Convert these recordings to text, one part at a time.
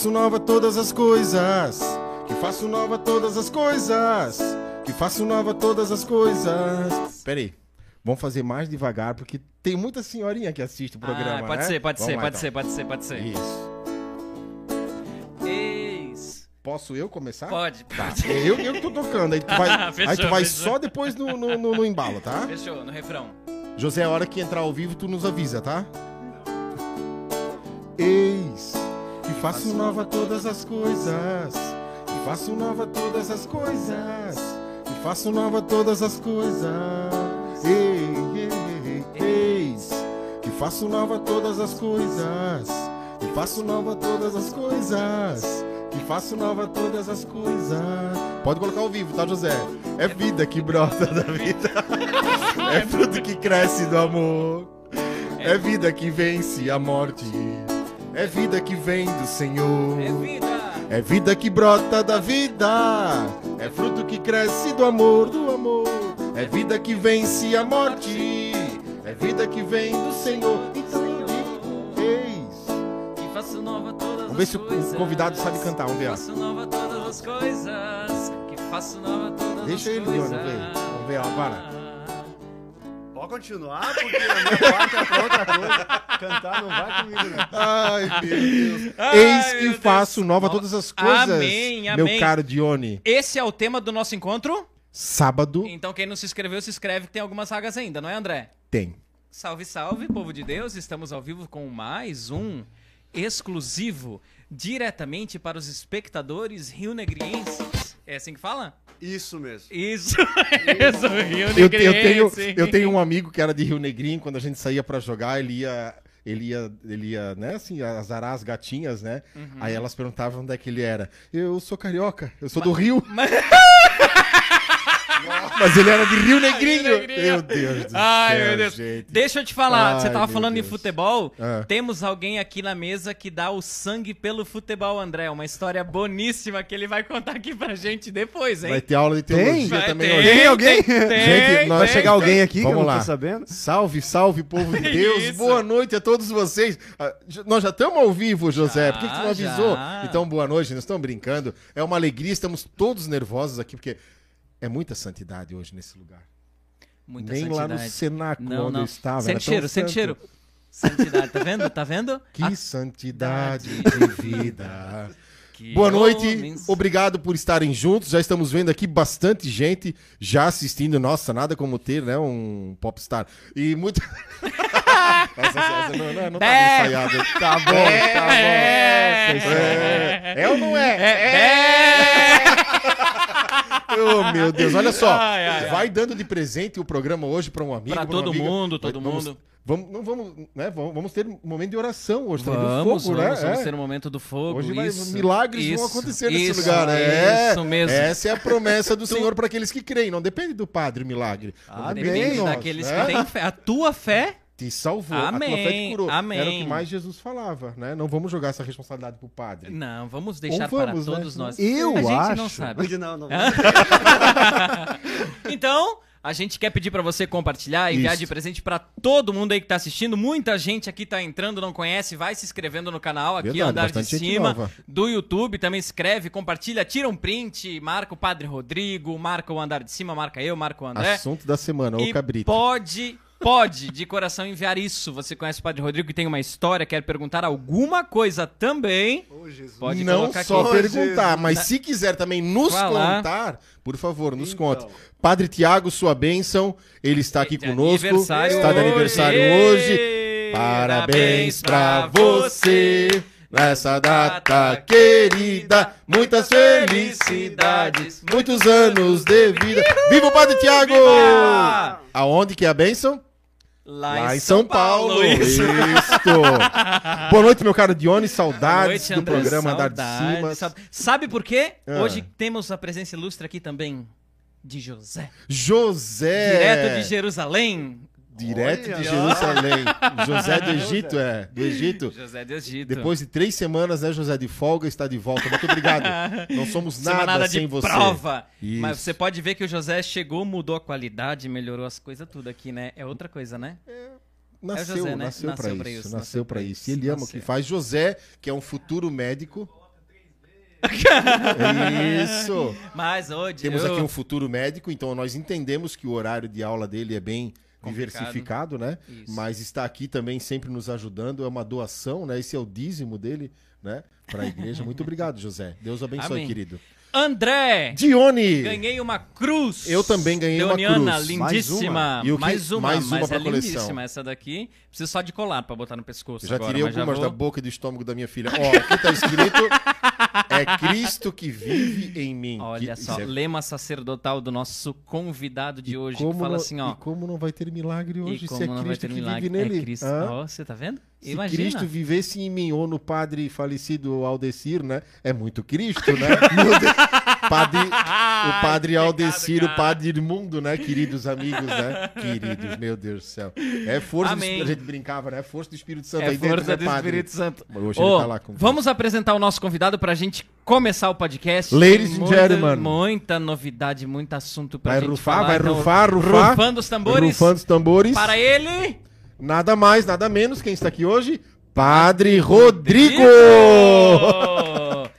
faço nova todas as coisas. Que faço nova todas as coisas. Que faço nova todas as coisas. Pera aí. Vamos fazer mais devagar, porque tem muita senhorinha que assiste o programa, ah, pode né? ser, pode Vamos ser, lá, pode então. ser, pode ser, pode ser. Isso. Eis. Posso eu começar? Pode, Tá. pode. É eu, eu que tô tocando, aí tu vai, Fechou, aí tu vai fechou. só depois no, no, no- no embalo, tá? Fechou, no refrão. José, a hora que entrar ao vivo, tu nos avisa, tá? Eis que faço nova todas as coisas. Que faço nova todas as coisas. Que faço nova todas as coisas. Ei, ei, ei, eis que faço nova todas as coisas. Que faço nova todas as coisas. Que faço nova todas as coisas. Pode colocar ao vivo, tá, José? É vida que brota da vida. É fruto que cresce do amor. É vida que vence a morte. É vida que vem do Senhor. É vida. É vida que brota da vida. É fruto que cresce do amor, do amor. É vida que vence a morte. É vida que vem do Senhor. Então eu digo, eis. Que faço nova todas Vamos ver se o convidado sabe cantar, vamos ver, ó. Faço nova todas as coisas. Que faço nova todas Deixa as ele, coisas. Leandro, ver. Vamos ver, ó, agora. Pode continuar, porque a minha parte é pra outra coisa. Cantar não vai comigo, não. Ai, meu Deus. Ai, Eis que meu Deus. faço nova todas as coisas. Amém, Meu amém. caro Dione. Esse é o tema do nosso encontro. Sábado Então quem não se inscreveu, se inscreve que tem algumas sagas ainda, não é, André? tem. Salve, salve, povo de Deus! Estamos ao vivo com mais um exclusivo diretamente para os espectadores rio-negrienses. É assim que fala? Isso mesmo. Isso, isso, Eu, eu rio-negriense. tenho, eu tenho um amigo que era de Rio Negrinho, quando a gente saía pra jogar, ele ia. Ele ia, ele ia, né, assim, azarar as gatinhas, né? Uhum. Aí elas perguntavam onde é que ele era. Eu sou carioca, eu sou do Rio. Mas- Mas ele era de Rio Negrinho. Negrinho. Meu Deus do Ai, céu, meu Deus. gente. Deixa eu te falar, Ai, você tava falando em Deus. futebol, Ah. temos alguém aqui na mesa que dá o sangue pelo futebol, André. Uma história boníssima que ele vai contar aqui pra gente depois, hein? Vai ter aula de teologia Tem? Também ter, hoje. Tem alguém? Tem, Gente, nós- Vai tem, chegar tem. alguém aqui que Vamos eu não lá. tô sabendo? Salve, salve, povo de Deus. Isso. Boa noite a todos vocês. Ah, Nós já estamos ao vivo, José. Por que, que tu não Já, avisou? já. Então, boa noite, nós estamos brincando. É uma alegria, estamos todos nervosos aqui, porque é muita santidade hoje nesse lugar. Muita Nem lá no santidade. cenáculo Não, onde não. eu estava. Sente cheiro, sente cheiro. Santidade, tá vendo? Tá vendo? Que Ah, santidade de vida. que Boa noite, homens. obrigado por estarem juntos. Já estamos vendo aqui bastante gente já assistindo. Nossa, nada como ter, né? Um popstar. E muito. essa, essa não, não, não tá É. ensaiada. Tá bom, tá bom. É. É, é ou não é? É. Oh, meu Deus, olha só. Ai, ai, ai. Vai dando de presente o programa hoje para um amigo. Uma todo amiga. mundo, todo vamos, mundo. Vamos, não vamos, né? Vamos, vamos ter um momento de oração hoje também Vamos, do fogo, vamos, né? vamos É. ter um momento do fogo. Hoje vai, isso, milagres vão isso, acontecer nesse isso, lugar. É, Isso mesmo. Essa é a promessa do Senhor para aqueles que creem. Não depende do padre milagre. Amém. depende daqueles né? que têm fé. A tua fé Te salvou, a tua fé te Amém, curou. Era o amém. que mais Jesus falava, né? Não vamos jogar essa responsabilidade pro padre. Não, vamos deixar vamos, para né? todos nós. Eu a gente acho. não sabe. Não, não. Então, a gente quer pedir pra você compartilhar, enviar Isso. de presente pra todo mundo aí que tá assistindo. Muita gente aqui tá entrando, não conhece, vai se inscrevendo no canal aqui, Verdade, Andar de Cima, do YouTube. Também escreve, compartilha, tira um print, marca o Padre Rodrigo, marca o Andar de Cima, marca eu, marca o André. Assunto da semana, o cabrito. pode, pode, de coração, enviar isso. Você conhece o Padre Rodrigo que tem uma história, quer perguntar alguma coisa também. Jesus. Pode não só aqui. perguntar, mas se quiser também nos Falar. contar, por favor, nos Então. conte. Padre Tiago, sua bênção, ele está aqui De conosco, está de aniversário hoje. Ê, Parabéns pra você nessa data querida. Muitas felicidades, muitos anos de vida. Viva o Padre Tiago! Aonde que é a bênção? Lá, Lá em São Paulo. Isso. Isto. Boa noite, meu caro Dione. Saudades noite, do programa Andar de Cima. saud- Sabe por quê? Ah. Hoje temos a presença ilustre aqui também de José. José. Direto de Jerusalém. Direto de Olha. Jerusalém. José do Egito, é. Do Egito. José de Egito. Depois de três semanas, né, José, de folga, está de volta. Muito obrigado. Não somos nada, Semana sem de você. prova. Isso. Mas você pode ver que o José chegou, mudou a qualidade, melhorou as coisas tudo aqui, né? É outra coisa, né? Nasceu, É José, né? nasceu, Nasceu pra pra isso, isso, nasceu pra isso. E ele ama o que faz. José, que é um futuro médico. Isso. Mas hoje. Temos eu- aqui um futuro médico, então nós entendemos que o horário de aula dele é bem Complicado. diversificado, né? Isso. Mas está aqui também sempre nos ajudando, é uma doação, né? Esse é o dízimo dele, né? Para a igreja. Muito obrigado, José. Deus abençoe, Amém. querido. André! Dione! Ganhei uma cruz. Eu também ganhei uma Leoniana, cruz. lindíssima. Mais uma. E que- Mais uma, mais uma mas é coleção. lindíssima essa daqui. Preciso só de colar pra botar no pescoço Já agora, tirei algumas vou- da boca e do estômago da minha filha. Ó, aqui tá escrito: É Cristo que vive em mim. Olha Que- só, é- lema sacerdotal do nosso convidado de hoje, que fala não- assim, ó. E como não vai ter milagre hoje E se como é não vai Cristo ter que milagre? vive nele? É Cristo. Hã? Ó, você tá vendo? Se Imagina. Cristo vivesse em mim ou no padre falecido Aldecir, né? É muito Cristo, né? Padre, o padre Aldecir, o padre Irmundo, né? Queridos amigos, né? Queridos, meu Deus do céu. É força do. A gente brincava, né? É força do Espírito Santo É aí dentro, força né, do padre? Espírito Santo. Hoje ele tá lá com vamos apresentar o nosso convidado pra gente começar o podcast. Ladies and gentlemen. Muita novidade, muito assunto pra Vai gente rufar, falar. vai Então, rufar, rufar. Rufando os tambores. Rufando os tambores. Para ele... Nada mais, nada menos. Quem está aqui hoje? Padre Rodrigo!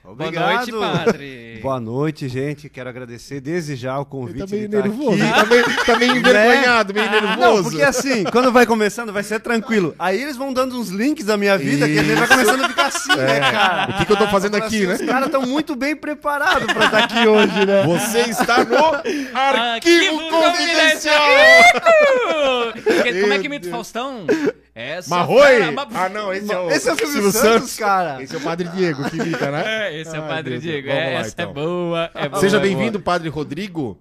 Boa Obrigado. noite, padre. Boa noite, gente. Quero agradecer desde já o Ele convite. tá meio de estar nervoso. aqui. Ele tá meio, tá meio envergonhado, meio nervoso. Não, porque assim, quando vai começando, vai ser tranquilo. Aí eles vão dando uns links da minha vida que a gente vai começando a ficar assim, né, cara? O que, que eu tô fazendo Fala aqui, assim, né? Os caras estão muito bem preparados pra estar aqui hoje, né? Você está no Arquivo Arquivo Confidencial! Porque Como é que imita o Deus. Faustão? Essa Marroi! Ah, não, esse é o, Esse é o Silvio Santos, cara. Esse é o Padre Diego que imita, né? É, esse é o Padre Deus, Diego. vamos É, lá, essa então. é boa, é boa. Seja é bem-vindo, Padre Rodrigo.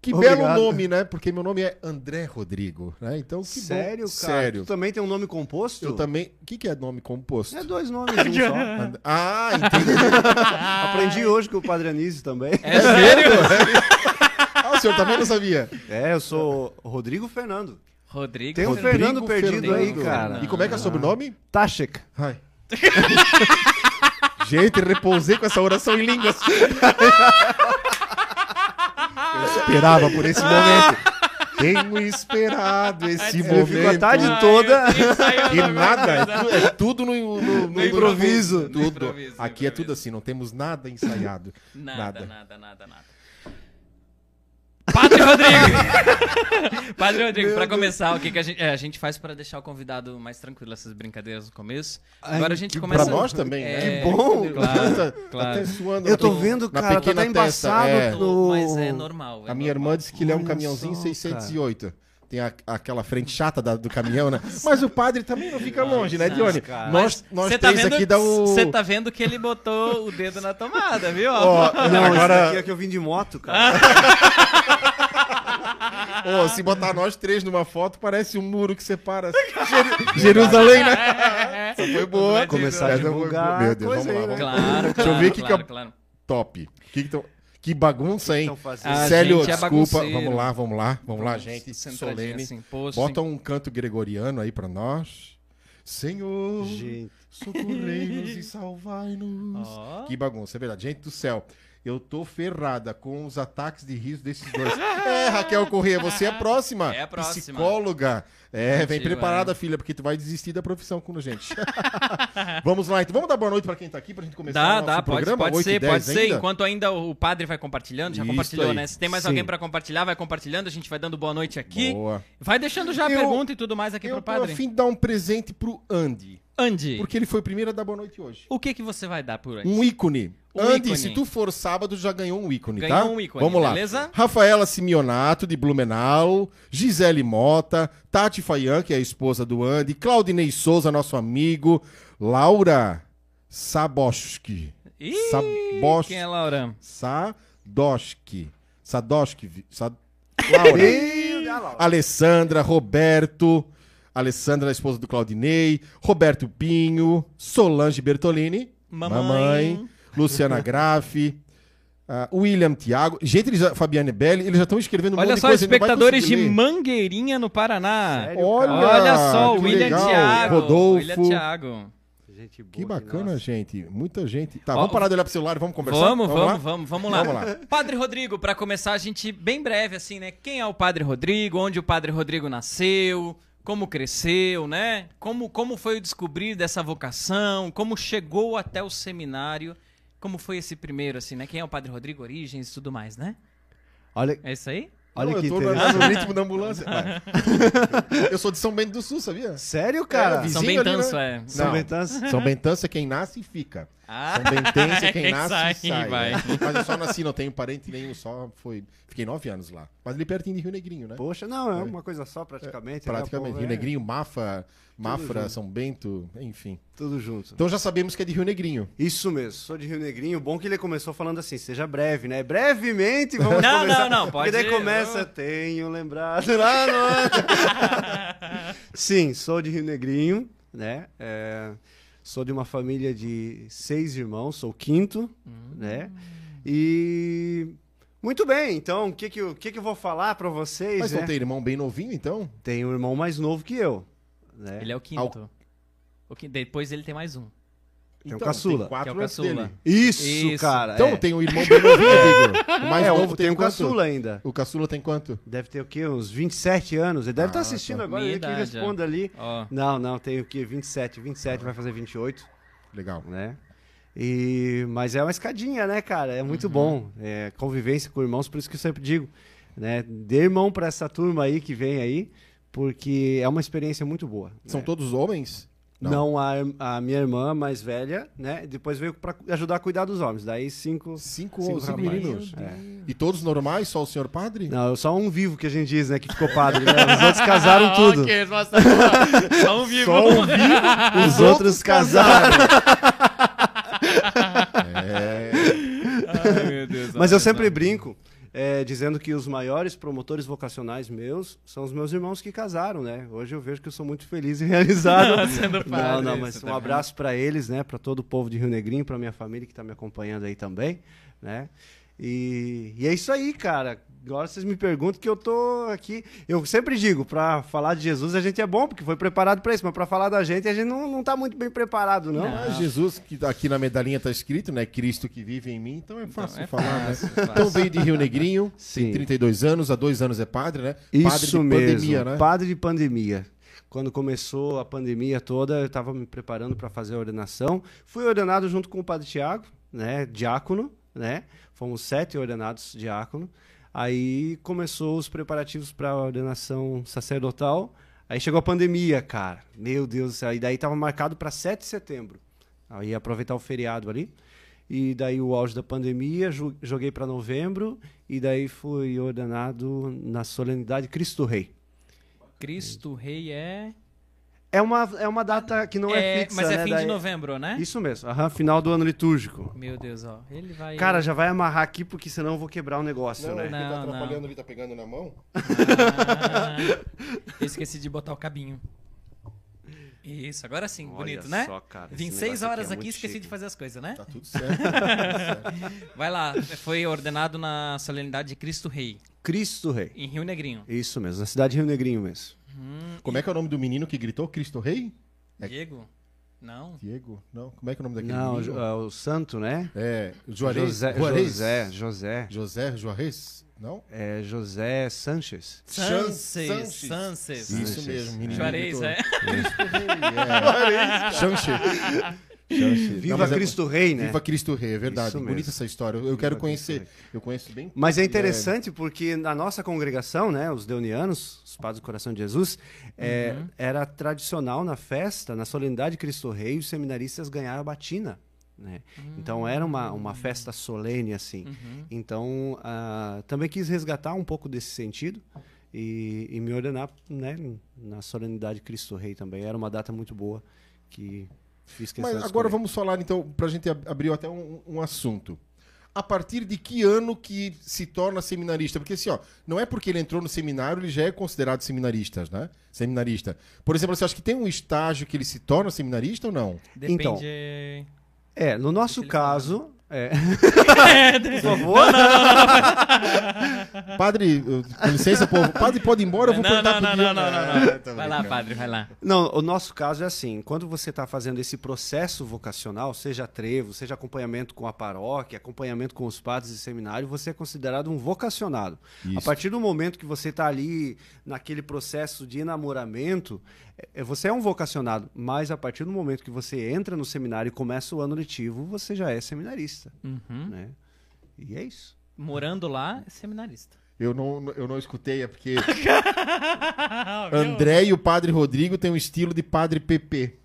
Que Obrigado. belo nome, né? Porque meu nome é André Rodrigo, né? Então, que Sério, bom. cara? Sério. Tu também tem um nome composto? Eu também... O que, que é nome composto? É dois nomes, um só. And- Ah, entendi. Aprendi hoje com o Padre Anísio também. É sério? Ah, o senhor também não sabia? É, eu sou Rodrigo Fernando. Rodrigo. Tem um Rodrigo Fernando perdido aí, Fernando. cara. E como é que é o sobrenome? Tashek. Ai. Gente, repousei com essa oração em línguas. Eu esperava por esse momento. Tenho esperado esse Eu momento. fico a tarde Ai, toda. E nada, é, tu- é tudo no, no- no- improviso. no- Tudo. improviso, no Aqui é tudo assim, não temos nada ensaiado. Nada, Nada. nada, nada, nada. Padre Rodrigo! Padre Rodrigo, pra começar, o que, que a, gente, é, a gente faz pra deixar o convidado mais tranquilo essas brincadeiras no começo? Agora a gente que começa. Pra nós também, né? É, Que bom. Claro, Tá- claro. Até suando Eu tô vendo, na cara, tá embaçado. é. no- Mas é normal. é A minha normal. irmã disse que ele é um Olha caminhãozinho só, 608. Tem a- aquela frente chata da- do caminhão, né? Mas o padre também não fica longe, né, Dione? Nós, nós Você tá três vendo, aqui dá o... Você tá vendo que ele botou o dedo na tomada, viu? Ó, Não, agora, esse daqui é que eu vim de moto, cara. ó, se botar nós três numa foto, parece um muro que separa Jeru- Jerusalém, né? Essa foi boa. Começar a foi divulgar. Meu Deus, vamos lá, aí, né? vamos lá. Claro, Deixa eu ver o que claro, que claro. Top. Que, que, tão- que bagunça, hein? Célio, é desculpa. vamos lá, vamos lá. Vamos lá, gente. Solene. assim, Bota um canto gregoriano aí pra nós. Senhor, socorrei-nos e salvai-nos. Ó. Que bagunça, é verdade. Gente do céu, eu tô ferrada com os ataques de riso desses dois. é, Raquel Corrêa, você é a próxima. É a próxima. Psicóloga. É, vem Mentira, preparada, filha, porque tu vai desistir da profissão com a gente. vamos lá, então. Vamos dar boa noite pra quem tá aqui pra gente começar Dá, o nosso dá, pode, programa? pode 8 e ser, 10 pode ser. ainda? Enquanto ainda o padre vai compartilhando, já Isso compartilhou, aí. né? Se tem mais Sim. alguém pra compartilhar, vai compartilhando, a gente vai dando boa noite aqui. Boa. Vai deixando já a Eu- pergunta e tudo mais aqui Eu pro padre. fim de dar um presente pro Andy. Andy, Porque ele foi o primeiro a dar boa noite hoje. o que que você vai dar por aí? Um ícone. Um Andy, ícone. se tu for sábado, já ganhou um ícone, Ganhou tá? um ícone, Vamos lá. beleza? Rafaela Simeonato, de Blumenau. Gisele Mota. Tati Fayan, que é a esposa do Andy. Claudinei Souza, nosso amigo. Laura Saboski. Ih, Sabos- quem é Laura? Sadoski. Sadoski. vi- Sa... Laura. Alessandra, Roberto, Alessandra, a esposa do Claudinei, Roberto Pinho, Solange Bertolini, Mamãe. Luciana Graff, ah, William Thiago, gente, eles já, Fabiane Belli, eles já estão escrevendo um Olha monte só, de coisa, espectadores de ler. Mangueirinha no Paraná. Sério, Olha? Olha só, William legal. Thiago. Rodolfo. William Thiago. Gente boa Que bacana, nossa. gente, muita gente. Tá, Ó, vamos parar de olhar pro celular e vamos conversar? Vamos, vamos, lá? vamos, vamos lá. Vamos lá. Padre Rodrigo, pra começar, a gente, bem breve, assim, né? Quem é o Padre Rodrigo? Onde o Padre Rodrigo nasceu? Como cresceu, né? Como, como foi o descobrir dessa vocação? Como chegou até o seminário? Como foi esse primeiro, assim, né? Quem é o Padre Rodrigo Origens e tudo mais, né? Olha, É isso aí? olha Não, que eu tô no, no ritmo da ambulância. Eu sou de São Bento do Sul, sabia? Sério, cara? É, São Vizinho ali, Bentanço, né? é. São Não. Bentança? São Bentança é quem nasce e fica. Ah, São Bentense é quem é nasce isso aí, e sai. vai. né? Mas eu só nasci, não tenho parente nenhum, só foi... Fiquei nove anos lá. Mas ali pertinho de Rio Negrinho, né? Poxa, não, é uma coisa só praticamente. né? Praticamente. Pô, Rio é Negrinho, Mafa, Mafra. São Bento, enfim. Tudo junto. Então já sabemos que é de Rio Negrinho. Isso mesmo, sou de Rio Negrinho. Bom que ele começou falando assim, seja breve, né? Brevemente vamos Não, começar. não, não, pode Porque daí ir, começa, não. tenho lembrado lá no... Sim, sou de Rio Negrinho, né? É, sou de uma família de seis irmãos, sou o quinto, né? E... Muito bem, então, o que que, eu- o que que eu vou falar pra vocês, Mas né? não tem irmão bem novinho, então? Tem um irmão mais novo que eu, né? ele é o quinto. O quin- Depois ele tem mais um. Tem o então, caçula. Tem quatro Que é o caçula. dele. Isso, Isso. cara. Então é. tem um irmão bem novinho, Igor. O mais é, novo tem tem o quanto? caçula ainda. O caçula tem quanto? Deve ter o quê? Uns 27 anos. Ele deve estar Ah, assistindo tá. agora, ele que responda ali. Ó. Não, não, tem o quê? 27. 27 vai fazer 28, Legal. né? E, mas é uma escadinha, né, cara? É Uhum. muito bom. É, convivência com irmãos, por isso que eu sempre digo, né? Dê irmão pra essa turma aí que vem aí, porque é uma experiência muito boa. São né? todos homens? Não, a, a minha irmã mais velha, né? Depois veio pra ajudar a cuidar dos homens. Daí cinco. Cinco, Cinco cinco meninos. É. E todos normais, só o senhor padre? Não, só um vivo que a gente diz, né? Que ficou padre, né? Os outros casaram tudo. Ok, resposta boa. Só um vivo. Só um vivo. Os outros casaram. É. Ai, meu Deus. Mas eu sempre brinco, é, dizendo que os maiores promotores vocacionais meus são os meus irmãos que casaram, né? Hoje eu vejo que eu sou muito feliz e realizado. Sendo não, padre, não, mas você um tá abraço para eles, né? Para todo o povo de Rio Negrinho, para minha família que tá me acompanhando aí também, né? E, e é isso aí, cara. Agora vocês me perguntam que eu tô aqui. Eu sempre digo, para falar de Jesus a gente é bom, porque foi preparado para isso, mas para falar da gente a gente não, não tá muito bem preparado, não. Não. Mas Jesus, que aqui na medalhinha tá escrito, né? Cristo que vive em mim, então é fácil é falar, fácil, né? fácil. Então veio de Rio Negrinho, Sim. tem 32 anos, há dois anos é padre, né? padre Isso de mesmo, pandemia, né? padre de pandemia. Quando começou a pandemia toda, eu estava me preparando para fazer a ordenação. Fui ordenado junto com o padre Tiago, né, diácono, né? Fomos sete ordenados diácono. Aí começou os preparativos para a ordenação sacerdotal. Aí chegou a pandemia, cara. Meu Deus do céu. E daí estava marcado para 7 de setembro. Aí ia aproveitar o feriado ali. E daí o auge da pandemia, jo- joguei para novembro e daí fui ordenado na solenidade Cristo Rei. Cristo Rei é. É uma, é uma data que não é, fixa, Mas é né? fim Daí- de novembro, né? Isso mesmo, aham, final do ano litúrgico. Meu Deus, ó. Ele vai. Cara, já vai amarrar aqui porque senão eu vou quebrar o negócio, Não, né? ele tá Não, atrapalhando não. ali, tá pegando na mão. Ah, eu esqueci de botar o cabinho. Isso, agora sim, Olha bonito, né? só, cara, Vim negócio seis horas aqui é aqui e esqueci chique. de fazer as coisas, né? Tá tudo certo. tá tudo certo. Vai lá, foi ordenado na solenidade de Cristo Rei, Cristo Rei. em Rio Negrinho. Isso mesmo, na cidade de Rio Negrinho mesmo. Como é que é o nome do menino que gritou Cristo Rei? É- Diego? Não? Diego? Não, como é que é o nome daquele Não, menino? jo- é o santo, né? É, Juarez. José, Juarez. José, José. José Juarez? Não? É José Sanches. Sanches. Sanches. Sanches. Isso Sanches. mesmo, menino. Juarez, gritou. é? Cristo Rei, é. Viva Não, é- Cristo Rei, né? Viva Cristo Rei, é verdade. Isso Bonita mesmo. essa história. Eu Viva quero conhecer. Eu conheço bem. Mas é interessante porque na nossa congregação, né, os deunianos, os padres do coração de Jesus, é, era tradicional na festa, na solenidade de Cristo Rei, os seminaristas ganharam a batina. Né? Então era uma, uma festa solene assim. Uhum. Então ah, também quis resgatar um pouco desse sentido e, e me ordenar né, na solenidade de Cristo Rei também. Era uma data muito boa que Mas agora escolher. vamos falar, então, pra gente ab- abrir até um, um assunto. A partir de que ano que se torna seminarista? Porque assim, ó, não é porque ele entrou no seminário, ele já é considerado seminarista, né? Seminarista. Por exemplo, você acha que tem um estágio que ele se torna seminarista ou não? Depende. Então. É, no nosso ele caso. É, Por favor. Padre, uh, com licença, povo. Padre, pode ir embora, eu vou Não, perguntar não, pro não, não, não, não, não. tô Vai lá, padre, vai lá. Não, o nosso caso é assim: quando você está fazendo esse processo vocacional, seja trevo, seja acompanhamento com a paróquia, acompanhamento com os padres de seminário, você é considerado um vocacionado. A Isso. partir do momento que você está ali naquele processo de enamoramento, é- você é um vocacionado. Mas a partir do momento que você entra no seminário e começa o ano letivo, você já é seminarista. seminarista, Uhum. né? E é isso. Morando lá, é seminarista. Eu não, eu não escutei, é porque André e o Padre Rodrigo têm um estilo de Padre PP.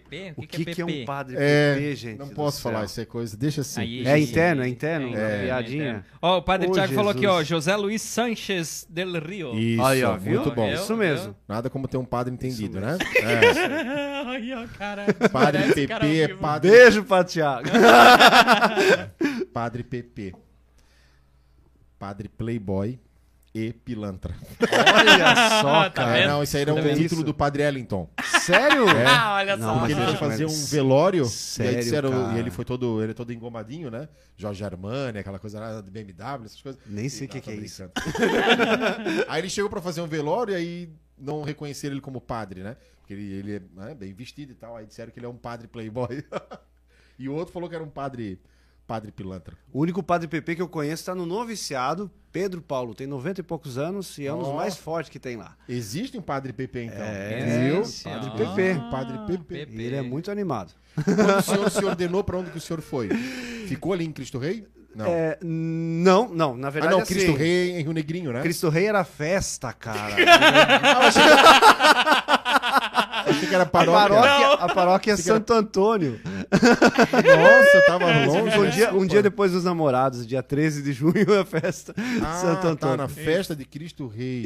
PP? O O que, que, é que é PP? um padre É, PP, gente? Não posso céu? falar, isso é coisa. Deixa assim. Aí, É gente, interno, é interno? interno, É, é piadinha. Ó, o padre Ô, Tiago falou aqui, ó. José Luiz Sanches del Rio. Isso, Aí, ó, viu? muito bom. Viu? Isso mesmo. Nada como ter um padre entendido, né? É. Ai, ó, cara. Padre PP é vivo. padre, Beijo pra Tiago. padre PP. Padre Playboy e pilantra. Olha só, Tá cara. vendo? É, não, isso aí era um Tá vendo título isso? do Padre Ellington. Sério? Ah, olha só. Não, Porque ele ia fazer um velório e Sério, aí disseram, e ele foi todo, ele é todo engomadinho, né? Jorge Armani, aquela coisa lá de BMW, essas coisas. Nem sei E- o que, Ah, que é isso. brincando. aí ele chegou pra fazer um velório e aí não reconheceram ele como padre, né? Porque ele, ele é né, bem vestido e tal. Aí disseram que ele é um padre playboy. e o outro falou que era um padre, padre pilantra. O único padre PP que eu conheço está no noviciado, Pedro Paulo. Tem 90 e poucos anos e é um dos mais fortes que tem lá. Existe um padre PP, então. É, Viu? Padre ó. PP. Padre PP. PP. Ele é muito animado. Quando o senhor se ordenou, pra onde que o senhor foi? Ficou ali em Cristo Rei? Não. É, não, não. Na ah, verdade, não, assim, Cristo Rei em Rio Negrinho, né? Cristo Rei era festa, cara. Achei que era A paróquia. paróquia, a paróquia é que era- Santo Antônio. Nossa, eu tava longe. Um dia, um dia depois dos namorados, dia 13 de junho, a festa Ah, Santo tá, Antônio. na festa de Cristo Rei.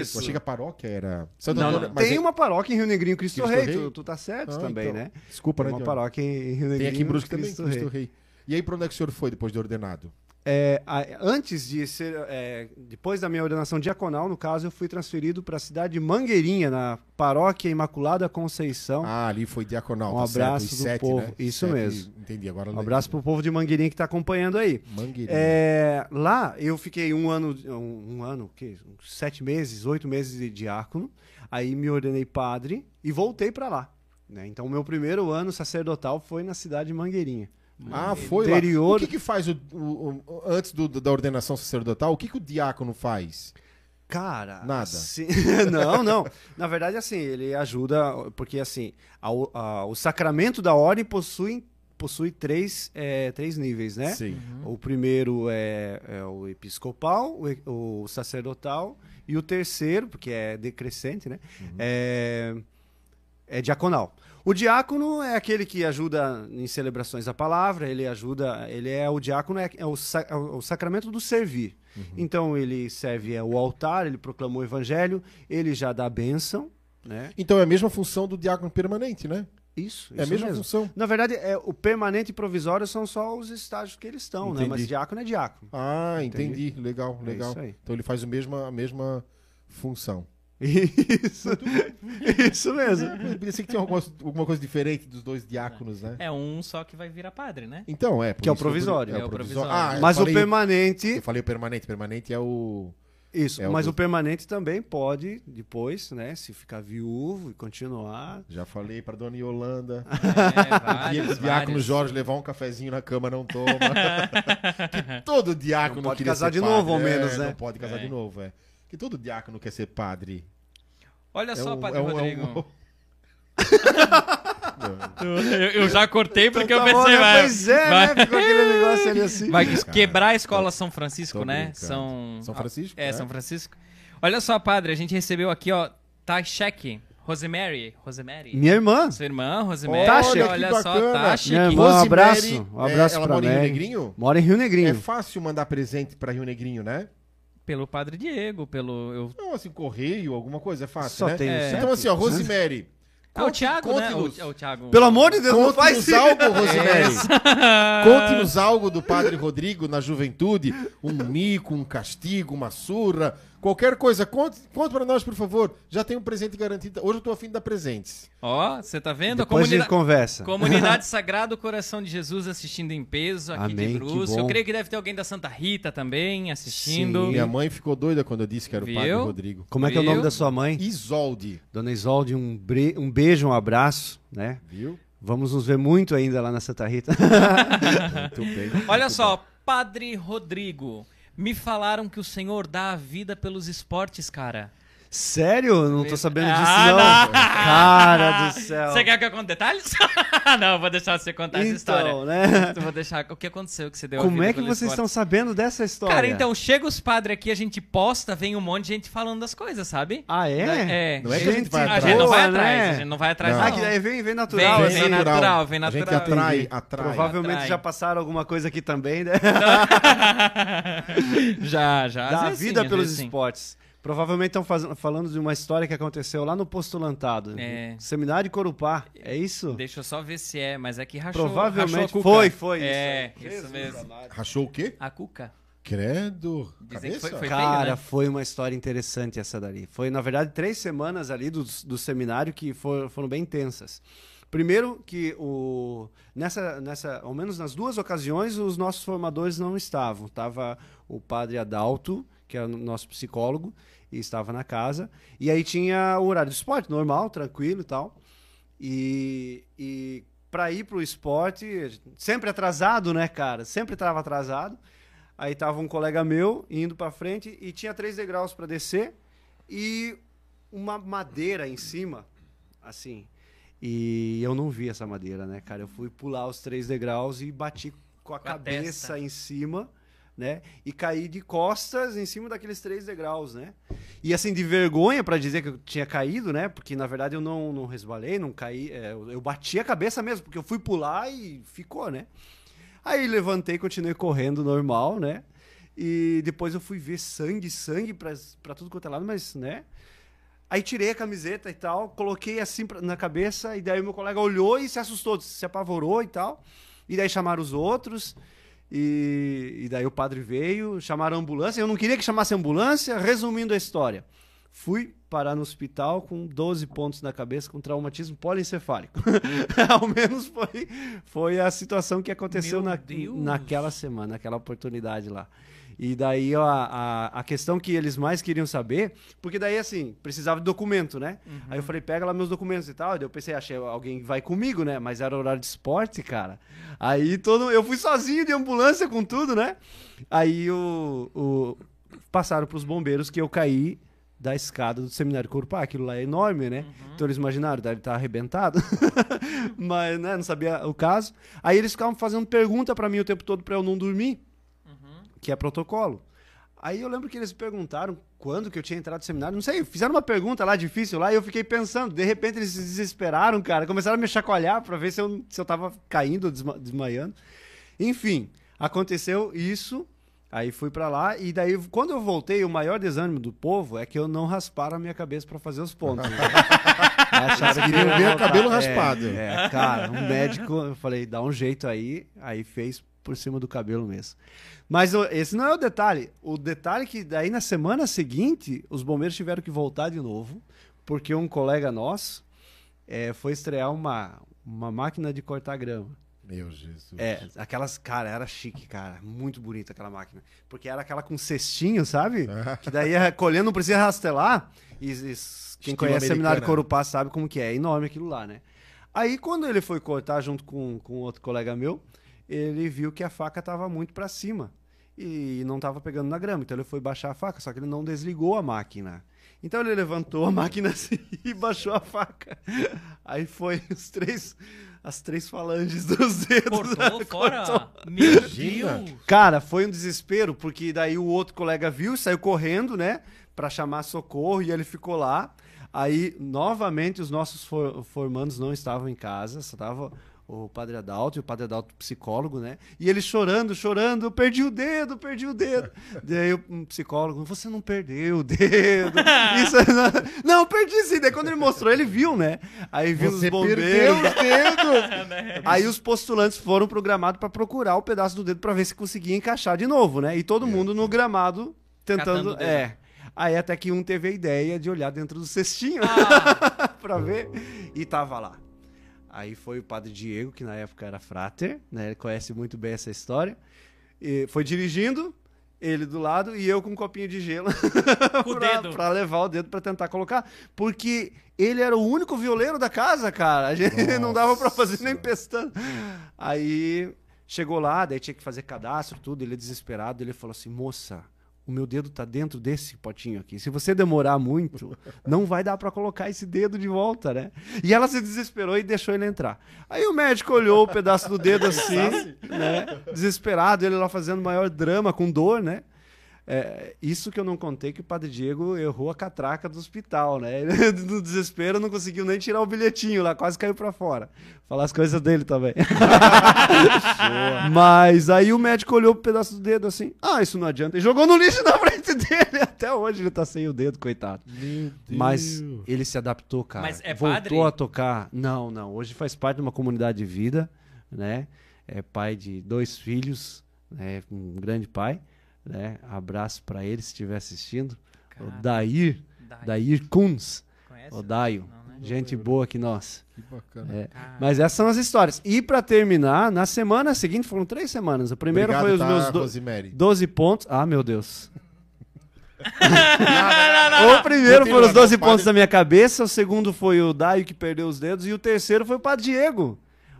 Isso. Eu achei que a paróquia era... Santo Não, Antônio, não. mas Tem é- uma paróquia em Rio Negrinho, Cristo, Cristo Rei. Rei? Tu, tu tá certo Ah, também, então. né? Desculpa, Tem né, uma paróquia em Rio Negrinho. Tem aqui em Brusque também, Cristo Cristo Rei. Rei. E aí, pra onde é que o senhor foi depois de ordenado? É, antes de ser, é, depois da minha ordenação diaconal, no caso, eu fui transferido para a cidade de Mangueirinha, na paróquia Imaculada Conceição. Ah, ali foi diaconal, Um tá certo, abraço os do sete, povo. né? Isso Sete, mesmo. Entendi, agora um abraço pro povo de Mangueirinha que está acompanhando aí. Mangueirinha. É, lá eu fiquei um ano, um, um ano, o quê? Sete meses, oito meses de diácono. Aí me ordenei padre e voltei para lá. né? Então, o meu primeiro ano sacerdotal foi na cidade de Mangueirinha. Ah, foi Interior- lá. O que que faz o, o- o- antes do- da ordenação sacerdotal? O que que o diácono faz? Cara, Nada. assim- não, não. Na verdade, assim, ele ajuda, porque assim, a- a- o sacramento da ordem possui, possui três, é, três níveis, né? Sim. O primeiro é, é o episcopal, o, o sacerdotal, e o terceiro, porque é decrescente, né? É, é diaconal. O diácono é aquele que ajuda em celebrações da palavra, ele ajuda, ele é o diácono, é, é o, sa- é o sacramento do servir. Então ele serve é, o altar, ele proclama o evangelho, ele já dá a bênção, né? Então é a mesma função do diácono permanente, né? Isso, É a mesma mesmo. função. Na verdade, é, o permanente e provisório são só os estágios que eles estão, né? Entendi. Mas diácono é diácono. Ah, Entendi. entendi. Legal, É legal. aí. então ele faz o mesmo, a mesma função. Isso, isso mesmo. Pensei que tinha alguma, alguma coisa diferente dos dois diáconos, né? É um só que vai virar padre, né? Então, é. Que é o provisório. É, É o o provisório. Ah, eu Mas o falei- permanente. Eu falei o permanente. Permanente é o. Isso, É o mas do- o permanente também pode, depois, né? Se ficar viúvo e continuar. Já falei pra dona Yolanda. É, vários, que o diácono vários. Jorge levar um cafezinho na cama não toma. que todo diácono Não pode casar de padre. novo, ao É, menos, né? Não pode casar É. de novo, é. Que todo diácono quer ser padre. Olha só, um- padre um- Rodrigo. um- Eu, eu já cortei porque Então eu tá bom, pensei, né? vai, Pois é, vai, né? Ficou aquele negócio ali assim. vai quebrar a escola São Francisco, né? São, São Francisco? É, É. São Francisco. Olha só, padre, a gente recebeu aqui, ó, Tashek, Rosemary, Rosemary. Minha irmã. Sua irmã, Rosemary. Que olha só. Tashek. Minha irmã. Um abraço, um abraço é, ela pra mora em Rio Mary. Negrinho? Mora em Rio Negrinho. É fácil mandar presente pra Rio Negrinho, né? Pelo padre Diego, pelo... Eu... Não, assim, correio, alguma coisa, é fácil, Só né? tem o É. Então, assim, ó, Rosemary. Ah, o conte- Thiago, né? conte-nos- O, é o Thiago. Pelo amor de Deus, não faz Conte-nos isso. algo, Rosemary. Conte-nos algo do Padre Rodrigo na juventude. Um mico, um castigo, uma surra, qualquer coisa. Conte, conte pra nós, por favor. Já tem um presente garantido. Hoje eu tô afim de dar presentes. Ó, você tá vendo? A Depois a gente comunidade... conversa. Comunidade Sagrado Coração de Jesus assistindo em peso aqui Amém, de bom. Eu creio que deve ter alguém da Santa Rita também assistindo. Sim. Minha mãe ficou doida quando eu disse que era o Padre Viu? Rodrigo. Como é que é o nome Viu? da sua mãe? Isolde, Dona Isolde, um, bre- um beijo, um abraço, né? viu? Vamos nos ver muito ainda lá na Santa Rita. Muito bem. Olha muito só, Padre Rodrigo, me falaram que o senhor dá a vida pelos esportes, cara. Sério? Não tô sabendo disso, Ah, não. não. Cara do céu. Você quer que eu conte detalhes? não, eu vou deixar você contar essa história. Então, né? Eu vou deixar. O que aconteceu que você deu a Como é que vocês esporte? estão sabendo dessa história? Cara, então, chega os padres aqui, a gente posta, vem um monte de gente falando das coisas, sabe? Ah, é? É. Não é que a gente vai A atrás. gente não vai atrás, né? a gente não vai atrás, Não. não. Ah, que daí vem, vem natural, Vem, assim. vem natural. natural, vem A gente natural. atrai, atrai. Provavelmente Atrai. já passaram alguma coisa aqui também, né? já, já. da vida sim, pelos vezes sim. Provavelmente estão falando de uma história que aconteceu lá no Postulantado. É. Seminário de Corupá. É isso? Deixa eu só ver se é, mas é que rachou. Provavelmente rachou a cuca. foi, foi É, isso. isso mesmo. Rachou o quê? A cuca. Credo. Dizem que Cabeça? foi- foi- Cara, feio, né? foi uma história interessante essa dali. Foi, na verdade, três semanas ali do, do seminário que for- foram bem intensas. Primeiro que o, nessa, nessa, ao menos nas duas ocasiões, os nossos formadores não estavam. Estava o padre Adalto, que era o nosso psicólogo, e estava na casa. E aí tinha o horário do esporte, normal, tranquilo e tal. E, e para ir pro esporte, sempre atrasado, né, cara? Sempre estava atrasado. Aí tava um colega meu indo para frente e tinha três degraus para descer e uma madeira em cima, assim. E eu não vi essa madeira, né, cara? Eu fui pular os três degraus e bati com a Com a cabeça testa. em cima, né? E caí de costas em cima daqueles três degraus, né? E assim, de vergonha para dizer que eu tinha caído, né? Porque na verdade eu não, não resbalei, não caí. é, eu, eu bati a cabeça mesmo, porque eu fui pular e ficou, né? Aí levantei, continuei correndo normal, né? E depois eu fui ver sangue, sangue pra, tudo quanto é lado, mas, né? Aí tirei a camiseta e tal, coloquei assim pra- na cabeça, e daí meu colega olhou e se assustou, se apavorou e tal. E daí chamaram os outros, e, e daí o padre veio, chamaram a ambulância. Eu não queria que chamasse a ambulância, resumindo a história. Fui parar no hospital com 12 pontos na cabeça, com traumatismo polencefálico. Ao menos foi, foi a situação que aconteceu Meu na, Deus. naquela semana, naquela oportunidade lá. E daí ó, a, a questão que eles mais queriam saber, porque daí assim, precisava de documento, né? Uhum. Aí eu falei, pega lá meus documentos e tal. Daí eu pensei, achei alguém vai comigo, né? Mas era horário de esporte, cara. Aí todo, eu fui sozinho de ambulância com tudo, né? Aí o, o passaram pros bombeiros que eu caí da escada do seminário Corupá. Aquilo lá é enorme, né? Uhum. Então eles imaginaram, deve estar arrebentado. Mas, né, não sabia o caso. Aí eles ficavam fazendo pergunta pra mim o tempo todo pra eu não dormir. Que é protocolo. Aí eu lembro que eles perguntaram quando que eu tinha entrado no seminário. Não sei, fizeram uma pergunta lá difícil lá e eu fiquei pensando. De repente eles se desesperaram, cara. Começaram a me chacoalhar pra ver se eu, se eu tava caindo, desma- desmaiando. Enfim, aconteceu isso. Aí fui pra lá e daí quando eu voltei, o maior desânimo do povo é que eu não rasparam a minha cabeça pra fazer os pontos. Acharam que queriam ver o cabelo É, raspado. É, cara, um médico, eu falei, dá um jeito aí, aí fez por cima do cabelo mesmo. Mas esse não é o detalhe. O detalhe é que daí na semana seguinte, os bombeiros tiveram que voltar de novo, porque um colega nosso eh, foi estrear uma, uma máquina de cortar grama. Meu Jesus. É, aquelas, cara, era chique, cara. Muito bonita aquela máquina. Porque era aquela com cestinho, sabe? que daí ia colhendo, não precisa rastelar. E, e quem conhece o Seminário. Corupá sabe como que é. É enorme aquilo lá, né? Aí, quando ele foi cortar junto com, com outro colega meu, ele viu que a faca tava muito para cima. E não tava pegando na grama. Então ele foi baixar a faca, só que ele não desligou a máquina. Então ele levantou a máquina assim e baixou a faca. Aí foi os três, as três falanges dos dedos. Cortou fora? Cortou. Meu. Deus! Cara, foi um desespero, porque daí o outro colega viu, saiu correndo, né, Pra chamar socorro e ele ficou lá. Aí, novamente, os nossos for- formandos não estavam em casa, só tava o Padre Adalto e o Padre Adalto psicólogo, né? E ele chorando, chorando, eu perdi o dedo, perdi o dedo. Daí o um psicólogo, você não perdeu o dedo. Isso é não, não, perdi sim. Daí quando ele mostrou, ele viu, né? Aí viu os Você bombeiros. perdeu os dedos. Aí os postulantes foram pro gramado pra procurar o pedaço do dedo pra ver se conseguia encaixar de novo, né? E todo mundo no gramado tentando. o dedo. É. Aí até que um teve a ideia de olhar dentro do cestinho Ah, pra ver e tava lá. Aí foi o padre Diego, que na época era frater, né? Ele conhece muito bem essa história. E foi dirigindo, ele do lado e eu com um copinho de gelo pra levar o dedo pra tentar colocar. Porque ele era o único violeiro da casa, cara. A gente não dava pra fazer nem Nossa. pestando. Aí chegou lá, daí tinha que fazer cadastro, tudo. Ele desesperado, ele falou assim: moça, o meu dedo tá dentro desse potinho aqui. Se você demorar muito, não vai dar para colocar esse dedo de volta, né? E ela se desesperou e deixou ele entrar. Aí o médico olhou o pedaço do dedo assim, né? Desesperado, ele lá fazendo maior drama, com dor, né? É, isso que eu não contei que o Padre Diego errou a catraca do hospital, né? Ele, no desespero não conseguiu nem tirar o bilhetinho lá, quase caiu para fora. Falar as coisas dele também. Mas aí o médico olhou pro pedaço do dedo assim, ah, isso não adianta. E jogou no lixo na frente dele. Até hoje ele tá sem o dedo, coitado. Mas ele se adaptou, cara. Mas é Voltou padre? a tocar. Não, não. Hoje faz parte de uma comunidade de vida, né? É pai de dois filhos, né? Um grande pai, né? Abraço pra ele se estiver assistindo. Cara, O Dair, Daí. Dair Kunz, Conhece? o Daio. Não, né? Gente boa que nós. Que bacana. É. Mas essas são as histórias. E pra terminar, na semana seguinte, foram três semanas. O primeiro Obrigado, foi os tá, meus do- Rosemary. 12 pontos. Ah, meu Deus. Nada. O primeiro foram os 12 não, padre- pontos da minha cabeça, o segundo foi o Daio que perdeu os dedos, e o terceiro foi o Padre Diego.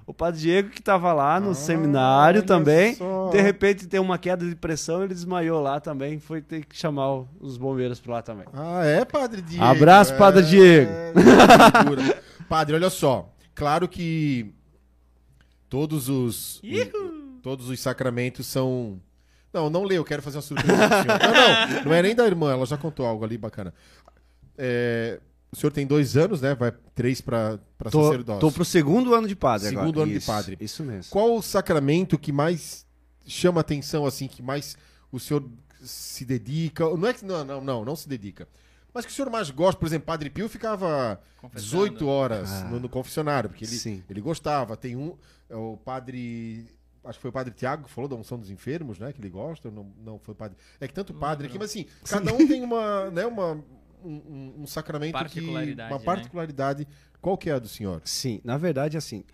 O Padre Diego que estava lá no Ah, seminário também. só. De repente tem uma queda de pressão, ele desmaiou lá também. Foi ter que chamar os bombeiros pra lá também. Ah, é, Padre Diego. Abraço, Padre É, Diego. figura. padre, olha só. Claro que todos os todos os sacramentos são Não, não lê, eu quero fazer uma surpresa. Não, não, não é nem da irmã, ela já contou algo ali bacana. É, o senhor tem dois anos, né? Vai três para sacerdócio. tô pro segundo ano de padre Segundo agora. ano de Isso, padre. Isso mesmo. Qual o sacramento que mais chama atenção, assim, que mais o senhor se dedica? Não é que. Não, não, não, não se dedica. Mas que o senhor mais gosta, por exemplo, Padre Pio ficava Confessando. 18 horas Ah. no, no confessionário, porque ele, Sim. ele gostava. Tem um, é o padre. Acho que foi o padre Tiago que falou da unção dos enfermos, né? Que ele gosta. Não, não foi o padre. É que tanto padre aqui, mas assim, cada um tem uma, né, uma, um, um- sacramento que. Particularidade, Uma né? particularidade. Qual que é a do senhor? Sim, na verdade, assim,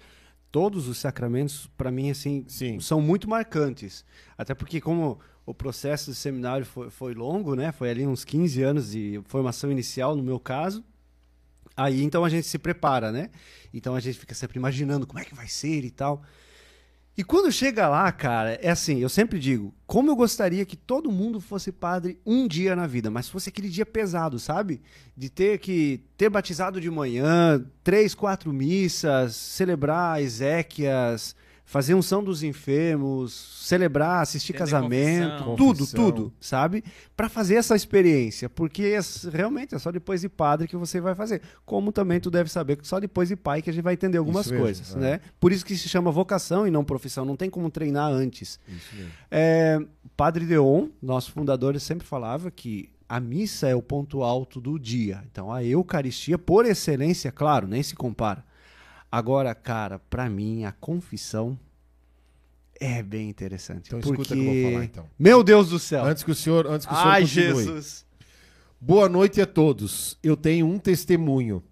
todos os sacramentos, para mim, assim, Sim. são muito marcantes. Até porque, como o processo do seminário foi, foi longo, né? Foi ali uns 15 anos de formação inicial, no meu caso. Aí, então, a gente se prepara, né? Então, a gente fica sempre imaginando como é que vai ser e tal. E quando chega lá, cara, é assim, eu sempre digo, como eu gostaria que todo mundo fosse padre um dia na vida, mas fosse aquele dia pesado, sabe? De ter que ter batizado de manhã, três, quatro missas, celebrar exéquias, fazer unção dos enfermos, celebrar, assistir Entender casamento, confissão. tudo, Confissão. tudo, sabe? Pra fazer essa experiência, porque é- realmente é só depois de padre que você vai fazer. Como também tu deve saber que só depois de pai que a gente vai entender algumas Isso mesmo, coisas, é. né? Por isso que se chama vocação e não profissão, não tem como treinar antes. Isso mesmo. É, Padre Deon, nosso fundador, ele sempre falava que a missa é o ponto alto do dia. Então a Eucaristia, por excelência, claro, nem se compara. Agora, cara, pra mim a confissão é bem interessante. Então porque... escuta o que eu vou falar, então. Meu Deus do céu! Antes que o senhor, antes que o senhor Ai, continue. Jesus! Boa noite a todos. Eu tenho um testemunho.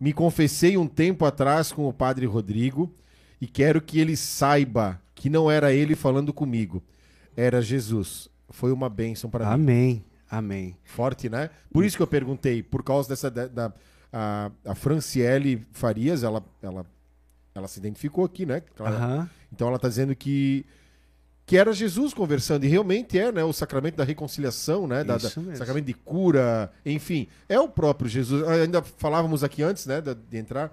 Me confessei um tempo atrás com o padre Rodrigo e quero que ele saiba que não era ele falando comigo, era Jesus. Foi uma bênção para mim. Amém, amém. Forte, né? Por isso que eu perguntei, por causa dessa da, da- a, a Franciele Farias, ela, ela, ela se identificou aqui, né? Ela- Aham. então ela está dizendo que que era Jesus conversando e realmente é, né, o sacramento da reconciliação, né, da, da- sacramento de cura, enfim, é o próprio Jesus. Ah, Ainda falávamos aqui antes, né, da- de entrar,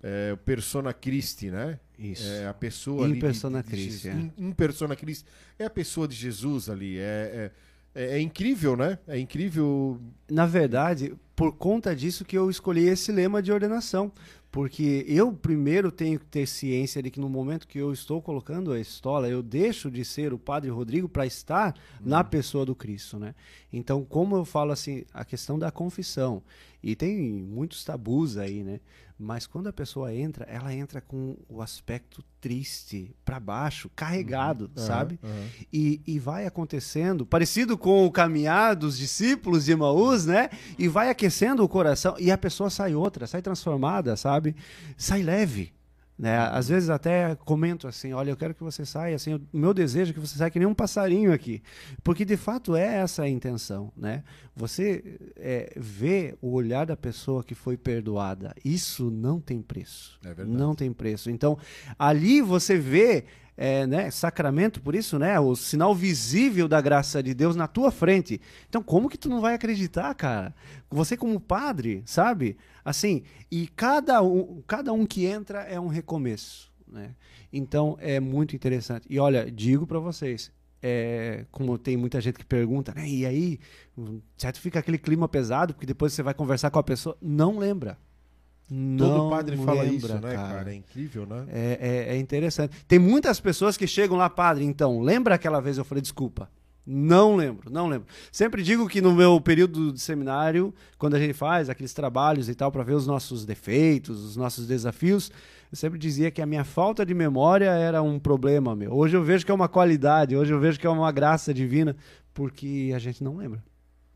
é, o persona Christi, né? Isso. É a pessoa In ali de- persona de, de Christi, é. In, in persona Christi. É a pessoa de Jesus ali. É, é, é- é incrível, né? É incrível. Na verdade, por conta disso que eu escolhi esse lema de ordenação. Porque eu primeiro tenho que ter ciência de que no momento que eu estou colocando a estola, eu deixo de ser o Padre Rodrigo para estar na pessoa do Cristo, né? Então, como eu falo assim, a questão da confissão, e tem muitos tabus aí, né? Mas quando a pessoa entra, ela entra com o aspecto triste, para baixo, carregado, sabe? Aham, aham. E, e vai acontecendo, parecido com o caminhar dos discípulos de Emaús, né? E vai aquecendo o coração e a pessoa sai outra, sai transformada, sabe? Sai leve. Né? Às vezes até comento assim, olha, eu quero que você saia assim, o meu desejo é que você saia que nem um passarinho aqui, porque de fato é essa a intenção, né? Você é, vê o olhar da pessoa que foi perdoada, isso não tem preço, É verdade. não tem preço. Então ali você vê é, né, sacramento, por isso, né, o sinal visível da graça de Deus na tua frente. Então, como que tu não vai acreditar, cara? Você como padre, sabe? Assim, e cada um, cada um que entra é um recomeço, né? Então, é muito interessante. E olha, digo para vocês, é, como tem muita gente que pergunta, né, e aí, certo fica aquele clima pesado, porque depois você vai conversar com a pessoa, não lembra. Todo Não padre fala lembra, isso, né, cara? É incrível, né? É, é- é interessante. Tem muitas pessoas que chegam lá, padre, então, lembra aquela vez eu falei, desculpa. Não lembro, não lembro. Sempre digo que no meu período de seminário, quando a gente faz aqueles trabalhos e tal, para ver os nossos defeitos, os nossos desafios, eu sempre dizia que a minha falta de memória era um problema meu. Hoje eu vejo que é uma qualidade, hoje eu vejo que é uma graça divina, porque a gente não lembra.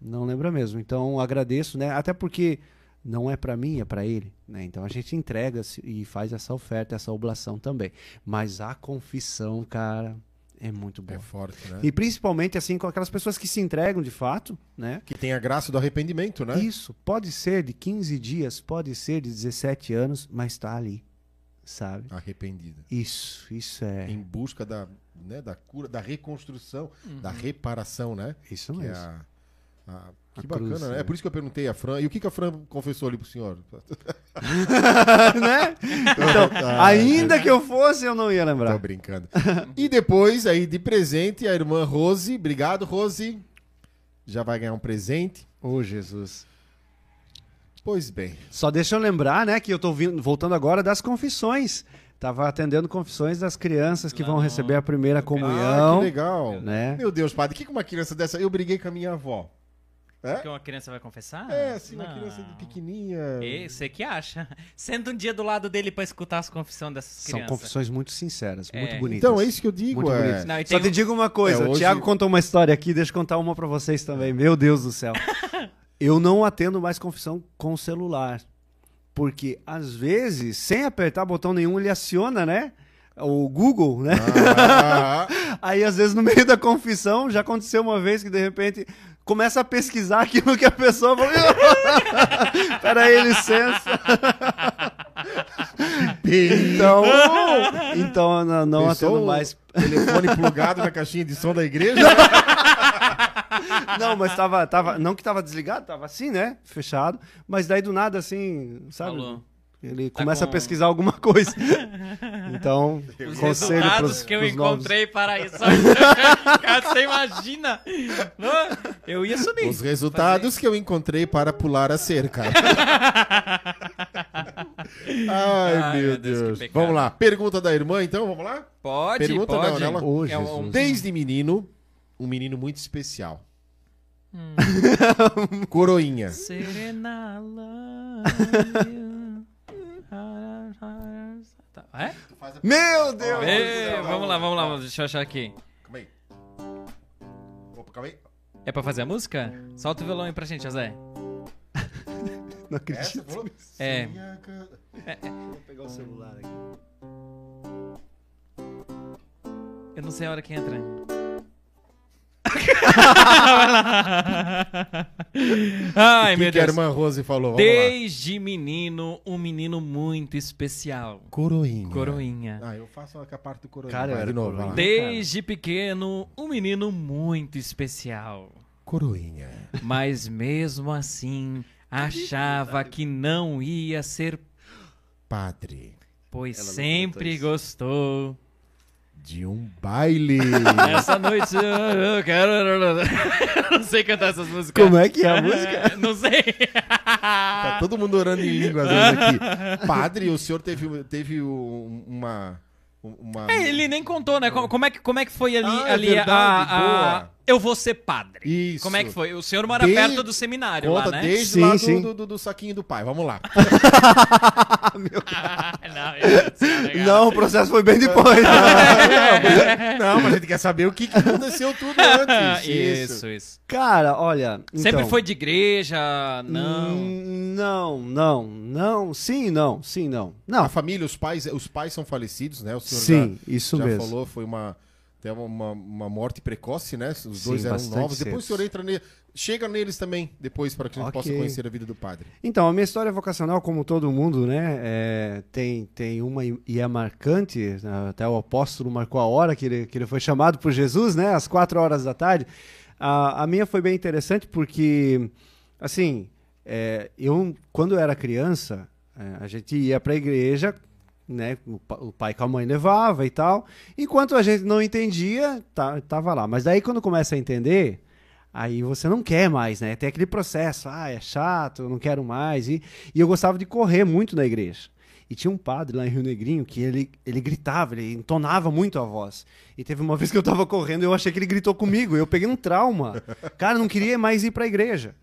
Não lembra mesmo. Então agradeço, né? Até porque não é para mim, é para ele, né? Então a gente entrega e faz essa oferta, essa oblação também. Mas a confissão, cara, é muito boa. É forte, né? E principalmente assim com aquelas pessoas que se entregam de fato, né? Que tem a graça do arrependimento, né? Isso, pode ser de 15 dias, pode ser de 17 anos, mas está ali, sabe? Arrependida. Isso, isso é. Em busca da, né, da cura, da reconstrução, da reparação, né? Isso Que é mesmo. a- a- A que cruz, bacana, né? né? É por isso que eu perguntei a Fran. E o que, que a Fran confessou ali pro senhor? né? Então, ainda que eu fosse, eu não ia Tô lembrar. brincando. e depois, aí, de presente, a irmã Rose. Obrigado, Rose. Já vai ganhar um presente. Ô, Jesus. Pois bem. Só deixa eu lembrar, né, que eu tô vindo- voltando agora das confissões. Tava atendendo confissões das crianças que vão Não. receber a primeira Ah, comunhão, que legal. né? Meu Deus, padre, que uma criança dessa... Eu briguei com a minha avó. É? Que uma criança vai confessar? É, assim, uma Não. criança pequenininha. E Você que acha. Senta um dia do lado dele pra escutar as confissões dessas São crianças. confissões muito sinceras, muito É. bonitas. Então, é isso que eu digo. Muito é... bonitas. Não, e Só tem te um- digo uma coisa, É, o hoje- Thiago contou uma história aqui, deixa eu contar uma pra vocês também. Meu Deus do céu. Eu não atendo mais confissão com celular. Porque, às vezes, sem apertar botão nenhum, ele aciona, né? O Google, né? Ah, Aí, às vezes, no meio da confissão, já aconteceu uma vez que, de repente, começa a pesquisar aquilo que a pessoa falou. Peraí, licença. então, então, não, não atendo o mais. Telefone plugado na caixinha de som da igreja? Não, mas tava, tava. Não que tava desligado, tava assim, né? Fechado. Mas daí do nada, assim, sabe? Falou. Ele Tá começa com- a pesquisar alguma coisa. Então, Os conselho resultados pros, que eu pros novos. encontrei para isso. Cara, você imagina? Eu ia subir. Os resultados que eu encontrei para pular a cerca. Ai, Ai, meu Deus, que Deus. Vamos lá. Pergunta da irmã, então, vamos lá? Pode, Pergunta pode. não, ela- Ô, É um-. Desde menino, um menino muito especial. Coroinha. Serena love you. Tá, É? Meu Deus! Ê, vamos lá, vamos lá, deixa eu achar aqui. Calma aí. Opa, calma aí. É pra fazer a música? Solta o violão aí pra gente, José. Não acredito. Essa falou? É. Vou pegar o celular aqui. Eu não sei a hora que entra. Ai, O meu que, que a Deus. irmã Rose falou? Vamos lá. Desde menino, um menino muito especial. Coroinha. Coroinha. Ah, eu faço a parte do coroinha. Cara, de novo, lá. coroinha. Desde pequeno, um menino muito especial. Coroinha. Mas mesmo assim, achava que não ia ser, Padre pois Ela sempre gostou. De um baile. Essa noite eu quero. Eu não sei cantar essas músicas. Como é que é a música? É, Não sei. Tá todo mundo orando em língua às vezes aqui. Padre, o senhor teve, teve um- uma. uma... É, ele nem contou, né? Co- Como é que, como é que foi ali, Ah, é ali verdade, a, a- boa. Eu vou ser padre. Isso. Como é que foi? O senhor mora Desde- perto do seminário Conta lá, né? desde Sim, lá do, sim. do, do- do saquinho do pai. Vamos lá. não, isso legal. Não, o processo foi bem depois. Não, mas a gente quer saber o que, que aconteceu tudo antes. isso, isso. Cara, olha. Sempre então, foi de igreja? Não. hum, Não, não, não. Sim, não, sim, não. A Não. família, os pais, os pais são falecidos, né? O senhor Sim, já, isso já mesmo. falou, foi uma. Tem uma, uma morte precoce, né? Os Sim, dois eram novos. Depois o senhor cedo. entra nele. Chega neles também, depois, para que a gente Ok. possa conhecer a vida do padre. Então, a minha história vocacional, como todo mundo, né, é, tem, tem uma e e é marcante, né, até o apóstolo marcou a hora que ele, que ele foi chamado por Jesus, né, às quatro horas da tarde. A, a minha foi bem interessante porque, assim, é, eu, quando eu era criança, é, a gente ia para a igreja, né, o, pa- o pai com a mãe levava e tal, enquanto a gente não entendia, tá, tava lá. Mas daí quando começa a entender, Aí você não quer mais, né? Tem aquele processo, ah, é chato, eu não quero mais. E, e eu gostava de correr muito na igreja. E tinha um padre lá em Rio Negrinho que ele, ele gritava, ele entonava muito a voz. E teve uma vez que eu tava correndo eu achei que ele gritou comigo. Eu peguei um trauma. Cara, não queria mais ir pra igreja.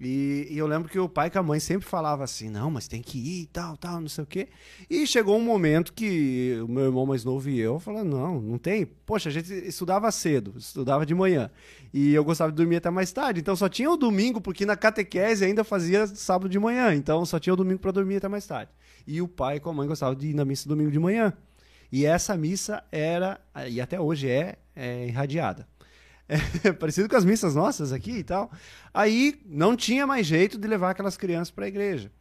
E, e eu lembro que o pai com a mãe sempre falava assim, não, mas tem que ir e tal, tal, não sei o quê. E chegou um momento que o meu irmão mais novo e eu falamos, não, não tem. Poxa, a gente estudava cedo, estudava de manhã. E eu gostava de dormir até mais tarde. Então só tinha o domingo, porque na catequese ainda fazia sábado de manhã. Então só tinha o domingo para dormir até mais tarde. E o pai com a mãe gostavam de ir na missa domingo de manhã. E essa missa era, e até hoje é, é irradiada. É parecido com as missas nossas aqui e tal. Aí não tinha mais jeito de levar aquelas crianças para a igreja.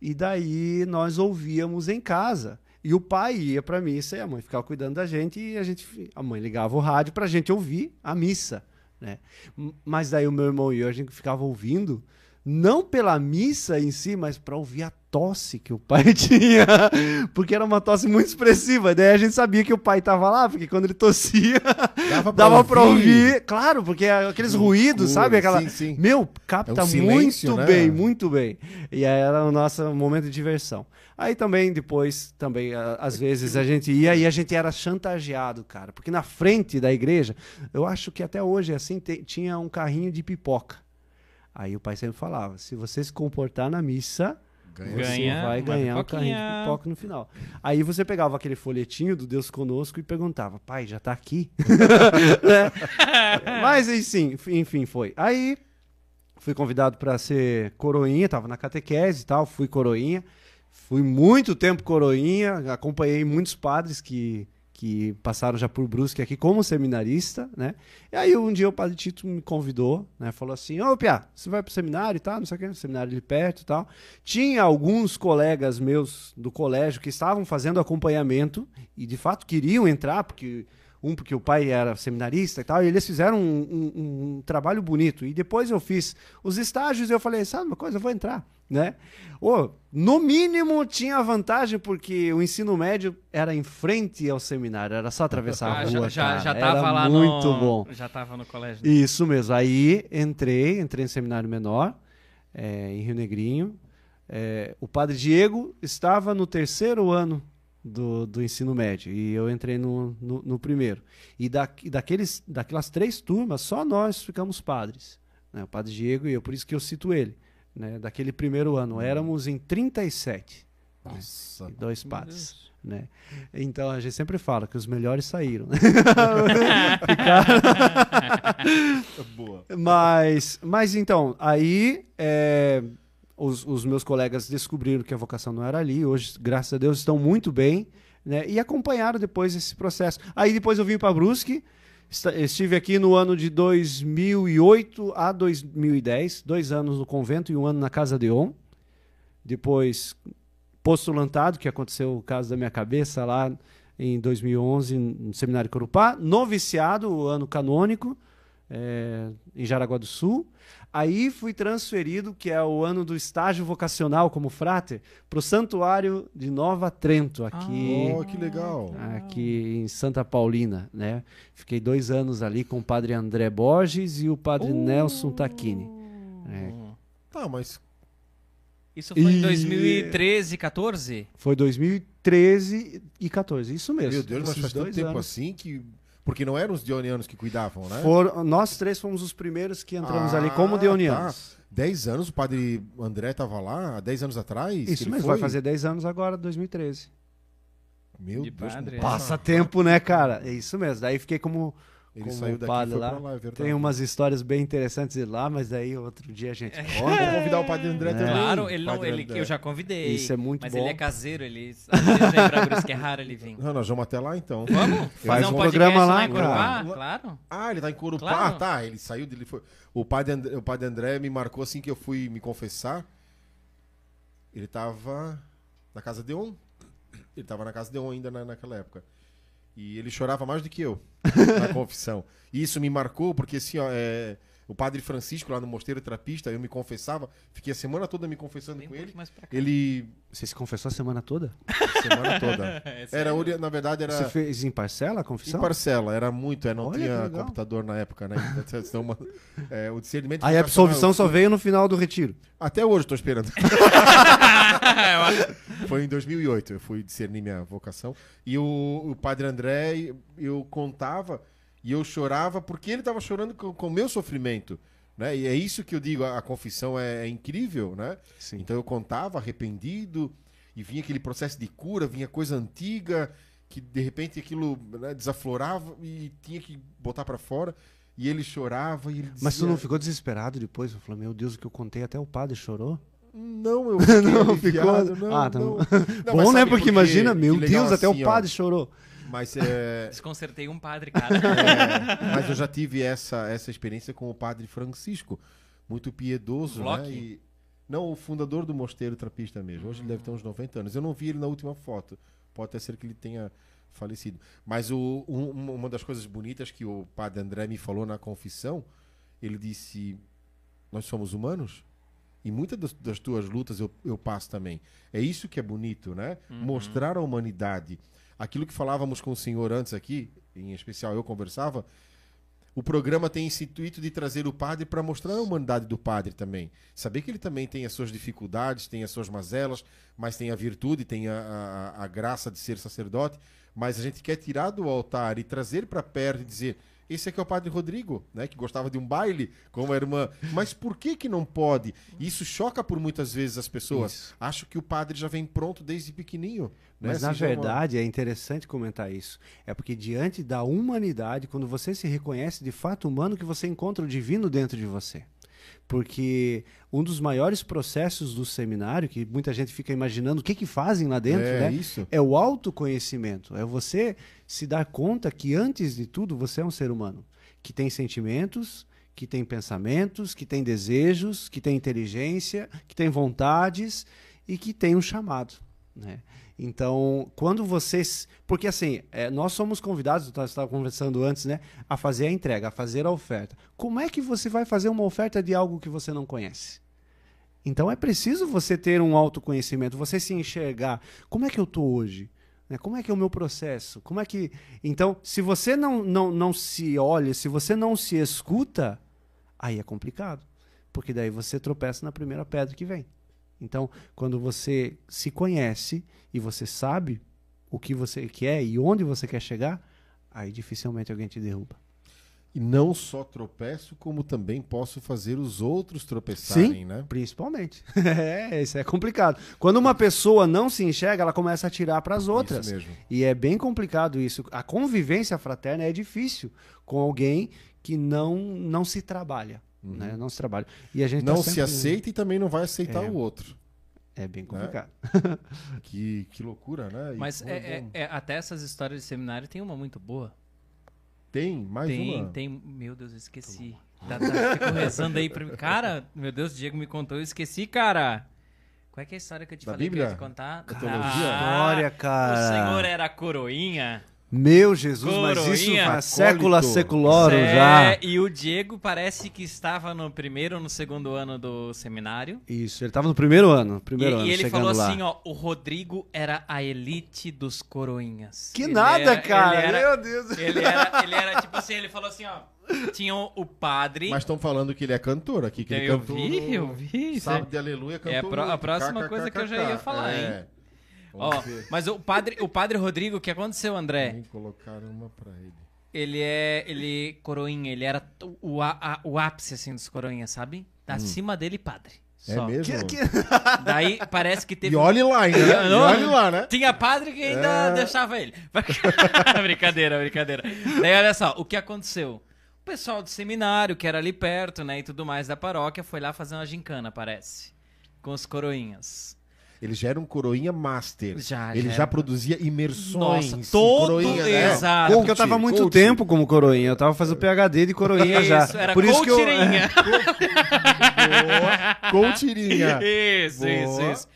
E daí nós ouvíamos em casa. E o pai ia para a missa e a mãe ficava cuidando da gente e a gente a mãe ligava o rádio para a gente ouvir a missa, né? Mas daí o meu irmão e eu a gente ficava ouvindo não pela missa em si, mas para ouvir a tosse que o pai tinha, porque era uma tosse muito expressiva. Daí a gente sabia que o pai estava lá, porque quando ele tossia, Dava pra ouvir. ouvir. Claro, porque aqueles ruídos, sabe? Aquela... Sim, sim. Meu, capta É um silêncio, muito né? bem, muito bem. E aí era o nosso momento de diversão. Aí também, depois, também, às vezes a gente ia e a gente era chantageado, cara. Porque na frente da igreja, eu acho que até hoje, assim, tinha um carrinho de pipoca. Aí o pai sempre falava: se você se comportar na missa, Ganha. você Ganha vai ganhar um carrinho de pipoca no final. Aí você pegava aquele folhetinho do Deus Conosco e perguntava, pai, já tá aqui? Né? Mas enfim, enfim, foi. Aí fui convidado para ser coroinha, tava na catequese e tal, fui coroinha. Fui muito tempo coroinha, acompanhei muitos padres que, que passaram já por Brusque aqui como seminarista, né? E aí um dia o padre Tito me convidou, né? Falou assim, ô Pia, você vai pro seminário e tal, não sei o que, seminário ali perto e tal. Tinha alguns colegas meus do colégio que estavam fazendo acompanhamento e de fato queriam entrar, porque um porque o pai era seminarista e tal, e eles fizeram um, um- um trabalho bonito. E depois eu fiz os estágios e eu falei, sabe uma coisa, eu vou entrar, né? Ô, no mínimo tinha vantagem porque o ensino médio era em frente ao seminário, era só atravessar a Ah, rua, já, já, já tava lá muito no... bom. Já tava no colégio. Isso mesmo. Aí entrei, entrei em seminário menor, é, em Rio Negrinho. É, o padre Diego estava no terceiro ano do, do ensino médio e eu entrei no, no, no primeiro. E da, daqueles, daquelas três turmas, só nós ficamos padres. né? O padre Diego e eu, por isso que eu cito ele. Né? Daquele primeiro ano, éramos em 37, Nossa. e dois padres. Né? Então a gente sempre fala que os melhores saíram. Boa. Mas, mas então, aí é, os, os meus colegas descobriram que a vocação não era ali. Hoje, graças a Deus, estão muito bem. Né, e acompanharam depois esse processo. Aí depois eu vim para Brusque. Estive aqui no ano de 2008 a 2010, dois anos no convento e um ano na Casa de On. Depois, postulantado, que aconteceu o caso da minha cabeça lá em 2011, no Seminário Corupá. Noviciado, o ano canônico, é, em Jaraguá do Sul. Aí fui transferido, que é o ano do estágio vocacional como fráter, para o Santuário de Nova Trento, aqui, Oh, que legal. aqui em Santa Paulina. Né? Fiquei dois anos ali com o padre André Borges e o padre Oh. Nelson Tacchini. É. Tá, mas Isso foi em E- 2013, 14? Foi 2013 e 14, isso mesmo. Meu Deus, mas faz tanto tempo anos. assim que. Porque não eram os dionianos que cuidavam, né? Foram- nós três fomos os primeiros que entramos Ah, ali como deonianos. Dez anos, o padre André tava lá, há dez anos atrás? Isso mesmo, foi? vai fazer 10 anos agora, 2013. Meu De Deus, padre, é. Passa tempo, né, cara? É isso mesmo. Daí fiquei como, Ele como saiu daqui e foi lá. pra lá, é verdade. Tem umas histórias bem interessantes de lá, mas daí outro dia a gente Vamos conta. convidar o Padre André É. também. Claro, ele não, ele, eu já convidei. Isso é muito mas bom. ele é caseiro, ele vem pra Brusque, é raro ele vir. Não, nós vamos até lá então. Vamos? Faz Fazer um podcast programa lá, em Corupá? cara. Claro. Ah, ele tá em Corupá. Claro. Ah, tá. Ele saiu dele. Foi... O, padre André, o padre André me marcou assim que eu fui me confessar. Ele tava na casa de um. Ele tava na casa de um ainda na, naquela época. E ele chorava mais do que eu na confissão. E isso me marcou porque assim, ó, é, o padre Francisco lá no Mosteiro Trapista, eu me confessava, fiquei a semana toda me confessando um com ele. Ele. Você se confessou a semana toda? Semana toda. É Era, na verdade, era. Você fez em parcela a Em confissão? parcela, era muito, é, não Olha tinha computador na época, né? Então, uma- é, o discernimento Aí a absolvição eu só veio no final do retiro. Até hoje estou esperando. Foi em 2008, eu fui discernir minha vocação. E o, o padre André, eu contava e eu chorava porque ele estava chorando com com o meu sofrimento. Né? E é isso que eu digo, a, a confissão é, é incrível, né? Sim. Então eu contava arrependido e vinha aquele processo de cura, vinha coisa antiga que de repente aquilo né, desaflorava e tinha que botar para fora. E ele chorava e ele dizia... Mas tu não ficou desesperado depois? Eu falei, meu Deus, o que eu contei até o padre chorou. Não, eu fiquei Não, ficou- não, Ah, tá não. bom. Não, Bom, né? Porque por quê? imagina, meu Deus, até assim, o ó, padre chorou. Mas, é, Desconcertei um padre, cara. é, mas eu já tive essa, essa experiência com o padre Francisco, muito piedoso, né? E, não, o fundador do Mosteiro Trapista mesmo. Hoje ele deve ter uns 90 anos. Eu não vi ele na última foto. Pode até ser que ele tenha falecido. Mas o, um- uma das coisas bonitas que o padre André me falou na confissão, ele disse: Nós somos humanos? E muitas das, das tuas lutas eu, eu passo também. É isso que é bonito, né? Mostrar a humanidade. Aquilo que falávamos com o senhor antes aqui, em especial eu conversava, o programa tem esse intuito de trazer o padre para mostrar a humanidade do padre também. Saber que ele também tem as suas dificuldades, tem as suas mazelas, mas tem a virtude, tem a, a, a graça de ser sacerdote. Mas a gente quer tirar do altar e trazer para perto e dizer: esse aqui é o padre Rodrigo, né, que gostava de um baile com a irmã. Mas por que que não pode? Isso choca por muitas vezes as pessoas. Isso. Acho que o padre já vem pronto desde pequenininho. né? Mas na já é uma- verdade é interessante comentar isso. É porque diante da humanidade, quando você se reconhece de fato humano, que você encontra o divino dentro de você. Porque um dos maiores processos do seminário, que muita gente fica imaginando o que, que fazem lá dentro, é né? isso. É o autoconhecimento. É você se dar conta que, antes de tudo, você é um ser humano. Que tem sentimentos, que tem pensamentos, que tem desejos, que tem inteligência, que tem vontades e que tem um chamado. Né? Então, quando vocês. Porque assim, é, nós somos convidados, você estava conversando antes, né? A fazer a entrega, a fazer a oferta. Como é que você vai fazer uma oferta de algo que você não conhece? Então é preciso você ter um autoconhecimento, você se enxergar. Como é que eu estou hoje? Né? Como é que é o meu processo? Como é que. Então, se você não, não, não se olha, se você não se escuta, aí é complicado. Porque daí você tropeça na primeira pedra que vem. Então, quando você se conhece e você sabe o que você quer e onde você quer chegar, aí dificilmente alguém te derruba. E não só tropeço, como também posso fazer os outros tropeçarem, né? Principalmente. É, isso é complicado. Quando uma pessoa não se enxerga, ela começa a tirar para as outras. Isso mesmo. E é bem complicado isso. A convivência fraterna é difícil com alguém que não não se trabalha, né? Não se trabalha. E a gente tá Uhum. Não se sempre- aceita e também não vai aceitar É. o outro. É bem complicado. Que, que loucura, né? E Mas é, é- bom. é- até essas histórias de seminário tem uma muito boa. Tem mais tem, uma. tem. Meu Deus, eu esqueci. Tá, tá, fico rezando aí pra mim. Cara, meu Deus, o Diego me contou, eu esqueci, cara. Qual é que é a história que eu te Da falei que eu Bíblia? ia te contar? Da teologia? História, cara. O Senhor era coroinha. Meu Jesus, mas isso Coroinha. faz sécula seculorum É, já. E o Diego parece que estava no primeiro ou no segundo ano do seminário. Isso, ele tava no primeiro ano, E, primeiro ano, e ele chegando falou lá. assim, ó, o Rodrigo era a elite dos coroinhas. Que Ele nada, era- cara. Ele era, Meu Deus. ele era, ele era tipo assim, ele falou assim, ó, tinha o, padre. Mas estão falando que ele é cantor aqui, que ele eu cantou. vi, no- eu vi. isso Sábado aí. de Aleluia cantou. É a pro- a próxima coisa que eu já ia falar, É. hein? Ó, ver. mas o padre, o padre Rodrigo, o que aconteceu, André? Nem colocaram uma pra ele. Ele é, ele coroinha, ele era o, a- a- o ápice assim dos coroinhas, sabe? Hum. Acima dele, padre. É Só. mesmo? Que- que- Daí parece que teve. E olhe lá ainda, né? E olhe lá, né? Tinha padre que ainda É. deixava ele. brincadeira, brincadeira. Daí olha só, o que aconteceu? O pessoal do seminário, que era ali perto, né, e tudo mais da paróquia, foi lá fazer uma gincana, parece. Com os coroinhas. Ele já era um coroinha master. Já, Ele já já, produzia imersões. Nossa, todo- coroinha, né? exato. Porque eu tava há muito coach. tempo como coroinha. Eu tava fazendo PHD de coroinha já. Isso, era Por isso que eu, coutirinha. Boa. Com tirinha. Isso, isso, Boa. isso.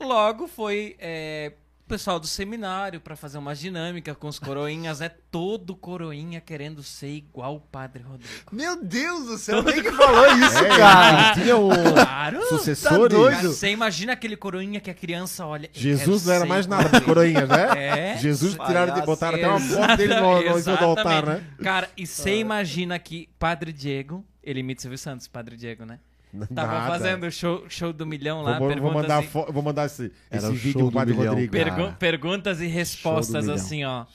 Logo foi é, pessoal do seminário pra fazer uma dinâmica com os coroinhas, né? Todo coroinha querendo ser igual o Padre Rodrigo. Meu Deus do céu, quem que falou isso, É, cara? eles tinham Claro! sucessores. Tá doido. Cara, Você imagina aquele coroinha que a criança olha. Jesus não era mais nada ele. coroinha, né? É. Jesus tiraram de botaram até uma foto dele no, no, do altar, né? Cara, e você imagina que Padre Diego, ele imita Silvio Santos, Padre Diego, né? Tava Nada. fazendo o show, show do milhão lá, Vou, vou mandar, e- fo- vou mandar esse, Era esse o vídeo Padre do milhão, Rodrigo. cara. Pergu- perguntas e respostas assim, ó.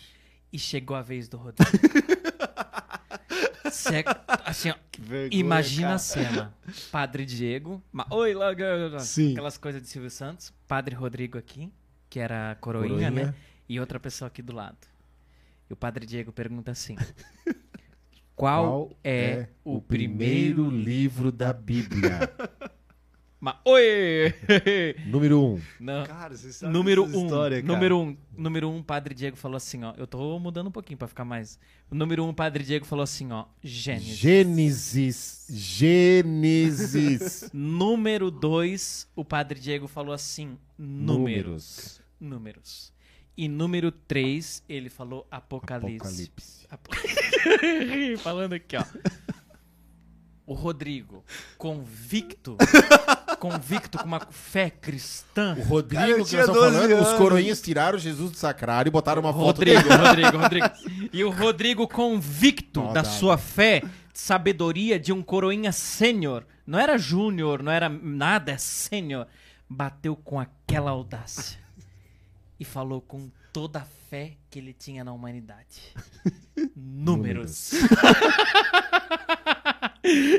E chegou a vez do Rodrigo. Cê- assim, ó, vergonha, imagina cara. a cena. Padre Diego. ma- Oi, lá, lá, lá, Sim. Aquelas coisas de Silvio Santos. Padre Rodrigo aqui, que era a coroinha, Coroinha. né? E outra pessoa aqui do lado. E o Padre Diego pergunta assim: Qual, é, o primeiro livro da Bíblia? Ma- Oi! Número um. Não. Cara, você sabe Número um, história, cara. número um, número um, Padre Diego falou assim, ó. Eu tô mudando um pouquinho pra ficar mais. Número um, Padre Diego falou assim, ó. Gênesis. Gênesis. Gênesis. Número dois, o Padre Diego falou assim, números. Números. E número três, ele falou Apocalipse. Apocalipse. Apo- Falando aqui, ó. O Rodrigo, convicto, convicto com uma fé cristã. O Rodrigo, Cara, que nós estamos 12 falando, os anos. coroinhas tiraram Jesus do sacrário e botaram uma foto Rodrigo, Rodrigo, Rodrigo. E o Rodrigo convicto Ó, da sua fé, sabedoria de um coroinha sênior. Não era júnior, não era nada, é sênior. Bateu com aquela audácia. E falou com toda a fé que ele tinha na humanidade. Números.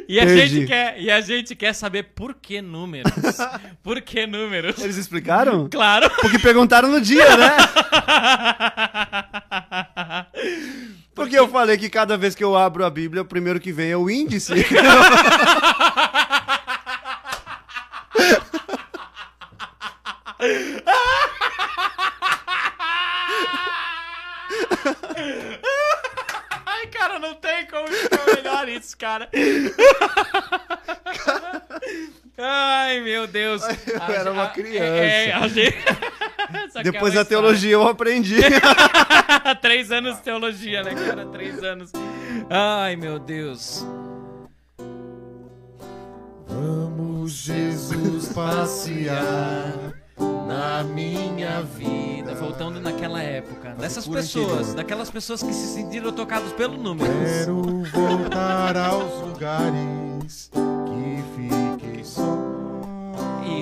e, a gente quer, e a gente quer saber por que números. Por que números? Eles explicaram? Claro. Porque perguntaram no dia, né? Porque eu falei que cada vez que eu abro a Bíblia, o primeiro que vem é o índice. Ai, cara, não tem como ficar melhor isso, cara. Ai, meu Deus. Eu era uma criança. É, a gente... É Depois da teologia eu aprendi. Três anos de teologia, né, cara? Três anos. Ai, meu Deus. Vamos, Jesus, passear na minha vida. Voltando naquela época. Dessas cura pessoas, interior. daquelas pessoas que se sentiram tocadas pelo número. Quero voltar aos lugares que fiquei só.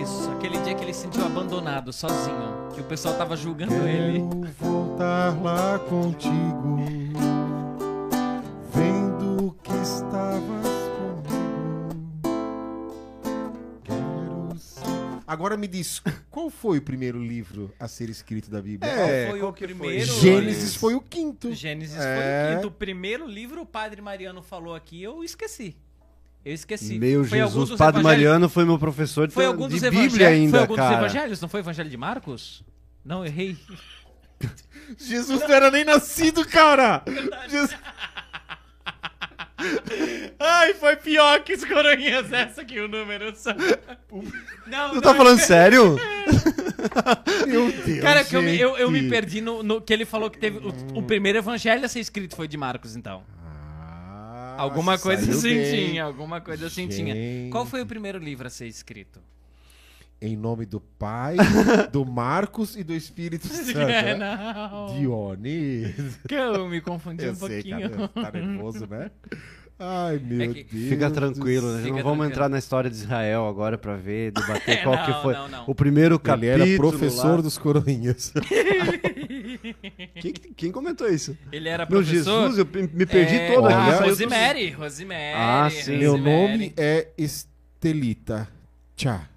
Isso, aquele dia que ele se sentiu abandonado, sozinho. Que o pessoal tava julgando ele. Quero voltar lá contigo, vendo que estavas Agora me diz, qual foi o primeiro livro a ser escrito da Bíblia? É, Qual foi qual o que foi? primeiro? Gênesis foi o quinto. Gênesis É. foi o quinto. O primeiro livro o Padre Mariano falou aqui, eu esqueci. Eu esqueci. Meu Foi Jesus, dos Padre evangelhos- Mariano foi meu professor de, Foi algum dos de. Bíblia ainda, foi algum cara. dos evangelhos? Não foi o evangelho de Marcos? Não, errei. Jesus não era nem nascido, cara! Jesus- Ai, foi pior que os coroinhas essa aqui, o número. Não, Tu tá falando sério? Meu Deus, Cara, que eu, me- eu, eu me gente. perdi no, no que ele falou que teve. O, o primeiro evangelho a ser escrito foi de Marcos, então. Ah, Alguma coisa saiu assim bem. tinha, alguma coisa assim tinha. Qual foi o primeiro livro a ser escrito? Em nome do Pai, do Marcos e do Espírito Santo. É, né? não. Dionísio. Que eu me confundi Eu um sei, pouquinho. cara. Tá nervoso, né? Ai, meu É que- Deus. Fica tranquilo, né? Fica não vamos tranquilo. entrar na história de Israel agora pra ver, debater É, qual não, que foi não, não. o primeiro Ele capítulo. era professor lá. dos coroinhas. Quem, quem comentou isso? Ele era Meu professor. Jesus, eu me perdi é, todo Olha- aqui. Ah, saiu Rosemary, Rosemary. Ah, sim. Meu Rosemary. nome é Estelita. Tchá.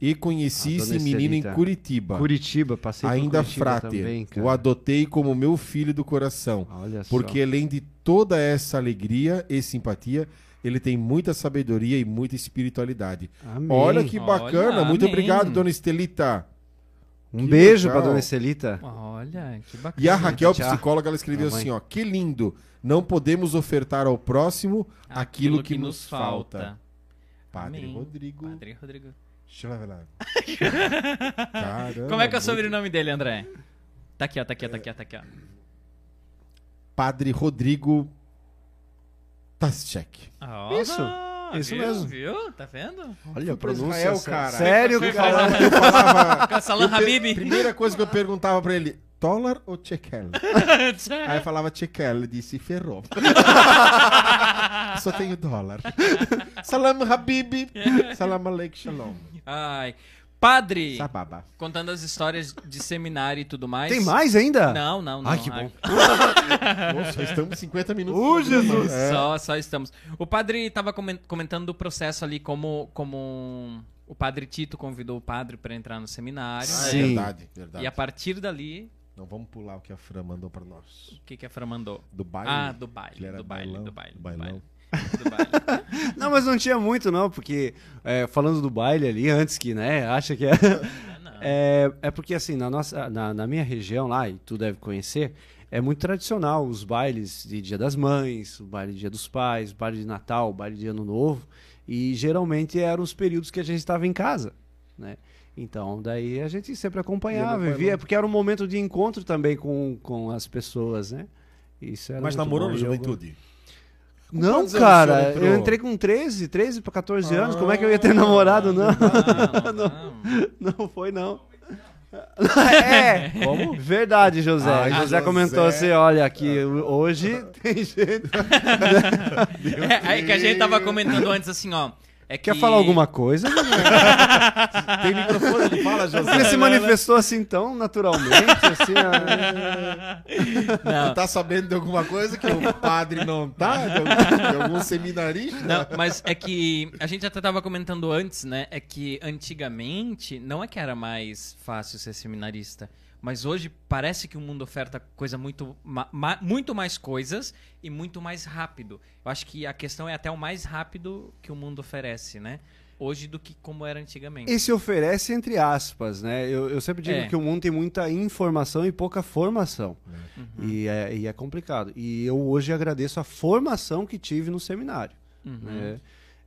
E conheci esse menino em. Curitiba. Curitiba, passei por Ainda Curitiba fráter. também, o adotei como meu filho do coração. Olha só. Porque além de toda essa alegria e simpatia, ele tem muita sabedoria e muita espiritualidade. Amém. Olha que Olha, bacana. Muito amém. obrigado, dona Estelita. Um que beijo pra dona Estelita. Olha, que bacana. E a Raquel, Tchau. psicóloga, ela escreveu assim, ó. Que lindo. Não podemos ofertar ao próximo aquilo, que, nos falta. Padre Amém. Rodrigo. Padre Rodrigo. Deixa eu ver lá. Caramba, Como é que é o muito- sobrenome dele, André? Tá aqui, ó, tá aqui, ó, tá aqui, ó, tá aqui, ó. Padre Rodrigo Taschek. Ah, Isso, isso viu, mesmo. Viu? Tá vendo? Olha a pronúncia. Israel, cara. Sério, cara? falar- Eu falava... Salam eu pe- Habib. Primeira coisa que eu perguntava pra ele, dólar ou shekel? Aí eu falava shekel, ele disse, ferrou. Só tenho dólar. Salam Habib, salam aleik shalom. Ai. Padre, Sababa. contando as histórias de seminário e tudo mais. Tem mais ainda? Não, não, não. Ai, que bom. Nossa, estamos 50 minutos. Ô. Jesus. É. Só, só estamos. O padre estava comentando do processo ali, como, como o padre Tito convidou o padre para entrar no seminário. Ah, né? é Sim. verdade, verdade. E a partir dali, Não vamos pular o que a Fran mandou pra nós. o que, que a Fran mandou? Do baile. Ah, do baile, do baile, bailão, do baile, do bailão. baile. Do baile. Não, mas não tinha muito, não, porque é, falando do baile ali, antes que, né, acha que é. É, é porque assim, na, nossa, na, na minha região lá, e tu deve conhecer, é muito tradicional os bailes de Dia das Mães, o baile de Dia dos Pais, o baile de Natal, o baile de Ano Novo. E geralmente eram os períodos que a gente estava em casa, né? Então, daí a gente sempre acompanhava Ia e no via, bailão. porque era um momento de encontro também com, com as pessoas, né? Isso era Mas namorou na eu- juventude? Com Não, cara, eu entrei com 13, 13 para 14 anos, como é que eu ia Ah, ter namorado? Não, Não, não. não foi não. É, Como? verdade, José. Ai, José, José. comentou assim, olha, aqui hoje tem gente... É, aí que a gente tava comentando antes assim, ó. É Quer que- falar alguma coisa? Tem microfone, ele fala, José. Ele se manifestou assim tão naturalmente, assim... Não, Tá sabendo de alguma coisa que o padre não tá? De algum, de algum seminarista? Não, mas é que a gente até tava comentando antes, né? É que antigamente não é que era mais fácil ser seminarista. Mas hoje parece que o mundo oferta coisa muito, ma- ma- muito mais coisas e muito mais rápido. Eu acho que a questão é até o mais rápido que o mundo oferece, né? Hoje do que como era antigamente. E se oferece entre aspas, né? Eu, eu sempre digo É. que o mundo tem muita informação e pouca formação. Uhum. E, é, e é complicado. E eu hoje agradeço a formação que tive no seminário. Uhum. né?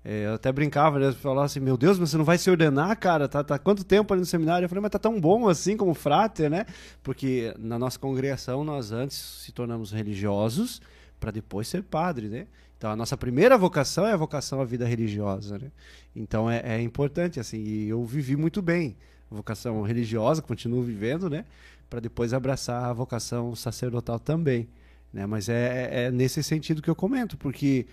É, eu até brincava, né? Falava assim, meu Deus, mas você não vai se ordenar, cara? Tá, tá quanto tempo ali no seminário? Eu falei, mas tá tão bom assim como fráter, né? Porque na nossa congregação nós antes se tornamos religiosos para depois ser padre, né? Então a nossa primeira vocação é a vocação à vida religiosa, né? Então é, é importante, assim, e eu vivi muito bem a vocação religiosa, continuo vivendo, né? Para depois abraçar a vocação sacerdotal também, né? Mas é, é- é nesse sentido que eu comento, porque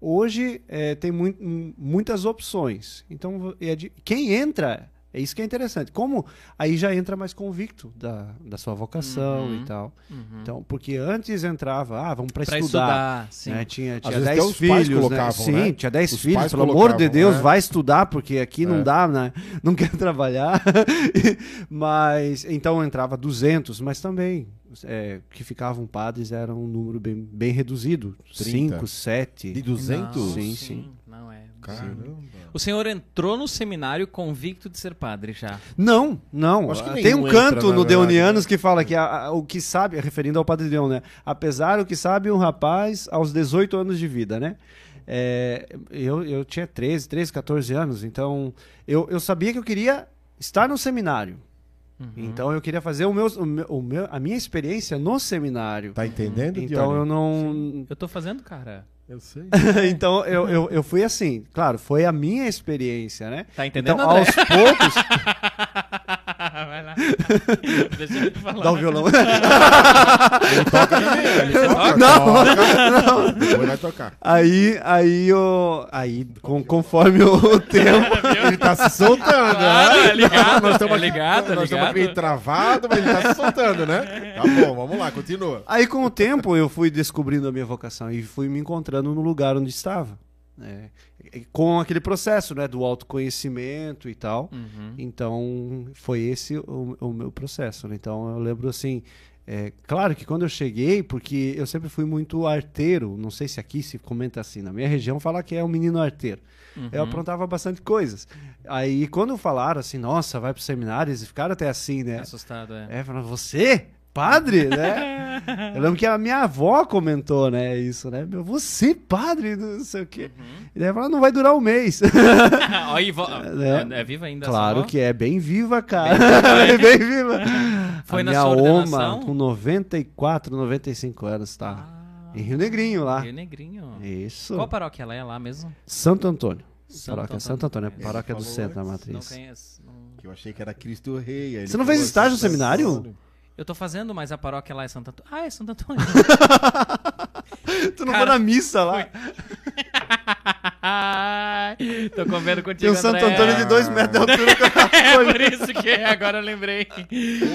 hoje é, tem mui- m- muitas opções. Então, é de- quem entra, é isso que é interessante. Como aí já entra mais convicto da, da sua vocação Uhum. e tal. Uhum. Então, porque antes entrava, ah, vamos para estudar. estudar, sim. né? Tinha, tinha vezes até 10 os pais filhos, né? colocavam, Sim, né? tinha 10 Os filhos. Pelo amor de Deus, né? vai estudar, porque aqui É. não dá, né? Não quer trabalhar. mas, então entrava 200, mas também é, que ficavam padres era um número bem, bem reduzido. 30. 5, 7. De 200? Não, Sim, sim. Não é. Caramba. O senhor entrou no seminário convicto de ser padre já. Não, não. Acho que Tem um entra, canto no Deonianos né? que fala que a- a- o que sabe, referindo ao Padre Deon, né? Apesar o que sabe um rapaz aos 18 anos de vida, né? É, eu, eu tinha 13, 13, 14 anos, então eu, eu sabia que eu queria estar no seminário. Uhum. Então eu queria fazer o meu, o meu- o meu- a minha experiência no seminário. Tá entendendo, Então Dione? eu não. Eu tô fazendo, cara. Eu sei. então eu, eu, eu fui assim, claro, foi a minha experiência, né? Tá entendendo, Então, André? aos poucos. Vai lá. Deixa ele falar. Dá o violão. Ele toca também, ele toca. Não, toca. Depois vai tocar. Aí, aí, eu, aí com, conforme o tempo. Ele tá se soltando, Claro, né? é ligado, Nós estamos é aqui- ligado, é Nós estamos ligado. meio travado, mas ele tá se soltando, né? Tá bom, vamos lá, continua. Aí, com o tempo, eu fui descobrindo a minha vocação e fui me encontrando no lugar onde estava. né? E Com aquele processo, né? Do autoconhecimento e tal. Uhum. Então, foi esse o, o meu processo. né? Então, eu lembro assim. é, claro que quando eu cheguei, porque eu sempre fui muito arteiro, não sei se aqui se comenta assim, na minha região fala que é um menino arteiro. Eu Uhum. aprontava bastante coisas. Aí, quando falaram assim, nossa, vai pro seminário, eles ficaram até assim, né? Assustado, é. É, falaram, você? Padre, né? Eu lembro que a minha avó comentou, né, isso, né? Meu, você, padre, não sei o quê. Uhum. E daí falou, não vai durar um mês. Vo- né? é, é viva ainda? claro que é, bem viva, cara. É bem viva. Foi a na minha sua oma, com 94, 95 anos, tá? Ah, Em Rio Negrinho, lá. Rio Negrinho. Isso. Qual paróquia ela é lá mesmo? Santo Antônio. Santo paróquia Antônio. Santo Antônio, paróquia do centro da antes, Não matriz. conheço. não- Que eu achei que era Cristo Rei. aí Você não fez estágio no Santo seminário? Antônio. Eu tô fazendo, mas a paróquia lá é Santo Antônio. Ah, é Santo Antônio. Tu não Cara, foi na missa lá? Tô comendo Tem contigo, o Santo André. Antônio de dois metros de altura. É por isso que agora eu lembrei.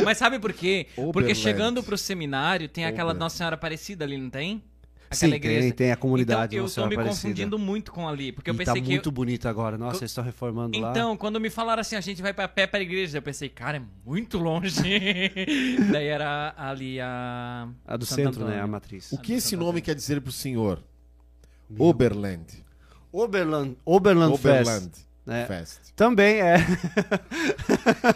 Mas sabe por quê? Porque Oberland. chegando pro seminário tem aquela Oberland. Nossa Senhora Aparecida ali, não tem? Sim, tem, tem a comunidade Então, eu Senhora me Aparecida. confundindo muito com ali, porque eu e pensei tá que muito bonito agora. Nossa, eles estão reformando lá. Então, quando me falaram assim, a gente vai pra pé pra igreja, eu pensei, cara, é muito longe. Daí era ali a. A do Santo centro, né? Antônio. A matriz. O que esse Santo nome Antônio. quer dizer pro senhor? Meu. Oberland. Oberland, Oberland, Oberland Fest. Né? Fest. Também é.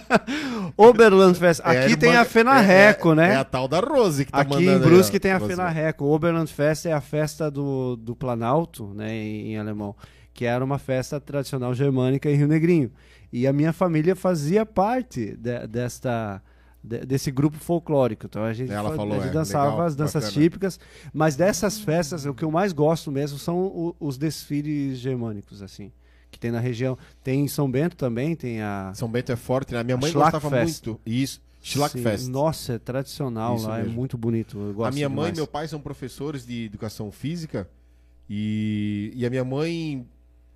Oberland Fest. É Aqui a tem irmã- a Fenarreco, é, é, né? É a tal da Rose que tá Aqui em Brusque tem a Rose. Fenarreco. Oberland Fest é a festa do, do Planalto, né, em, em alemão, que era uma festa tradicional germânica em Rio Negrinho. E a minha família fazia parte de- desta de- desse grupo folclórico. Então a gente, Ela fa- falou, a gente é, dançava legal, as danças bacana. típicas, mas dessas festas o que eu mais gosto mesmo são o- os desfiles germânicos assim, que tem na região. Tem em São Bento também, tem a São Bento é forte, né? A minha mãe gostava muito. Isso, Schlackfest. Nossa, é tradicional Isso lá, é mesmo. muito bonito. A minha mãe e demais. meu pai são professores de educação física e, e a minha mãe,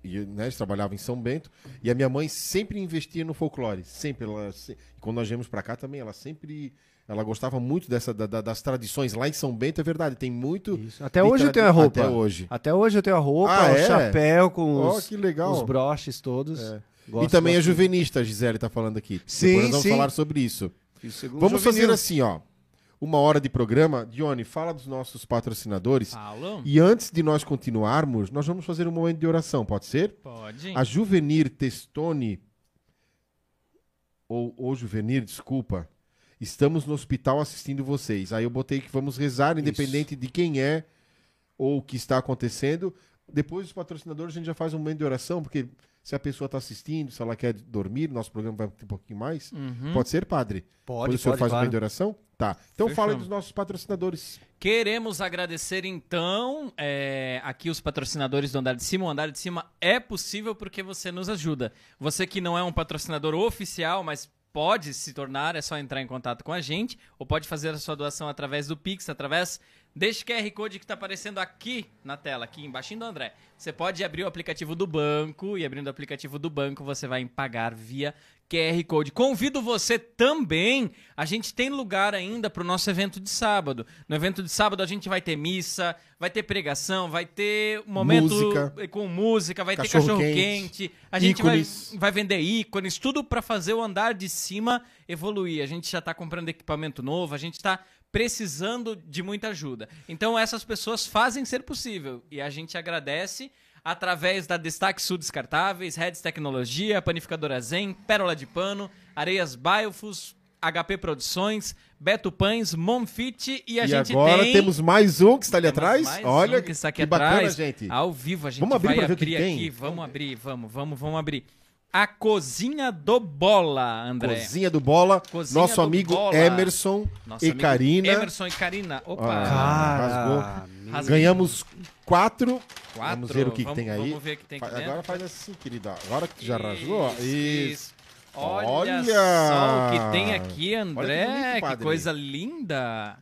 e, né, eles trabalhavam em São Bento e a minha mãe sempre investia no folclore, sempre. Ela, se- quando nós viemos pra cá também, ela sempre, ela gostava muito dessa da- da- das tradições lá em São Bento, é verdade. Tem muito. Isso. Até hoje eu tenho a roupa. Até hoje. Até hoje eu tenho a roupa, Ah, o é? chapéu com Ó, os, que legal. os broches todos. É. Gosto e também a bastante. juvenista, a Gisele tá falando aqui. Sim, Depois nós vamos sim. falar sobre isso. E Vamos juvenil. fazer assim, ó. Uma hora de programa. Dione, fala dos nossos patrocinadores. Paulo? E antes de nós continuarmos, nós vamos fazer um momento de oração, pode ser? Pode. A Juvenir Testoni, ou, ou Juvenir, desculpa, estamos no hospital assistindo vocês. Aí eu botei que vamos rezar, independente de quem é ou o que está acontecendo. Depois os patrocinadores a gente já faz um momento de oração, porque se a pessoa está assistindo, se ela quer dormir, nosso programa vai ter um pouquinho mais. Uhum. Pode ser, padre? Pode, o senhor pode, faz um claro. momento de oração? Tá. Então Fechamos. fala dos nossos patrocinadores. Queremos agradecer então é, aqui os patrocinadores do Andar de Cima. O Andar de Cima é possível porque você nos ajuda. Você que não é um patrocinador oficial, mas pode se tornar, é só entrar em contato com a gente ou pode fazer a sua doação através do Pix, através deste QR Code que está aparecendo aqui na tela, aqui embaixo do André. Você pode abrir o aplicativo do banco e abrindo o aplicativo do banco você vai pagar via QR Code. Convido você também. A gente tem lugar ainda para o nosso evento de sábado. No evento de sábado a gente vai ter missa, vai ter pregação, vai ter um momento Música. com música, vai ter Cachorro cachorro quente, quente. A gente vai, vai vender ícones, tudo para fazer o andar de cima evoluir. A gente já está comprando equipamento novo, a gente está precisando de muita ajuda. Então essas pessoas fazem ser possível e a gente agradece através da Destaque Sul Descartáveis, Reds Tecnologia, Panificadora Zen, Pérola de Pano, Areias Biofus, HP Produções, Beto Pães, Monfit e a e gente agora tem... temos mais um que está ali Temos atrás. Olha um que está aqui que bacana, atrás. gente. Ao vivo a gente Vamos abrir vai abrir aqui. tem? Vamos abrir, vamos, vamos, vamos abrir. A cozinha do Bola, André. Cozinha do Bola, Cozinha nosso do amigo Bola. Emerson Nosso e amigo Karina. Emerson e Karina. Opa. Ah, Rasgou. Ganhamos quatro. Quatro. Vamos ver o que, que tem aí. vamos ver o que tem aqui Fa- dentro. Agora faz assim, querida. Agora que tu já rasgou, ó. Isso. Olha, Olha! só o que tem aqui, André. Olha que bonito, que, padre. coisa linda.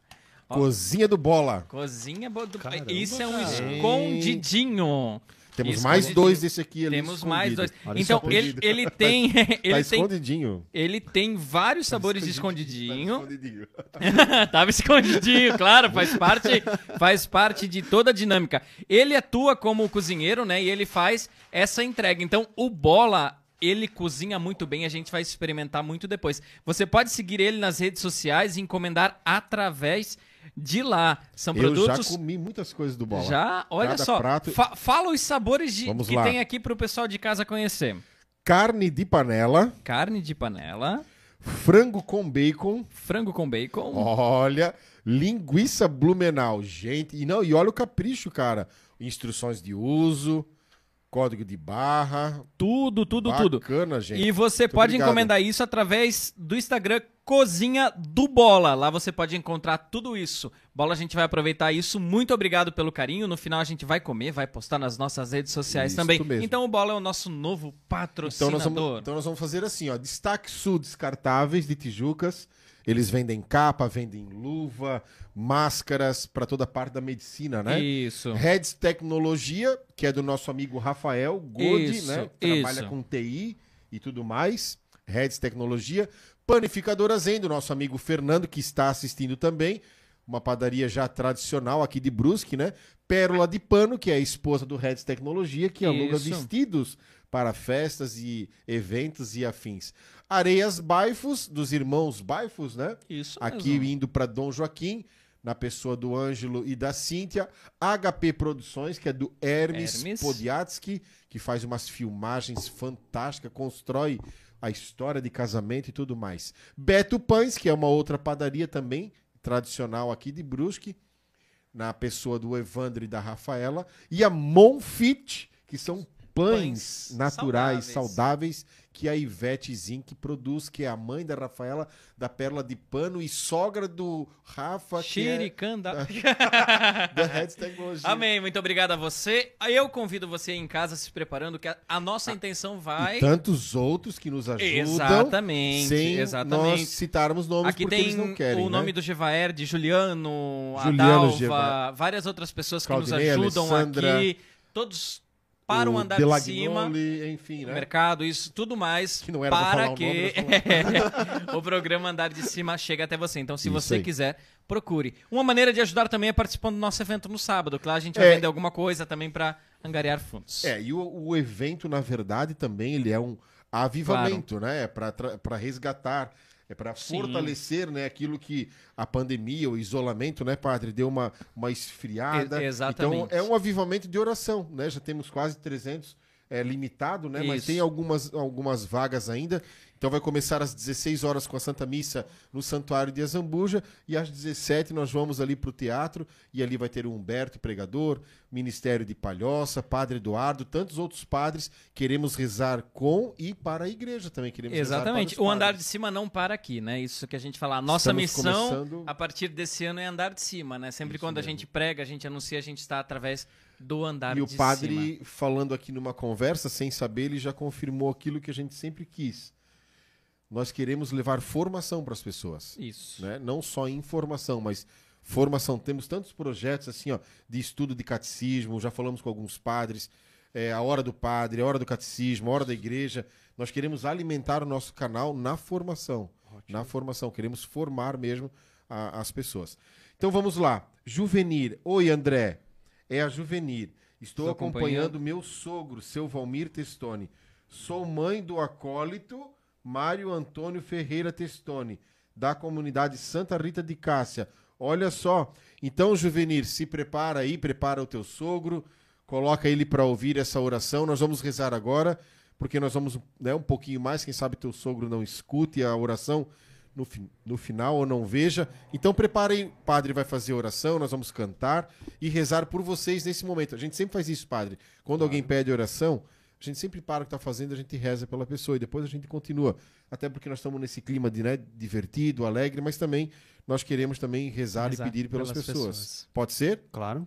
Ó, Cozinha do Bola. Cozinha do... Caramba, Isso é um cara. escondidinho. Temos Escondidinho. mais dois desse aqui ali. Temos mais dois. escondido. Olha Então, ele, ele tem. Tá Ele tem, escondidinho. ele tem vários sabores de Tá escondidinho. escondidinho. Tava escondidinho, claro, faz parte, faz parte de toda a dinâmica. Ele atua como cozinheiro, né? E ele faz essa entrega. Então, o Bola, ele cozinha muito bem, a gente vai experimentar muito depois. Você pode seguir ele nas redes sociais e encomendar através de lá. São Eu já produtos comi muitas coisas do bola. já, olha Cada só. prato- fa- fala os sabores de- que lá. tem aqui pro pessoal de casa conhecer. Carne de panela, Carne de panela, frango com bacon, frango com bacon. olha, linguiça blumenau, gente. E não, e olha o capricho, cara. Instruções de uso, código de barra. Tudo, tudo, tudo. Bacana, gente. E você Muito pode obrigado. encomendar isso através do Instagram Cozinha do Bola. Lá você pode encontrar tudo isso. Bola, a gente vai aproveitar isso. Muito obrigado pelo carinho. No final a gente vai comer, vai postar nas nossas redes sociais Isso também. mesmo. Então o Bola é o nosso novo Então patrocinador. nós, vamos, então nós vamos fazer assim, ó. Destaque Sul Descartáveis de Tijucas. Eles vendem capa, vendem luva, máscaras para toda parte da medicina, né? Isso. Reds Tecnologia, que é do nosso amigo Rafael Godi, Isso, né? Trabalha isso. com TI e tudo mais. Reds Tecnologia. Panificadora Zen, do nosso amigo Fernando, que está assistindo também. Uma padaria já tradicional aqui de Brusque, né? Pérola de Pano, que é a esposa do Reds Tecnologia, que aluga Isso. vestidos para festas e eventos e afins. Areias Baifos, dos irmãos Baifos, né? Isso Aqui mesmo. indo para Dom Joaquim, na pessoa do Ângelo e da Cíntia. HP Produções, que é do Hermes, Hermes. Podiatsky, que faz umas filmagens fantásticas, constrói a história de casamento e tudo mais. Beto Pães, que é uma outra padaria também, tradicional aqui de Brusque, na pessoa do Evandro e da Rafaela. E a Monfit, que são pães, Pães naturais, saudáveis. saudáveis, que a Ivete Zinc produz, que é a mãe da Rafaela, da Pérola de Pano e sogra do Rafa, que é Xiricanda. da Reds Tecnologia. Amém, muito obrigado a você. Eu convido você em casa se preparando, que a, a nossa intenção vai. E tantos outros que nos ajudam. Exatamente, Sem exatamente. nós citarmos nomes Aqui porque eles não querem, o nome né? do Gevaer, de Juliano, Juliano Adalva, Gevaer. várias outras pessoas que Claudinei, nos ajudam Alessandra, aqui. Todos para o O andar de cima. enfim, né? Mercado, isso, tudo mais Que não era para falar o que nome, o programa Andar de Cima chegue até você. Então, se Isso você aí. quiser, procure. Uma maneira de ajudar também é participando do nosso evento no sábado, que lá a gente É. vai vender alguma coisa também para angariar fundos. É, e o, o evento, na verdade, também ele é um avivamento, né? É para resgatar, é para fortalecer né, aquilo que a pandemia, o isolamento, né, padre, deu uma, uma esfriada. E- exatamente. Então, é um avivamento de oração, né? Já temos quase 300 é, limitado, né? Mas Isso. tem algumas, algumas vagas ainda. Então vai começar às 16 horas com a Santa Missa no Santuário de Azambuja e às 17 nós vamos ali para o teatro e ali vai ter o Humberto, pregador, Ministério de Palhoça, Padre Eduardo, tantos outros padres. Queremos rezar com e para a igreja também. Queremos Exatamente. O andar de cima não para aqui, né? Isso que a gente fala. A nossa Estamos missão começando- a partir desse ano é andar de cima, né? Sempre Isso quando a mesmo. gente prega, a gente anuncia, a gente está através do andar E de o padre, cima. falando aqui numa conversa, sem saber, ele já confirmou aquilo que a gente sempre quis. Nós queremos levar formação para as pessoas. Isso. né? Não só informação, mas formação. Temos tantos projetos assim, ó, de estudo de catecismo, já falamos com alguns padres, é, a hora do padre, a hora do catecismo, a hora da igreja. Nós queremos alimentar o nosso canal na formação. Na formação, queremos formar mesmo a- as pessoas. Então vamos lá. Juvenir. Oi, André. É a Juvenir. Estou Estou acompanhando acompanhando. meu sogro, seu Valmir Testoni. Sou mãe do acólito Mário Antônio Ferreira Testoni, da comunidade Santa Rita de Cássia. Olha só. Então, Juvenir, se prepara aí, prepara o teu sogro, coloca ele para ouvir essa oração. Nós vamos rezar agora, porque nós vamos né, um pouquinho mais. Quem sabe teu sogro não escute a oração no, no final ou não veja. Então, preparem, o padre vai fazer a oração, nós vamos cantar e rezar por vocês nesse momento. A gente sempre faz isso, padre. Quando alguém pede oração, a gente sempre para o que está fazendo, a gente reza pela pessoa e depois a gente continua. Até porque nós estamos nesse clima de né, divertido, alegre, mas também nós queremos também rezar, Rezar e pedir pelas, pelas pessoas. pessoas. Pode ser? Claro.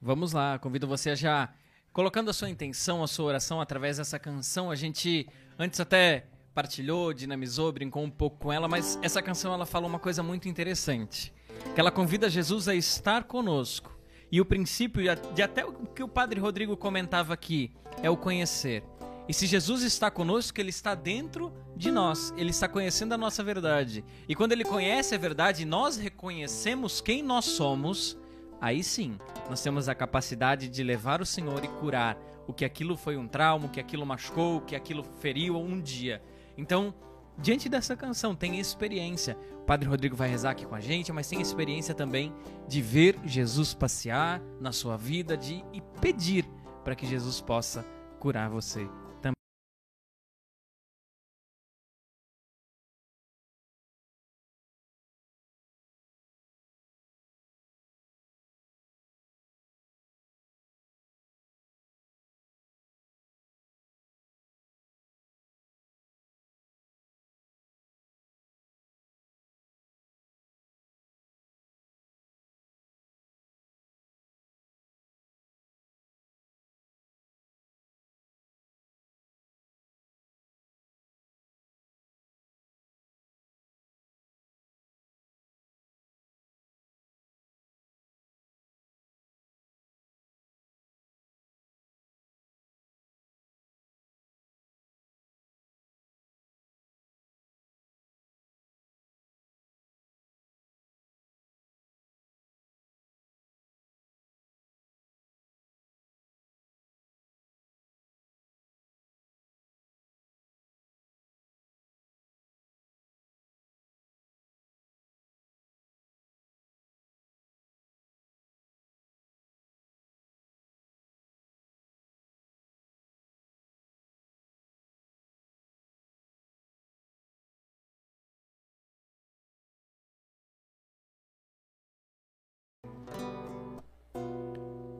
Vamos lá, convido você a já colocando a sua intenção, a sua oração através dessa canção. A gente antes até partilhou, dinamizou, brincou um pouco com ela, mas essa canção ela fala uma coisa muito interessante, que ela convida Jesus a estar conosco. E o princípio de, até o que o Padre Rodrigo comentava aqui é o conhecer. E se Jesus está conosco, ele está dentro de nós. Ele está conhecendo a nossa verdade. E quando ele conhece a verdade nós reconhecemos quem nós somos, aí sim, nós temos a capacidade de levar o Senhor e curar o que aquilo foi um trauma, o que aquilo machucou, o que aquilo feriu um dia. Então, diante dessa canção, tem experiência. Padre Rodrigo vai rezar aqui com a gente, mas tem experiência também de ver Jesus passear na sua vida de, e pedir para que Jesus possa curar você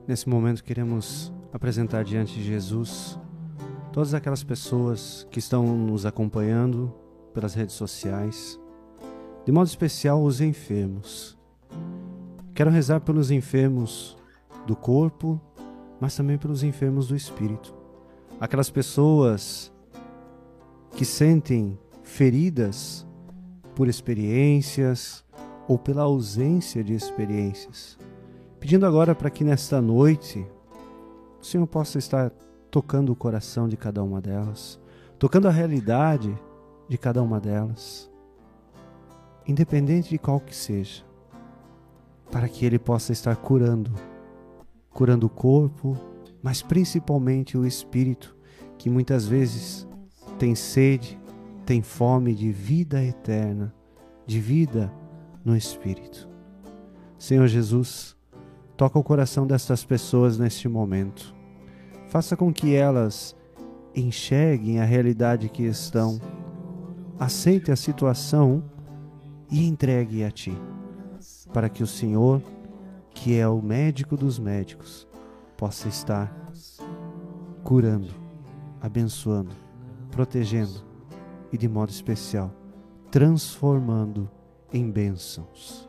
Nesse momento queremos apresentar diante de Jesus todas aquelas pessoas que estão nos acompanhando pelas redes sociais, de modo especial os enfermos. Quero rezar pelos enfermos do corpo, mas também pelos enfermos do espírito. Aquelas pessoas que sentem feridas por experiências ou pela ausência de experiências. Pedindo agora para que nesta noite o Senhor possa estar tocando o coração de cada uma delas, tocando a realidade de cada uma delas, independente de qual que seja, para que Ele possa estar curando, curando o corpo, mas principalmente o espírito, que muitas vezes tem sede, tem fome de vida eterna, de vida no espírito. Senhor Jesus, Toca o coração destas pessoas neste momento. Faça com que elas enxerguem a realidade que estão, aceite a situação e entregue a Ti, para que o Senhor, que é o médico dos médicos, possa estar curando, abençoando, protegendo e, de modo especial, transformando em bênçãos.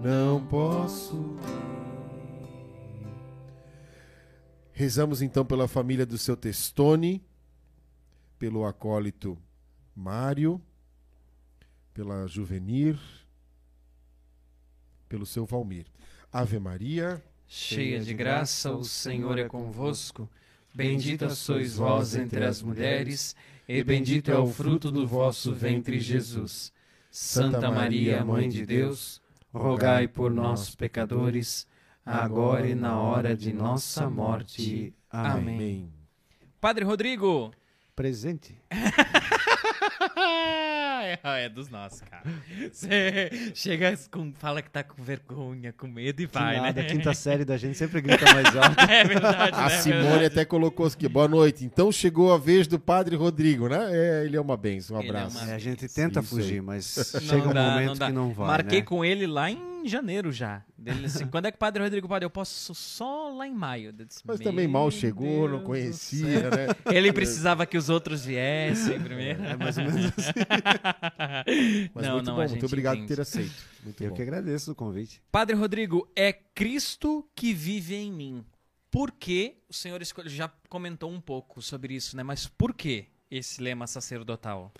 não posso ir. Rezamos então pela família do seu Testone, pelo acólito Mário, pela Juvenir, pelo seu Valmir. Ave Maria, cheia de graça, o Senhor é convosco. Bendita sois vós entre as mulheres, e bendito é o fruto do vosso ventre, Jesus. Santa Maria, Mãe de Deus, rogai por nós, pecadores, agora e na hora de nossa morte. Amém. Padre Rodrigo. Presente. é, é dos nossos, cara. Você chega com, fala que tá com vergonha, com medo e vai, que nada, né? A quinta série da gente sempre grita mais alto. é verdade, A né? É Simone verdade. até colocou aqui, boa noite. Então chegou a vez do Padre Rodrigo, né? É, ele é uma benção, um Ele é abraço. uma- É, a gente tenta Isso aí. fugir, mas Não chega um dá, momento dá. que não vai. Marquei né? com ele lá em janeiro já. Ele assim, quando é que o Padre Rodrigo Padre? Eu posso só lá em maio. Disse, Mas também mal "Meu chegou, não Deus do conhecia, né? Ele precisava que os outros viessem primeiro. É mais ou menos assim. Mas não, muito não, bom, a muito obrigado entende. por ter aceito. Muito Eu bom. que agradeço o convite. Padre Rodrigo, é Cristo que vive em mim. Por que o senhor escolheu? Já comentou um pouco sobre isso, né? Mas por que esse lema sacerdotal?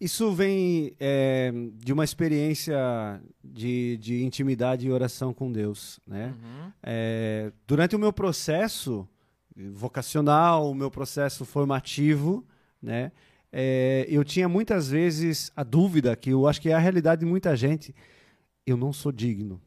Isso vem é, de uma experiência de, de intimidade e oração com Deus, né? Uhum. É, durante o meu processo vocacional, o meu processo formativo, né? é, eu tinha muitas vezes a dúvida, que eu acho que é a realidade de muita gente, eu não sou digno.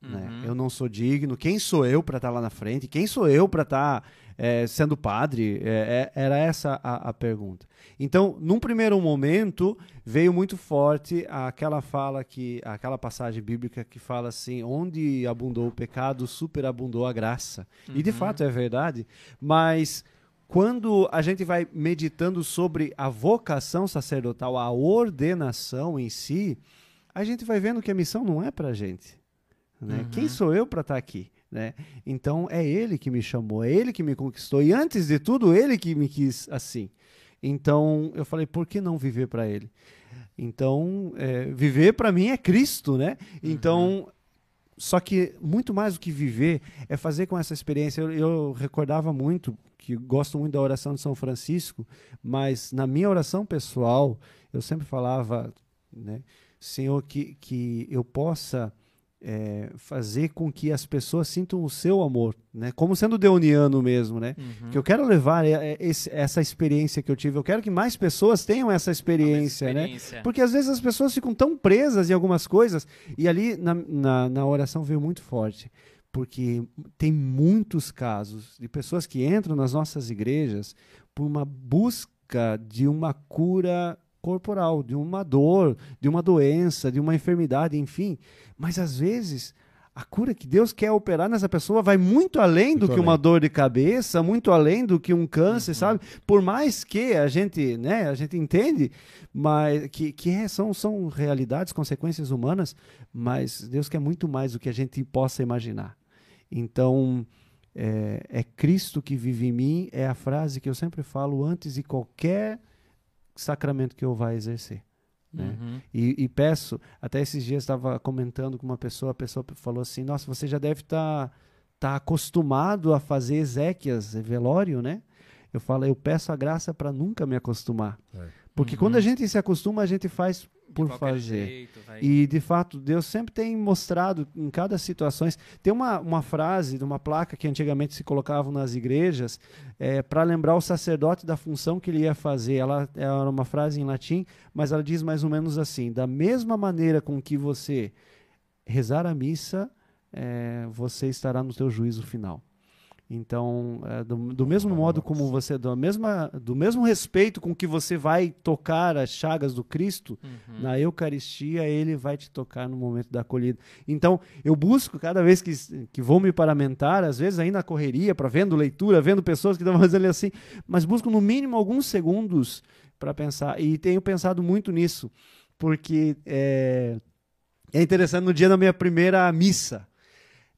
Né? Uhum. Eu não sou digno. Quem sou eu para estar lá na frente? Quem sou eu para estar é, sendo padre? É, é, era essa a, a pergunta. Então, num primeiro momento, veio muito forte aquela fala que, aquela passagem bíblica que fala assim: onde abundou o pecado, superabundou a graça. E de Uhum. fato é verdade. Mas quando a gente vai meditando sobre a vocação sacerdotal, a ordenação em si, a gente vai vendo que a missão não é para a gente. Né? Uhum. Quem sou eu para estar aqui? Né? Então é ele que me chamou, é ele que me conquistou e antes de tudo ele que me quis assim. Então eu falei, por que não viver para ele? Então é, viver para mim é Cristo, né? Então só que muito mais do que viver é fazer com essa experiência. Eu, eu recordava muito que gosto muito da oração de São Francisco, mas na minha oração pessoal eu sempre falava, né, Senhor, que, que eu possa é, fazer com que as pessoas sintam o seu amor, né, como sendo deoniano mesmo, né? Uhum. Que eu quero levar é, é, esse- essa experiência que eu tive. Eu quero que mais pessoas tenham essa experiência, né? Experiência. Porque às vezes as pessoas ficam tão presas em algumas coisas. E ali na, na, na oração veio muito forte. Porque tem muitos casos de pessoas que entram nas nossas igrejas por uma busca de uma cura corporal, de uma dor, de uma doença, de uma enfermidade, enfim. Mas às vezes a cura que Deus quer operar nessa pessoa vai muito além do Muito que uma dor de cabeça, muito além do que um câncer, sabe? Por mais que a gente, né, a gente entende, mas que, que é- são, são realidades, consequências humanas, mas Deus quer muito mais do que a gente possa imaginar. Então, é, é Cristo que vive em mim, é a frase que eu sempre falo antes de qualquer sacramento que eu vá exercer. né? Uhum. E, e peço, até esses dias estava comentando com uma pessoa, a pessoa falou assim: Nossa, você já deve estar tá, acostumado a fazer exéquias, velório, né? Eu falo, eu peço a graça para nunca me acostumar. É. Porque Uhum. quando a gente se acostuma, a gente faz por fazer. jeito. E de fato, Deus sempre tem mostrado em cada situação. Tem uma, uma frase de uma placa que antigamente se colocavam nas igrejas para lembrar o sacerdote da função que ele ia fazer. Ela era uma frase em latim, mas ela diz mais ou menos assim: da mesma maneira com que você rezar a missa, eh, você estará no teu juízo final. Então, é, do, do mesmo modo como você, do, mesma, do mesmo respeito com que você vai tocar as chagas do Cristo, Uhum. na Eucaristia, ele vai te tocar no momento da acolhida. Então, eu busco, cada vez que, que vou me paramentar, às vezes aí na correria, para vendo leitura, vendo pessoas que estão fazendo assim, mas busco no mínimo alguns segundos para pensar. E tenho pensado muito nisso, porque é, é interessante no dia da minha primeira missa.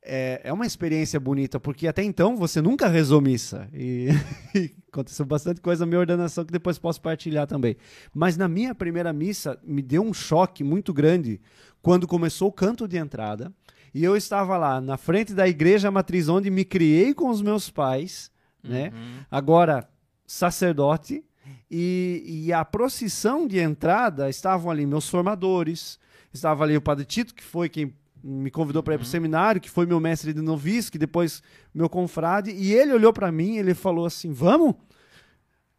É, é uma experiência bonita, porque até então você nunca rezou missa. E, e aconteceu bastante coisa na minha ordenação que depois posso partilhar também. Mas na minha primeira missa me deu um choque muito grande quando começou o canto de entrada. E eu estava lá na frente da igreja matriz onde me criei com os meus pais, né? Uhum. Agora sacerdote e, e a procissão de entrada estavam ali meus formadores, estava ali o Padre Tito que foi quem me convidou para ir para o seminário, que foi meu mestre de noviço, que depois meu confrade, e ele olhou para mim, ele falou assim, vamos?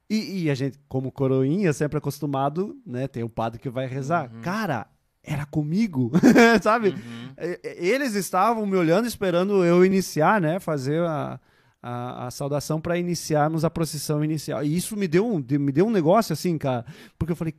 E, e a gente, como coroinha, sempre acostumado, né, tem o padre que vai rezar. Cara, era comigo, sabe? Uhum. Eles estavam me olhando, esperando eu iniciar, né? Fazer a, a, a saudação para iniciarmos a procissão inicial. E isso me deu, um, me deu um negócio assim, cara. Porque eu falei,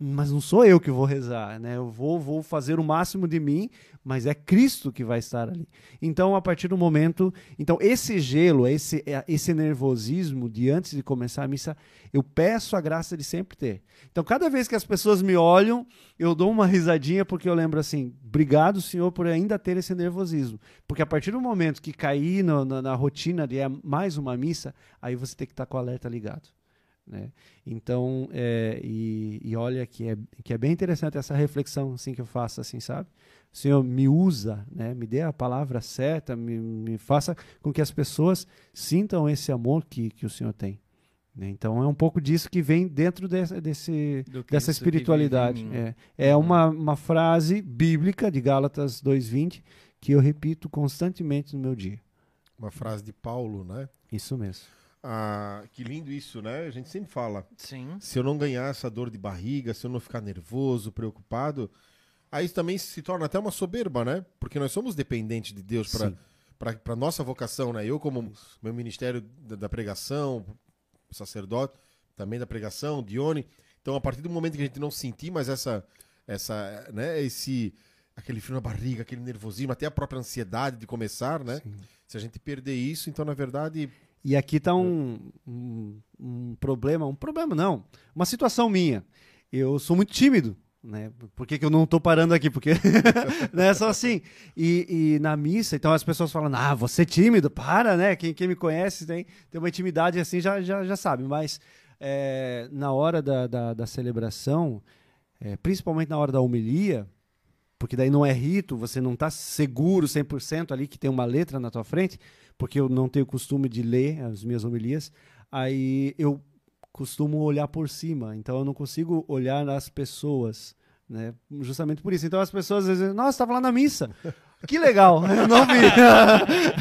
mas não sou eu que vou rezar, né? Eu vou, vou fazer o máximo de mim, mas é Cristo que vai estar ali. Então, a partir do momento, então esse gelo, esse é, esse nervosismo de antes de começar a missa, eu peço a graça de sempre ter. Então, cada vez que as pessoas me olham, eu dou uma risadinha porque eu lembro assim, obrigado, Senhor, por ainda ter esse nervosismo, porque a partir do momento que cair na, na rotina de é mais uma missa, aí você tem que estar com o alerta ligado. Né? Então, é, e, e, olha que é, que é bem interessante essa reflexão assim que eu faço, assim, sabe? O Senhor me usa, né? me dê a palavra certa, me, me faça com que as pessoas sintam esse amor que, que o Senhor tem. Né? Então, é um pouco disso que vem dentro desse, desse dessa espiritualidade. É, é uhum. uma, uma frase bíblica de Gálatas 2,20 que eu repito constantemente no meu dia. Uma frase de Paulo, né? Isso mesmo. Ah, que lindo isso, né? A gente sempre fala. Sim. Se eu não ganhar essa dor de barriga, se eu não ficar nervoso, preocupado, aí isso também se torna até uma soberba, né? Porque nós somos dependentes de Deus para para nossa vocação, né? Eu como isso. meu ministério da, da, pregação, sacerdote, também da pregação, Dione. Então, a partir do momento que a gente não sentir mais essa essa, né, esse aquele frio na barriga, aquele nervosismo, até a própria ansiedade de começar, né? Sim. Se a gente perder isso, então na verdade e aqui está um, um, um, problema, um problema não, uma situação minha. Eu sou muito tímido, né? Por que, que eu não estou parando aqui? Porque né? só assim. E, e, na missa, então as pessoas falam, ah, você é tímido, para, né? Quem, quem me conhece tem, tem uma intimidade assim, já, já, já sabe. Mas é, na hora da, da, da celebração, é, principalmente na hora da homilia, porque daí não é rito, você não está seguro 100% ali que tem uma letra na tua frente, porque eu não tenho costume de ler as minhas homilias, aí eu costumo olhar por cima, então eu não consigo olhar nas pessoas, né? Justamente por isso. Então as pessoas às vezes, nossa, estava lá na missa. Que legal, eu não vi.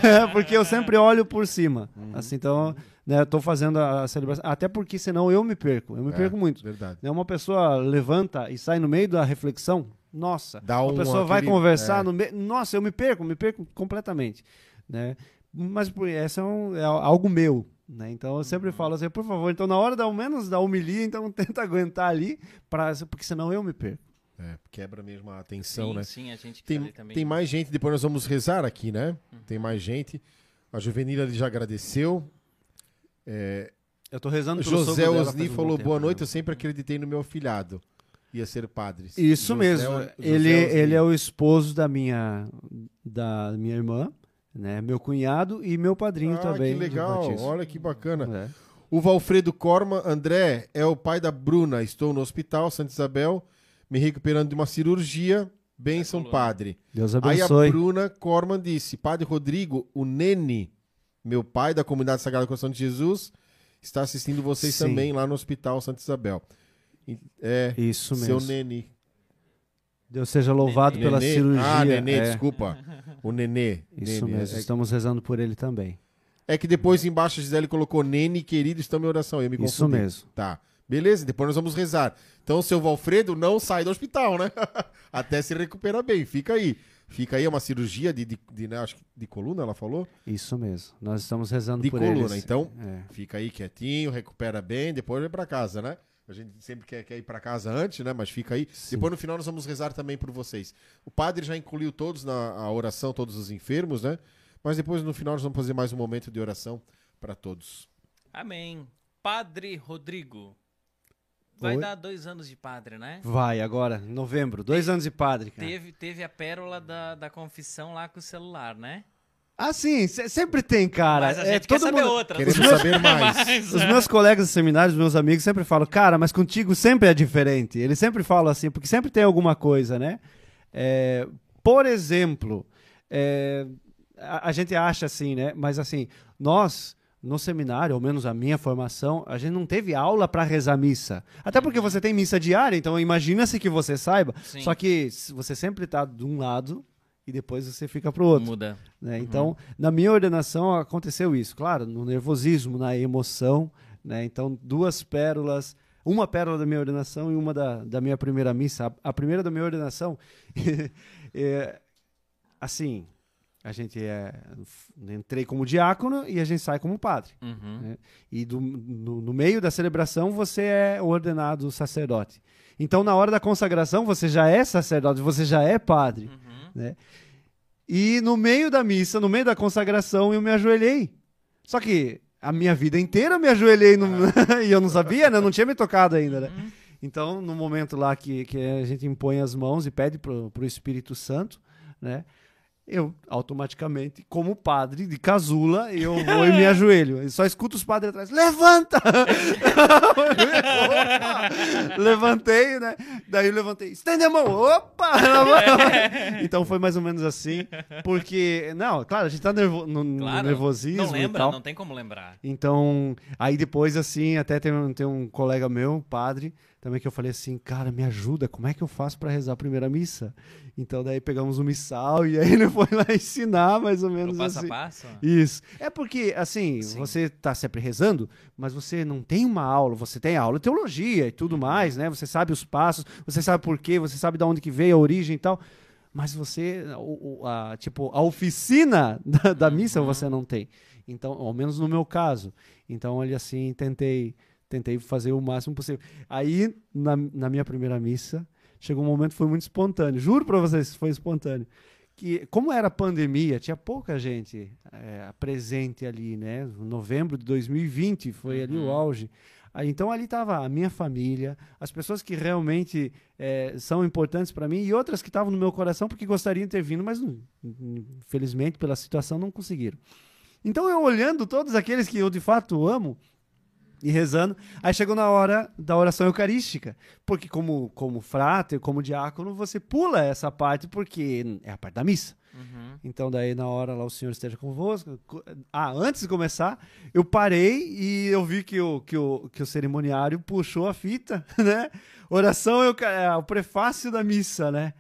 é, porque eu sempre olho por cima. Uhum. Assim, então, né, tô fazendo a celebração, até porque senão eu me perco, eu me é, perco muito. Verdade. Né, uma pessoa levanta e sai no meio da reflexão, nossa, Dá uma pessoa vai conversar é. no meio, nossa, eu me perco, me perco completamente, né? mas essa é, um, é algo meu. Né? Então eu sempre uhum. falo assim, por favor, então na hora da, ao menos da homilia, então tenta aguentar ali, pra, porque senão eu me perco. É, quebra mesmo a atenção, sim, né? Sim, a gente tem, também. tem mais gente, depois nós vamos rezar aqui, né? Uhum. Tem mais gente. A Juvenila já agradeceu. É, eu tô rezando pelo José Osni falou, boa noite, eu sempre acreditei no meu afilhado. Ia ser padre. Isso José, mesmo. José ele, ele é o esposo da minha, da minha irmã né? Meu cunhado e meu padrinho ah, também. Que legal, olha que bacana. É. O Valfredo Corma, André, é o pai da Bruna. Estou no hospital Santa Isabel, me recuperando de uma cirurgia. Benção, padre. Deus abençoe. Aí a Bruna Corman disse: Padre Rodrigo, o Nene, meu pai da comunidade Sagrada Coração de Jesus, está assistindo vocês Sim. também lá no Hospital Santa Isabel. É, Isso mesmo. Seu Nene. Deus seja louvado nenê. pela nenê. cirurgia. Ah, Nenê, é. desculpa. O Nenê. Isso nenê. mesmo, é estamos rezando por ele também. É que depois embaixo a Gisele colocou Nene, querido, estamos em oração. Eu me confundi. Isso mesmo. Tá. Beleza, depois nós vamos rezar. Então, seu Valfredo não sai do hospital, né? Até se recuperar bem. Fica aí. Fica aí, é uma cirurgia de, de, de, né, acho que de coluna, ela falou? Isso mesmo. Nós estamos rezando de por coluna. eles. Então, é. fica aí quietinho, recupera bem, depois vem para casa, né? A gente sempre quer, quer ir para casa antes, né? Mas fica aí. Sim. Depois no final nós vamos rezar também por vocês. O padre já incluiu todos na oração, todos os enfermos, né? Mas depois no final nós vamos fazer mais um momento de oração para todos. Amém. Padre Rodrigo. Vai Oi? dar dois anos de padre, né? Vai, agora, em novembro. Dois teve, anos de padre, cara. Teve, teve a pérola da, da confissão lá com o celular, né? Ah, sim, sempre tem, cara. Mas a é, gente é, todo quer saber mundo... outra. Queremos saber mais. Os meus colegas de seminários, meus amigos, sempre falam, cara, mas contigo sempre é diferente. Eles sempre falam assim, porque sempre tem alguma coisa, né? É, por exemplo, é, a, a, gente acha assim, né? Mas assim, nós, no seminário, ao menos a minha formação, a gente não teve aula para rezar missa. Até porque você tem missa diária, então imagina-se que você saiba. Sim. Só que você sempre está de um lado e depois você fica para o outro. Muda. Né? Uhum. Então, na minha ordenação aconteceu isso, claro, no nervosismo, na emoção. Né? Então, duas pérolas, uma pérola da minha ordenação e uma da, da minha primeira missa. A, a primeira da minha ordenação, é, assim, a gente é, entrei como diácono e a gente sai como padre. Uhum. né? E do- no, no meio da celebração você é ordenado sacerdote. Então, na hora da consagração, você já é sacerdote, você já é padre. Uhum. Né? E no meio da missa, no meio da consagração, eu me ajoelhei. Só que a minha vida inteira eu me ajoelhei no- e eu não sabia, né? Eu não tinha me tocado ainda, né? Uhum. Então, no momento lá que, que a gente impõe as mãos e pede pro, pro Espírito Santo, né? Eu automaticamente, como padre de casula, eu vou e me ajoelho. E só escuto os padres atrás, levanta! Levantei, né? Daí eu levantei, estende a mão, opa! então foi mais ou menos assim, porque, não, claro, a gente tá nervo, no, no Claro. nervosismo Não e lembra, tal. não tem como lembrar. Então, aí depois, assim, até tem, tem um colega meu, padre, também que eu falei assim, cara, me ajuda, como é que eu faço pra rezar a primeira missa? Então, daí pegamos o missal e aí ele foi lá ensinar, mais ou O menos passo assim. a passo. Isso. É porque, assim, Sim. você tá sempre rezando, mas você não tem uma aula, você tem aula de teologia e tudo mais, né? Você sabe os passos, você sabe por quê, você sabe de onde que veio a origem e tal. Mas você, o- o- a, tipo, a oficina da, da missa você não tem. Então, ao menos no meu caso. Então, olha assim, tentei, tentei fazer o máximo possível. Aí, na, na minha primeira missa, chegou um momento que foi muito espontâneo. Juro pra vocês foi espontâneo que como era pandemia, tinha pouca gente é, presente ali, né? Novembro de 2020 foi ali o Uhum. auge. Aí, então ali estava a minha família, as pessoas que realmente é, são importantes para mim e outras que estavam no meu coração porque gostariam de ter vindo, mas infelizmente pela situação não conseguiram. Então eu olhando todos aqueles que eu de fato amo e rezando, aí chegou na hora da oração eucarística, porque como como frater, como diácono, você pula essa parte porque é a parte da missa. Uhum. Então, daí, na hora lá, o Senhor esteja convosco. Co- Ah, antes de começar, eu parei e eu vi que o, que o, que o cerimoniário puxou a fita, né? Oração é o, é prefácio da missa, né?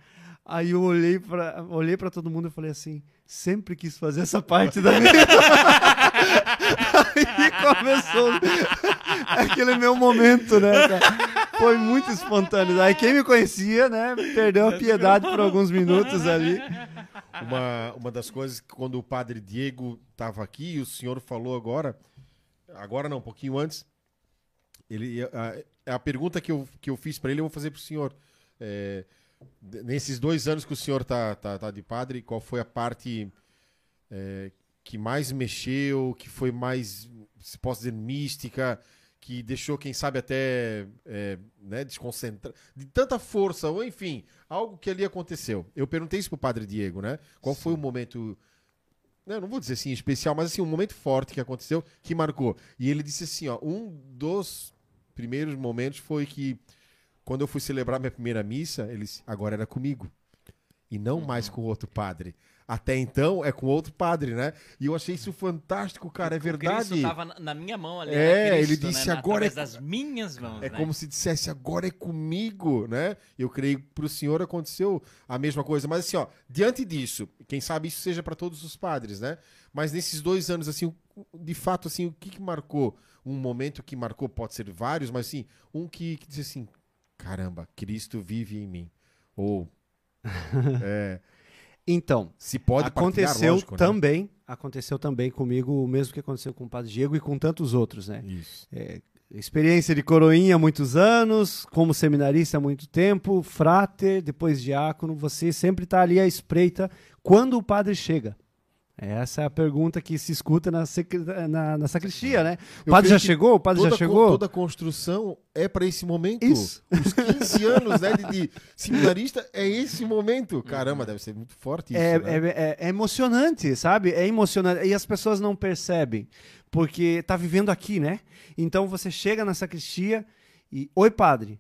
Aí eu olhei pra, olhei pra todo mundo e falei assim: sempre quis fazer essa parte da missa. Aí começou aquele meu momento, né? cara? Foi muito espontâneo. Aí quem me conhecia, né, perdeu a piedade por alguns minutos ali. Uma, uma das coisas que quando o padre Diego estava aqui, e o senhor falou agora, agora não, um pouquinho antes, ele, a, a pergunta que eu, que eu fiz para ele, eu vou fazer para o senhor. É, nesses dois anos que o senhor tá, tá, tá de padre, qual foi a parte é, que mais mexeu, que foi mais, se posso dizer, mística, que deixou, quem sabe, até é, né, desconcentrar, de tanta força, ou enfim, algo que ali aconteceu. Eu perguntei isso pro padre Diego, né? Qual foi o momento, né, não vou dizer assim especial, mas assim, um momento forte que aconteceu, que marcou. E ele disse assim, ó, um dos primeiros momentos foi que quando eu fui celebrar minha primeira missa, ele disse, agora era comigo. E não mais com outro padre. Até então é com outro padre, né? E eu achei isso fantástico, cara. É O verdade. Cristo tava na- minha mão ali. É, né? ele Cristo, disse, né? agora é das minhas mãos. É né? como se dissesse, agora é comigo, né? Eu creio que pro senhor aconteceu a mesma coisa. Mas assim, ó, diante disso, quem sabe isso seja para todos os padres, né? Mas nesses dois anos, assim, o- de fato, assim, o que, que marcou? Um momento que marcou, pode ser vários, mas assim, um que, que diz assim, caramba, Cristo vive em mim. Ou, é, Então, se pode aconteceu lógico, né? também, aconteceu também comigo o mesmo que aconteceu com o Padre Diego e com tantos outros, né? Isso. É, experiência de coroinha há muitos anos, como seminarista há muito tempo, frater, depois diácono, você sempre está ali à espreita quando o padre chega. Essa é a pergunta que se escuta na, na, na sacristia, né? O padre já chegou? O padre já chegou? Toda construção é para esse momento. Isso. Os 15 anos né, de, de seminarista é esse momento. Caramba, deve ser muito forte isso. É, né? é- é- é emocionante, sabe? É emocionante. E as pessoas não percebem, porque tá vivendo aqui, né? Então você chega na sacristia e. Oi, padre.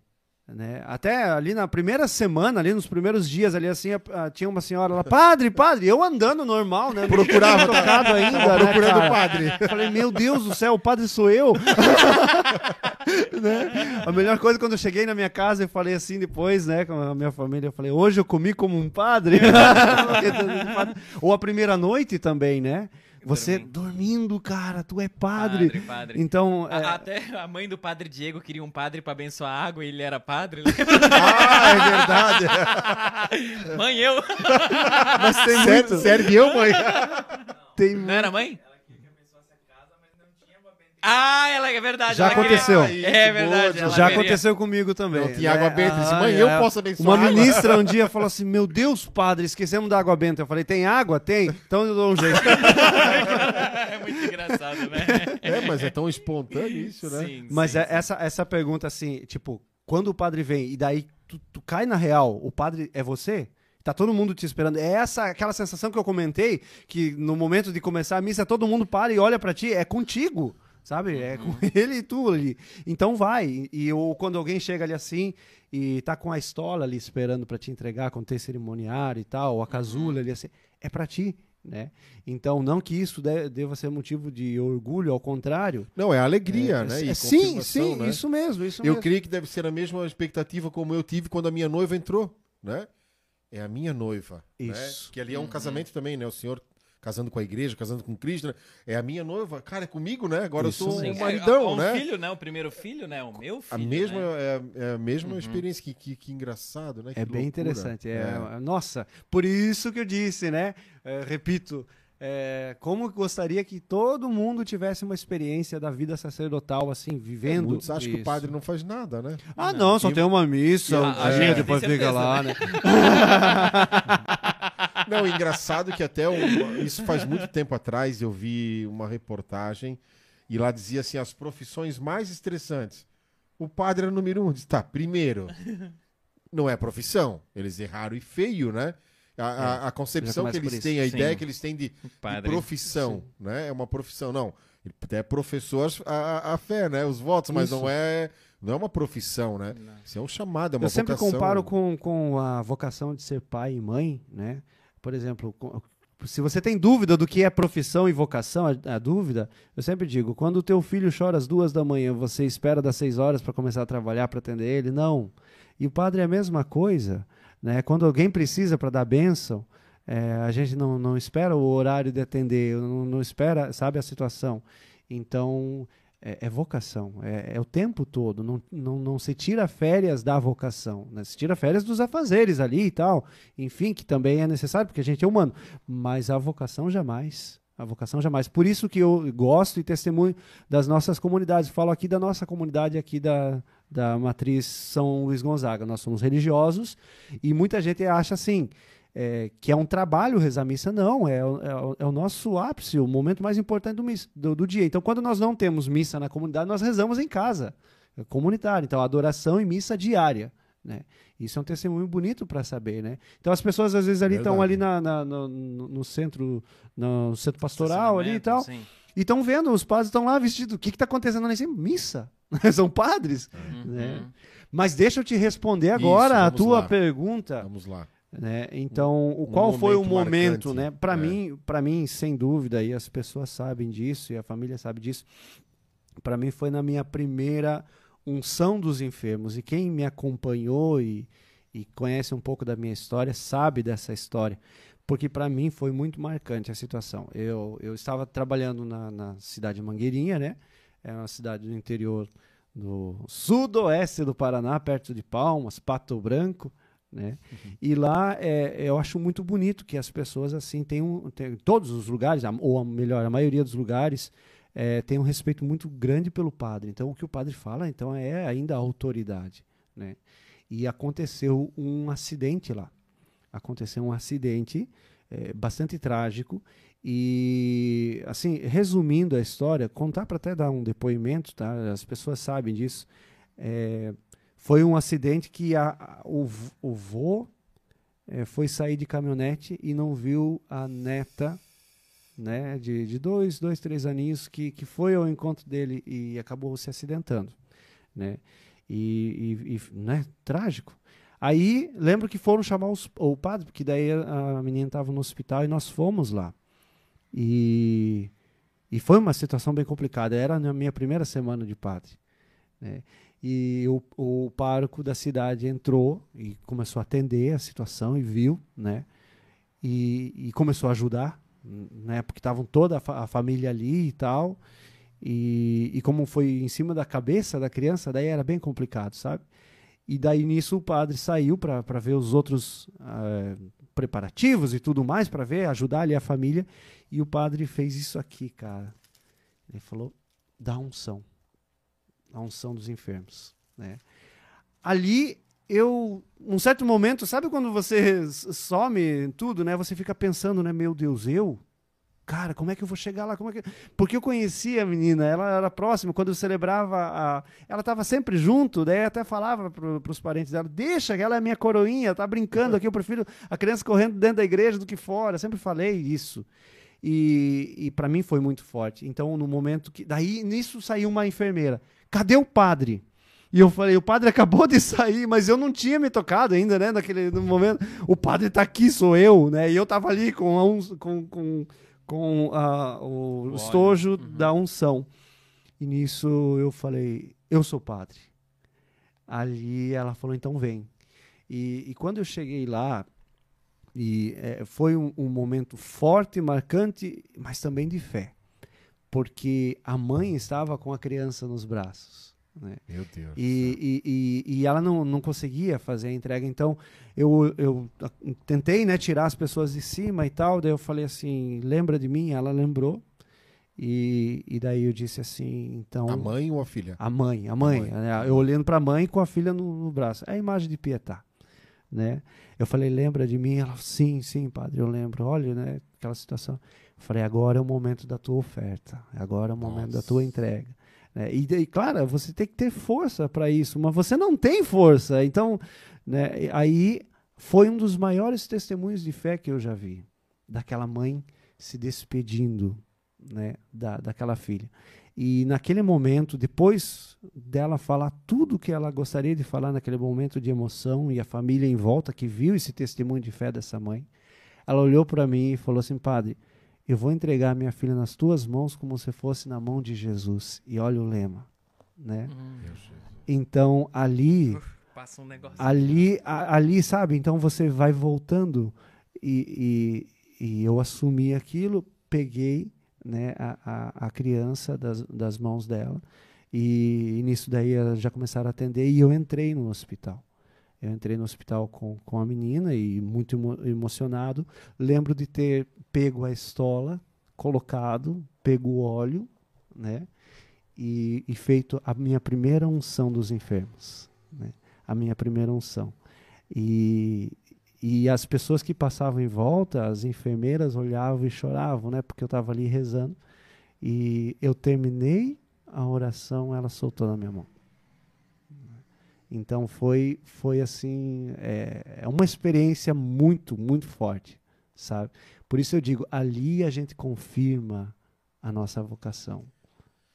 Né? Até ali na primeira semana, ali nos primeiros dias, ali assim, a- a- tinha uma senhora lá, padre, padre, eu andando normal, né? Procurava, tocado ainda, né, procurando cara? o padre. Eu falei, meu Deus do céu, o padre sou eu. né? A melhor coisa quando eu cheguei na minha casa e falei assim depois, né, com a minha família, eu falei, hoje eu comi como um padre. Ou a primeira noite também, né? Você dormindo. dormindo, cara, tu é padre. Padre, padre. Então, A- é, Até a mãe do padre Diego queria um padre pra abençoar a água e ele era padre. Ah, é verdade. mãe, eu. mas tem Sério, muito. que eu, mãe? Tem Não era mãe? Ah, ela é verdade. Já queria- aconteceu. É verdade. boa, Já queria- aconteceu comigo também. Não tinha água benta. Disse, Ah, mãe, eu é. posso abençoar Uma água?" ministra um dia falou assim: Meu Deus, padre, esquecemos da água benta. Eu falei: Tem água? Tem. Então eu dou um jeito. é muito engraçado, né? É, mas é tão espontâneo isso, né? Sim, Mas sim, é- sim. essa, essa pergunta, assim, tipo, quando o padre vem e daí tu, tu cai na real, o padre é você? Tá todo mundo te esperando. É essa aquela sensação que eu comentei, que no momento de começar a missa, todo mundo para e olha pra ti, é contigo. Sabe? É com ele e tu ali. Então vai. E ou quando alguém chega ali assim e tá com a estola ali esperando pra te entregar, quando tem cerimoniário e tal, ou a casula ali assim, é pra ti. Né? Então, não que isso de- deva ser motivo de orgulho, ao contrário, Não, é alegria, é, né? é, E sim, sim, né? isso mesmo, isso Eu mesmo. creio que deve ser a mesma expectativa como eu tive quando a minha noiva entrou, né? É a minha noiva, né? Isso. Que ali é um casamento também, né? O senhor casando com a igreja, casando com Cristo, né? é a minha noiva. Cara, é comigo, né? Agora Isso eu sou Sim. um É, maridão, um né? filho, né? O primeiro filho, né? O meu filho. A mesma, né? é, é a mesma experiência, que, que, que engraçado, né? É Que bem loucura. interessante. É, Nossa, por isso que eu disse, né? É, repito, é, como gostaria que todo mundo tivesse uma experiência da vida sacerdotal, assim, vivendo. Muitos acham que o padre não faz nada, né? Ah, não, só E- tem uma missa, A- um a dia, gente depois fica lá, né? Não, engraçado que até um- isso faz muito tempo atrás eu vi uma reportagem e lá dizia assim as profissões mais estressantes. O padre era o número um. Diz, tá, primeiro, não é profissão. Eles erraram e feio, né? A, a- a concepção que eles isso. têm, a Sim. ideia que eles têm de, de profissão, né? É uma profissão. Não, até professou as- a, a- fé, né? Os votos, mas Isso. não é, não é uma profissão, né? Isso é um chamado, é uma Eu sempre vocação. comparo com, com a vocação de ser pai e mãe, né? Por exemplo, se você tem dúvida do que é profissão e vocação, a, a dúvida, eu sempre digo, quando o teu filho chora às duas da manhã, você espera das seis horas para começar a trabalhar para atender ele? Não. E o padre é a mesma coisa, né? Quando alguém precisa para dar bênção, é, a gente não, não espera o horário de atender, não, não espera, sabe, a situação. Então, é, é vocação, é, é o tempo todo. Não, não, não se tira férias da vocação, né? se tira férias dos afazeres ali e tal, enfim, que também é necessário, porque a gente é humano. Mas a vocação jamais. A vocação jamais. Por isso que eu gosto e testemunho das nossas comunidades. Falo aqui da nossa comunidade aqui da, da matriz São Luís Gonzaga. Nós somos religiosos e muita gente acha assim. É, que é um trabalho rezar missa, não, é, o- é o- é o nosso ápice, o momento mais importante do, do- do dia. Então, quando nós não temos missa na comunidade, nós rezamos em casa, é comunitário. Então, adoração e missa diária. Né? Isso é um testemunho bonito para saber, né? Então as pessoas às vezes ali estão ali na, na- no, no- centro, no centro pastoral ali e tal, Sim. e estão vendo os padres estão lá vestidos. O que está acontecendo ali em cima? Missa. São padres. Uhum. Né? Mas deixa eu te responder agora Isso, a tua lá. pergunta. Vamos lá. Né? Então, o um qual foi o momento marcante, né? Para é. mim, para mim, sem dúvida, e as pessoas sabem disso e a família sabe disso. Para mim foi na minha primeira unção dos enfermos e quem me acompanhou e, e conhece um pouco da minha história sabe dessa história, porque para mim foi muito marcante a situação. Eu, eu estava trabalhando na, na cidade de Mangueirinha, né? É uma cidade do interior do sudoeste do Paraná, perto de Palmas, Pato Branco, né? E lá é, eu acho muito bonito que as pessoas assim têm um, tem, todos os lugares, ou a, melhor, a maioria dos lugares é, tem um respeito muito grande pelo padre. Então o que o padre fala, então é ainda a autoridade, né? E aconteceu um acidente lá. Aconteceu um acidente é, bastante trágico e assim resumindo a história, contar para até dar um depoimento, tá? As pessoas sabem disso. É, foi um acidente que a, a- o, o vô eh, foi sair de caminhonete e não viu a neta, né, de, de dois, dois, três aninhos, que, que foi ao encontro dele e acabou se acidentando, né? E, e- e, né, trágico. Aí, lembro que foram chamar os- o padre, porque daí a, a menina estava no hospital e nós fomos lá. E, e foi uma situação bem complicada. Era na minha primeira semana de padre. Né? E o, o pároco da cidade entrou e começou a atender a situação e viu, né? E, e começou a ajudar, né? Porque estavam toda a, fa- a família ali e tal. E, e como foi em cima da cabeça da criança, daí era bem complicado, sabe? E daí nisso o padre saiu para ver os outros ah, preparativos e tudo mais, para ver, ajudar ali a família. E o padre fez isso aqui, cara. Ele falou: dá unção. A unção dos enfermos. Né? Ali eu, num certo momento, sabe quando você some tudo, né? Você fica pensando, né? Meu Deus, eu? Cara, como é que eu vou chegar lá? Como é que... Porque eu conhecia a menina, ela era próxima, quando eu celebrava, a... ela estava sempre junto, daí até falava para os parentes dela, deixa, ela é minha coroinha, tá brincando aqui, eu prefiro a criança correndo dentro da igreja do que fora, eu sempre falei isso. E, e para mim foi muito forte. Então, no momento que. Daí, nisso saiu uma enfermeira. Cadê o padre? E eu falei, o padre acabou de sair, mas eu não tinha me tocado ainda, né? Naquele momento. O padre tá aqui, sou eu, né? E eu tava ali com, a uns- com, com, com a- o óleo. estojo Uhum. da unção. E nisso eu falei, eu sou padre. Ali ela falou, então vem. E, e quando eu cheguei lá, e eh, foi um, um momento forte, marcante, mas também de fé. Porque a mãe estava com a criança nos braços. Né? Meu Deus. E, e, e, e ela não, não conseguia fazer a entrega. Então, eu, eu a- tentei né, tirar as pessoas de cima e tal. Daí eu falei assim: lembra de mim? Ela lembrou. E, e daí eu disse assim: então. A mãe ou a filha? A mãe, a mãe. mãe. né? Eu olhando para a mãe com a filha no, no braço. É a imagem de Pietá. Né? Eu falei, lembra de mim? Ela, sim, sim, padre, eu lembro. Olha, né, aquela situação. Falei, agora é o momento da tua oferta. Agora é o momento da tua Nossa. entrega. né? E, daí, claro, você tem que ter força para isso, mas você não tem força. Então, né, e aí foi um dos maiores testemunhos de fé que eu já vi. Daquela mãe se despedindo né, da, daquela filha. E naquele momento, depois dela falar tudo que ela gostaria de falar naquele momento de emoção e a família em volta que viu esse testemunho de fé dessa mãe, ela olhou para mim e falou assim: Padre, eu vou entregar minha filha nas tuas mãos como se fosse na mão de Jesus. E olha o lema, né? Jesus. Então ali Passa um negócio. ali, a- ali, sabe? Então você vai voltando e, e, e eu assumi aquilo, peguei né, a, a, a criança das, das mãos dela e, nisso daí elas já começaram a atender e eu entrei no hospital. Eu entrei no hospital com, com a menina e muito emo- emocionado. Lembro de ter pego a estola, colocado, pego o óleo, né? E, e feito a minha primeira unção dos enfermos, né? A minha primeira unção. E, e as pessoas que passavam em volta, as enfermeiras olhavam e choravam, né? Porque eu estava ali rezando. E eu terminei a oração, ela soltou na minha mão. Então foi, foi assim, é, é uma experiência muito, muito forte, sabe? Por isso eu digo, ali a gente confirma a nossa vocação,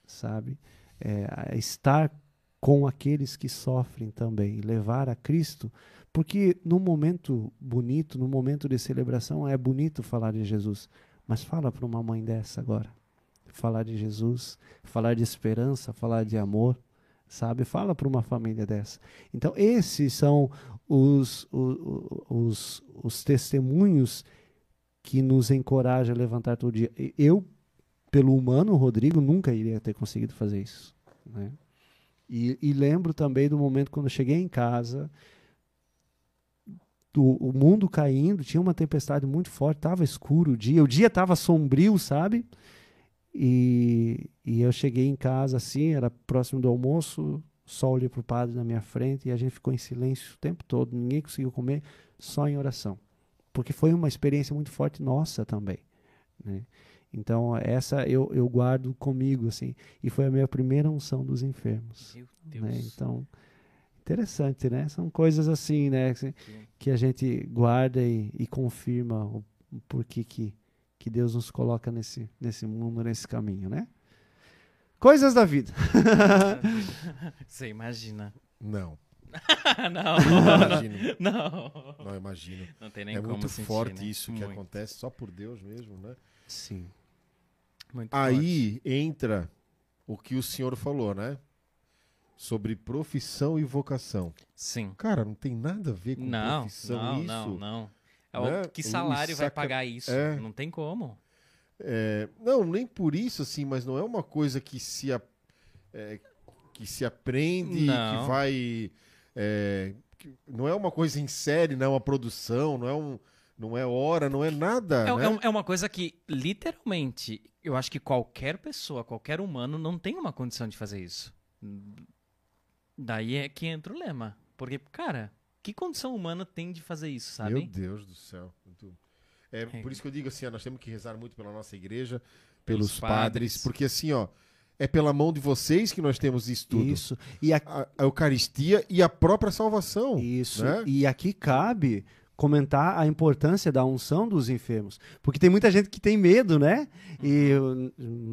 sabe? É, a estar com aqueles que sofrem também, levar a Cristo, porque no momento bonito, no momento de celebração, é bonito falar de Jesus, mas fala para uma mãe dessa agora, falar de Jesus, falar de esperança, falar de amor, sabe? Fala para uma família dessa. Então, esses são os, o- o- os, os testemunhos que nos encorajam a levantar todo dia. Eu, pelo humano, Rodrigo, nunca iria ter conseguido fazer isso. Né? E, e lembro também do momento quando eu cheguei em casa, do, o mundo caindo, tinha uma tempestade muito forte, estava escuro o dia, o dia estava sombrio, sabe? E, e eu cheguei em casa assim, era próximo do almoço, só olhei para o padre na minha frente e a gente ficou em silêncio o tempo todo, ninguém conseguiu comer, só em oração. Porque foi uma experiência muito forte nossa também. Né? Então, essa eu, eu guardo comigo, assim, e foi a minha primeira unção dos enfermos. Meu Deus. Né? Então, interessante, né? São coisas assim, né? Que, que a gente guarda e, e confirma o, o porquê que, que Deus nos coloca nesse, nesse mundo, nesse caminho, né? Coisas da vida. Você imagina. Não, não. não imagino. Não. Não imagino. Não tem nem é como muito sentir, forte né? isso que Muito, acontece só por Deus mesmo, né? Sim. muito Aí entra o que o senhor falou, né? Sobre profissão e vocação. forte. Sim. Cara, não tem nada a ver com Não, profissão não, isso. não, não. É né? que salário vai saca- pagar isso? é. Não tem como. É, não, nem por isso, assim, mas não é uma coisa que se, a- é, que se aprende, Não. que vai. É, não é uma coisa em série, não é uma produção, não é, um, não é hora, não é nada. É, né? é é uma coisa que, literalmente, eu acho que qualquer pessoa, qualquer humano, não tem uma condição de fazer isso. Daí é que entra o lema. Porque, cara, que condição humana tem de fazer isso, sabe? Meu Deus do céu. É, É. por isso que eu digo assim, ó, nós temos que rezar muito pela nossa igreja, pelos, Pelos padres, padres. porque assim, ó, é pela mão de vocês que nós temos isso tudo. Isso. E, a- A, a Eucaristia e a própria salvação. Isso. né? E aqui cabe comentar a importância da unção dos enfermos. Porque tem muita gente que tem medo, né? E Uhum.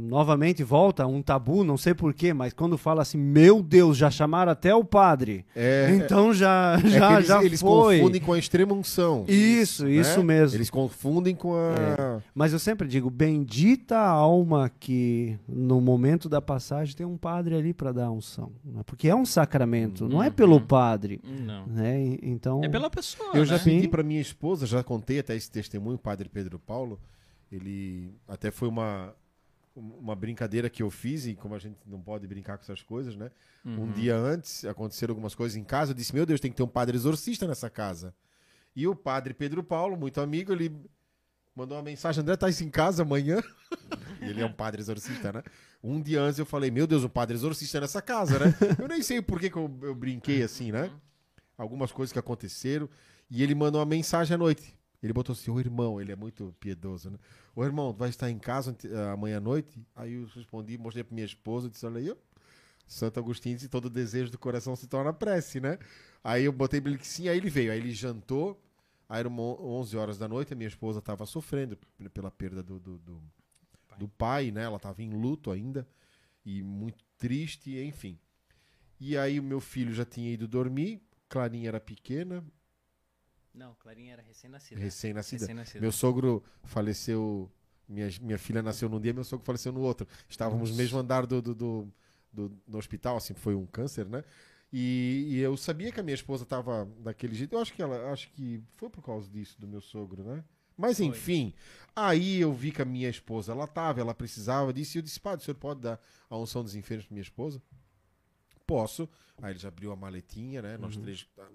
novamente volta um tabu, não sei porquê, mas quando fala assim, meu Deus, já chamaram até o padre. É, então já, é já, eles, já eles foi. confundem com a extrema unção. Isso, né? isso mesmo. Eles confundem com a. Mas eu sempre digo, bendita a alma que no momento da passagem tem um padre ali para dar a unção. né? Porque é um sacramento, não é pelo padre. Não. Né? Então, É pela pessoa, Eu já né? pedi. Para minha esposa, já contei até esse testemunho, o padre Pedro Paulo. Ele até foi uma, uma brincadeira que eu fiz, e como a gente não pode brincar com essas coisas, né? Uhum. Um dia antes aconteceram algumas coisas em casa. Eu disse: Meu Deus, tem que ter um padre exorcista nessa casa. E o padre Pedro Paulo, muito amigo, ele mandou uma mensagem: André, tá em casa amanhã? Ele é um padre exorcista, né? Um dia antes eu falei: Meu Deus, um padre exorcista nessa casa, né? Eu nem sei por que, que eu, eu brinquei assim, né? Algumas coisas que aconteceram. E ele mandou uma mensagem à noite. Ele botou assim: Ô irmão, ele é muito piedoso, né? Ô irmão, tu vai estar em casa ante- amanhã à noite? Aí eu respondi, mostrei pra minha esposa, disse: Olha aí. Santo Agostinho disse: todo desejo do coração se torna prece, né? Aí eu botei pra ele que sim, aí ele veio. Aí ele jantou, aí eram on- 11 horas da noite, a minha esposa estava sofrendo pela perda do, do, do, do pai, né? Ela estava em luto ainda e muito triste, enfim. E aí o meu filho já tinha ido dormir, Clarinha era pequena, Não, Clarinha era recém-nascida. recém-nascida. Recém-nascida. Meu sogro faleceu. Minha, minha filha nasceu num dia, meu sogro faleceu no outro. Estávamos no mesmo andar do, do, do, do- hospital, assim, foi um câncer, né? E, e eu sabia que a minha esposa estava daquele jeito. Eu acho que ela, acho que foi por causa disso do meu sogro, né? Mas Foi. enfim, aí eu vi que a minha esposa, ela estava, ela precisava disso, e eu disse, padre, o senhor pode dar a unção dos enfermos para minha esposa? Posso. Aí ele já abriu a maletinha, né? Nós três ah,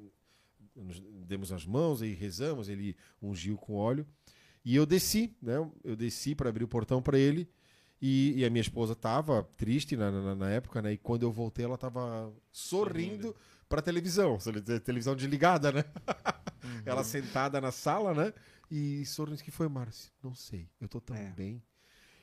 nos demos as mãos, aí rezamos, ele ungiu com óleo. E eu desci, né? Eu desci para abrir o portão para ele. E, e a minha esposa estava triste na, na, na época, né? E quando eu voltei, ela estava sorrindo para televisão, se ele- televisão desligada, né? Ela sentada na sala, né? E sorrindo, que foi, Márcio? Não sei, eu tô tão É. bem.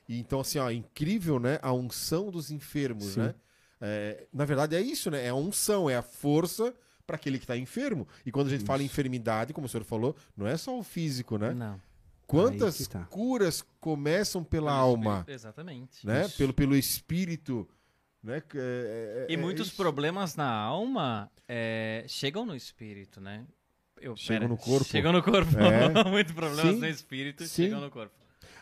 E então, assim, ó, incrível, né? A unção dos enfermos, Sim. né? É, na verdade, é isso, né? É a unção, é a força para aquele que está enfermo. E quando a gente fala em enfermidade, como o senhor falou, não é só o físico, né? Não. Quantas tá. curas começam pela Pelo alma, espírito, Exatamente. né? Isso. Pelo, pelo espírito, né? É- é- E é muitos isso. problemas na alma é, chegam no espírito, né? Eu, Chegam no corpo. Chegam no corpo. É. muitos problemas Sim. no espírito Sim. chegam no corpo.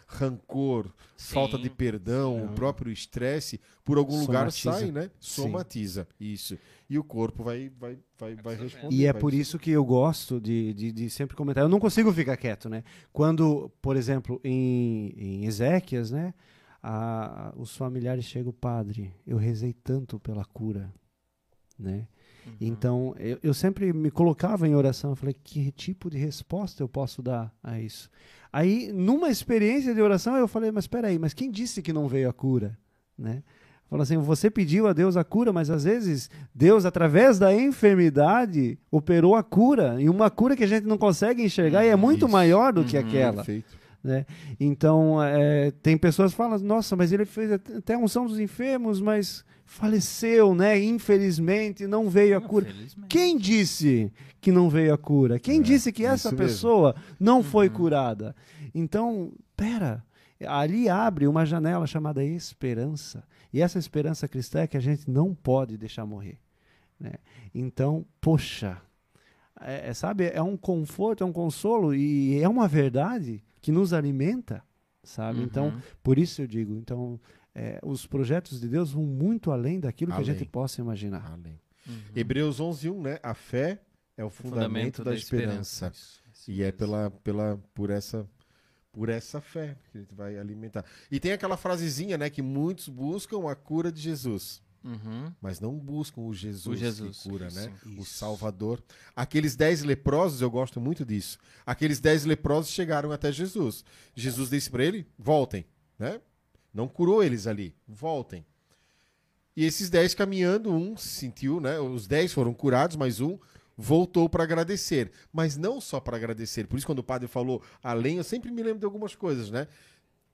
rancor, Sim. falta de perdão, o próprio estresse, por algum lugar Somatiza. sai, né? Sim. Somatiza, isso. E o corpo vai, vai, vai, vai responder. E é por isso que eu gosto de, de, de sempre comentar. Eu não consigo ficar quieto, né? Quando, por exemplo, em, em Ezequias, né? a- os familiares chegam, padre, eu rezei tanto pela cura, né? Uhum. Então, eu, eu sempre me colocava em oração, eu falei, que tipo de resposta eu posso dar a isso? Aí, numa experiência de oração, eu falei, mas espera aí, mas quem disse que não veio a cura? Né? Fala assim, você pediu a Deus a cura, mas às vezes Deus, através da enfermidade, operou a cura, e uma cura que a gente não consegue enxergar e é muito Isso. maior do que Uhum. aquela. Perfeito. Né? Então, é, tem pessoas que falam, nossa, mas ele fez at- até a unção dos enfermos, mas faleceu, né? Infelizmente, não veio a cura. Quem disse que não veio a cura? Quem É, disse que essa isso mesmo. pessoa não foi Uhum. curada? Então, pera, ali abre uma janela chamada esperança. E essa esperança cristã é que a gente não pode deixar morrer. né? Então, poxa, é, é, sabe, é um conforto, é um consolo e é uma verdade que nos alimenta, sabe? Então, Uhum. por isso eu digo, então, é, os projetos de Deus vão muito além daquilo que a gente Além. possa imaginar. Amém. Uhum. Hebreus 11:1, né? A fé é o fundamento, da, esperança. Isso, isso E é mesmo. pela, pela, por essa Por essa fé que a gente vai alimentar. E tem aquela frasezinha, né? Que muitos buscam a cura de Jesus. Uhum. Mas não buscam o Jesus, O Jesus, que cura, né? isso. O Salvador. Aqueles dez leprosos, eu gosto muito disso. Aqueles dez leprosos chegaram até Jesus. Jesus disse para ele: voltem, né? Não curou eles ali, voltem. E esses dez caminhando, um sentiu, né? Os dez foram curados, mas um voltou para agradecer. Mas não só para agradecer. Por isso, quando o padre falou além, eu sempre me lembro de algumas coisas, né?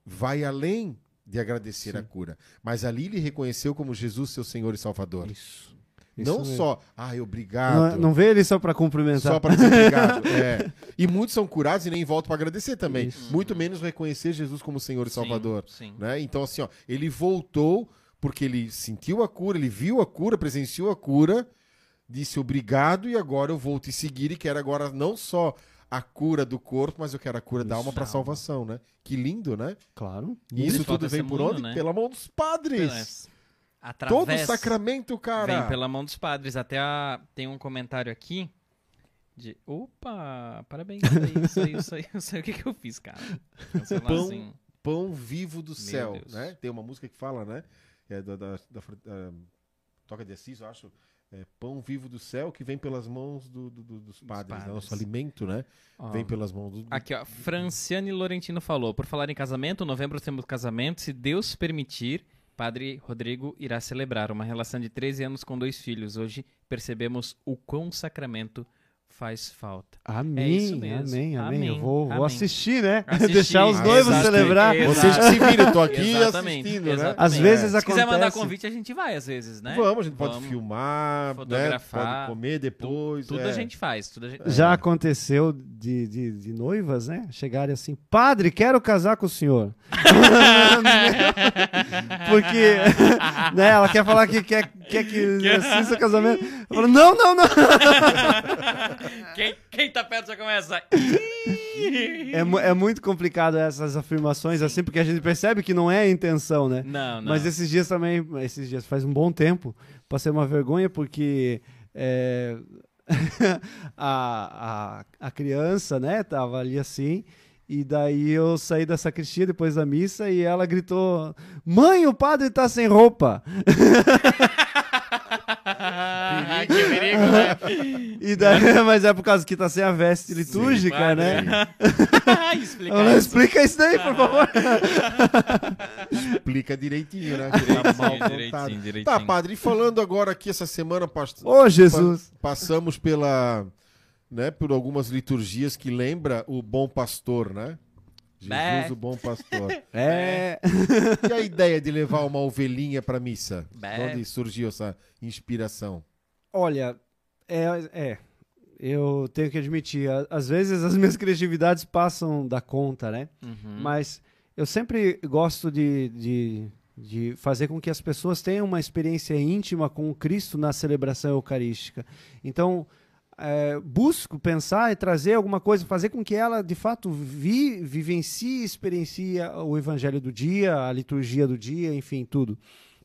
Vai além de agradecer a cura. Mas ali ele reconheceu como Jesus, seu Senhor e Salvador. Isso. não mesmo. só, ai, obrigado. Não, não vê ele só pra cumprimentar. Só para dizer obrigado. é. E muitos são curados e nem voltam para agradecer também. Isso. Muito menos reconhecer Jesus como Senhor e Salvador. Sim. sim. Né? Então, assim, ó, ele voltou porque ele sentiu a cura, ele viu a cura, presenciou a cura, disse obrigado e agora eu vou te seguir e quero agora não só a cura do corpo, mas eu quero a cura da Isso. alma para salvação, né? Que lindo, né? Claro. E isso tudo vem por onde? né? Pela mão dos padres. Pela- Todo Através, sacramento, cara. Vem pela mão dos padres. Até a- tem um comentário aqui de. Opa! Parabéns, isso aí, isso aí, isso aí. Eu sei o que, que eu fiz, cara. Celularzinho. Pão vivo do Meu céu, Deus. né? Tem uma música que fala, né? É da, da, da- da- Toca de Assis, eu acho. É, pão vivo do céu que vem pelas mãos do- do- do- dos padres. né? padres. Nosso alimento, né? Ó, Vem pelas mãos do. Aqui, ó. Franciane Lorentino falou: por falar em casamento, em novembro temos casamento. Se Deus permitir, Padre Rodrigo irá celebrar uma relação de 13 anos com dois filhos. Hoje percebemos o quão sacramento faz falta. Amém, É isso mesmo. amém, amém. Amém, Eu vou, vou amém. assistir, né? Assistir, Deixar os noivos exato. celebrar. Exato. Vocês que se viram, eu tô aqui Exatamente, assistindo, né? exatamente. Às vezes Se quiser mandar acontece- convite, a gente vai, às vezes, né? Vamos, a gente pode Vamos. filmar, né? fotografar, pode comer depois. Tudo é. a gente faz. Tudo a gente... Já aconteceu de, de, de noivas, né? Chegarem assim, padre, quero casar com o senhor. Porque né, ela quer falar que quer, quer que assista o casamento. Eu falo, não, não, não. Quem, quem tá perto já começa. É, é muito complicado essas afirmações assim, porque a gente percebe que não é a intenção, né? Não, não. Mas esses dias também, esses dias faz um bom tempo, passei uma vergonha porque é, a, a, a criança, né, tava ali assim, e daí eu saí da sacristia depois da missa e ela gritou: Mãe, o padre tá sem roupa! que perigo, né? E daí, mas é por causa que tá sem a veste litúrgica, né? Explica Ela isso. explica isso daí, por favor. Explica direitinho, né? Direitinho, Tá mal contado. direitinho, direitinho. Tá, padre, e falando agora aqui essa semana, pastor. Ô, Jesus! Passamos pela, né, por algumas liturgias que lembra o bom pastor, né? Jesus, Bé. o bom pastor. É. e a ideia de levar uma ovelhinha para missa? Bé. Onde surgiu essa inspiração? Olha, é, é. Eu tenho que admitir, a- às vezes as minhas criatividades passam da conta, né? Uhum. Mas eu sempre gosto de, de, de fazer com que as pessoas tenham uma experiência íntima com o Cristo na celebração eucarística. Então, é, busco pensar e trazer alguma coisa, fazer com que ela, de fato, vi, vivencie e experiencie o evangelho do dia, a liturgia do dia, enfim, tudo.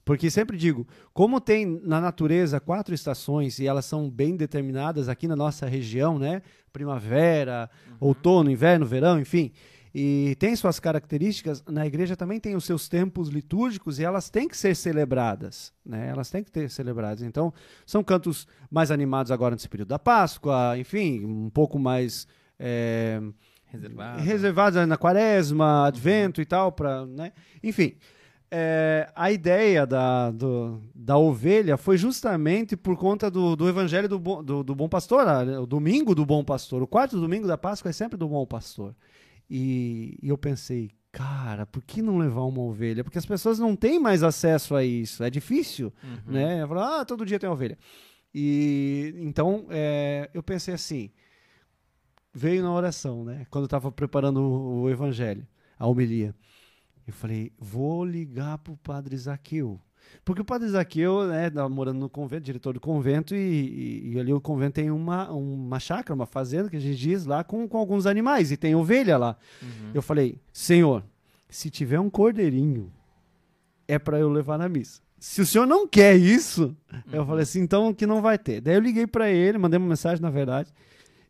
Porque sempre digo, como tem na natureza quatro estações e elas são bem determinadas aqui na nossa região, né? Primavera, outono, inverno, verão, enfim. E tem suas características, na igreja também tem os seus tempos litúrgicos e elas têm que ser celebradas, né? Elas têm que ter celebradas. Então, são cantos mais animados agora nesse período da Páscoa, enfim, um pouco mais é, Reservado. reservados na quaresma, advento e tal, para, né? Enfim, é, a ideia da, do- da ovelha foi justamente por conta do, do evangelho do, bom- do, do bom pastor, o domingo do bom pastor. O quarto domingo da Páscoa é sempre do bom pastor. E, e eu pensei, cara, por que não levar uma ovelha? Porque as pessoas não têm mais acesso a isso, é difícil, Uhum. né? Falar, ah, todo dia tem ovelha. E então é, eu pensei assim, veio na oração, né? Quando eu estava preparando o, o evangelho, a homilia. Eu falei, vou ligar pro padre Zaqueu. Porque o padre Zaqueu, né, morando no convento, diretor do convento, e, e- e ali o convento tem uma, uma chácara, uma fazenda, que a gente diz, lá com, com alguns animais, e tem ovelha lá. Uhum. Eu falei, senhor, se tiver um cordeirinho, é para eu levar na missa. Se o senhor não quer isso, eu falei assim, então que não vai ter. Daí eu liguei para ele, mandei uma mensagem, na verdade.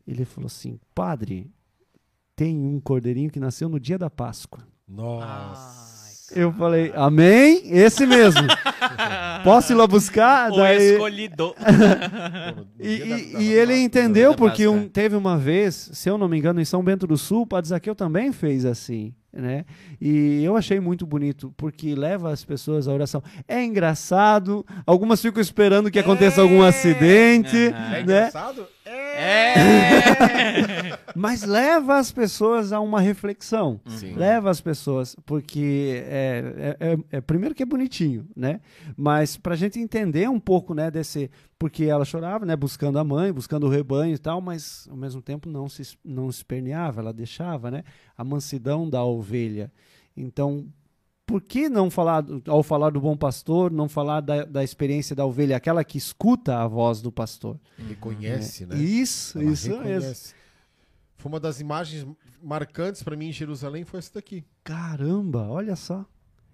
Ele falou assim, padre, tem um cordeirinho que nasceu no dia da Páscoa. Nossa. Eu falei, amém? Esse mesmo. Posso ir lá buscar? O Daí- escolhido. E, e- e ele entendeu porque um- teve uma vez, se eu não me engano, em São Bento do Sul, o Padre Zaqueu também fez assim, né? E eu achei muito bonito, porque leva as pessoas à oração. É engraçado, algumas ficam esperando que aconteça algum acidente. É né? engraçado? É! Mas leva as pessoas a uma reflexão. Sim. Leva as pessoas, porque é, é- é- é- primeiro que é bonitinho, né? Mas pra gente entender um pouco, né, desse. Porque ela chorava, né? Buscando a mãe, buscando o rebanho e tal, mas ao mesmo tempo não se, não se esperneava, ela deixava, né? A mansidão da ovelha. Então, por que não falar, ao falar do bom pastor, não falar da, da experiência da ovelha, aquela que escuta a voz do pastor? Ele conhece, né? Isso, Ela isso mesmo. Foi uma das imagens marcantes pra mim em Jerusalém, foi essa daqui. Caramba, olha só.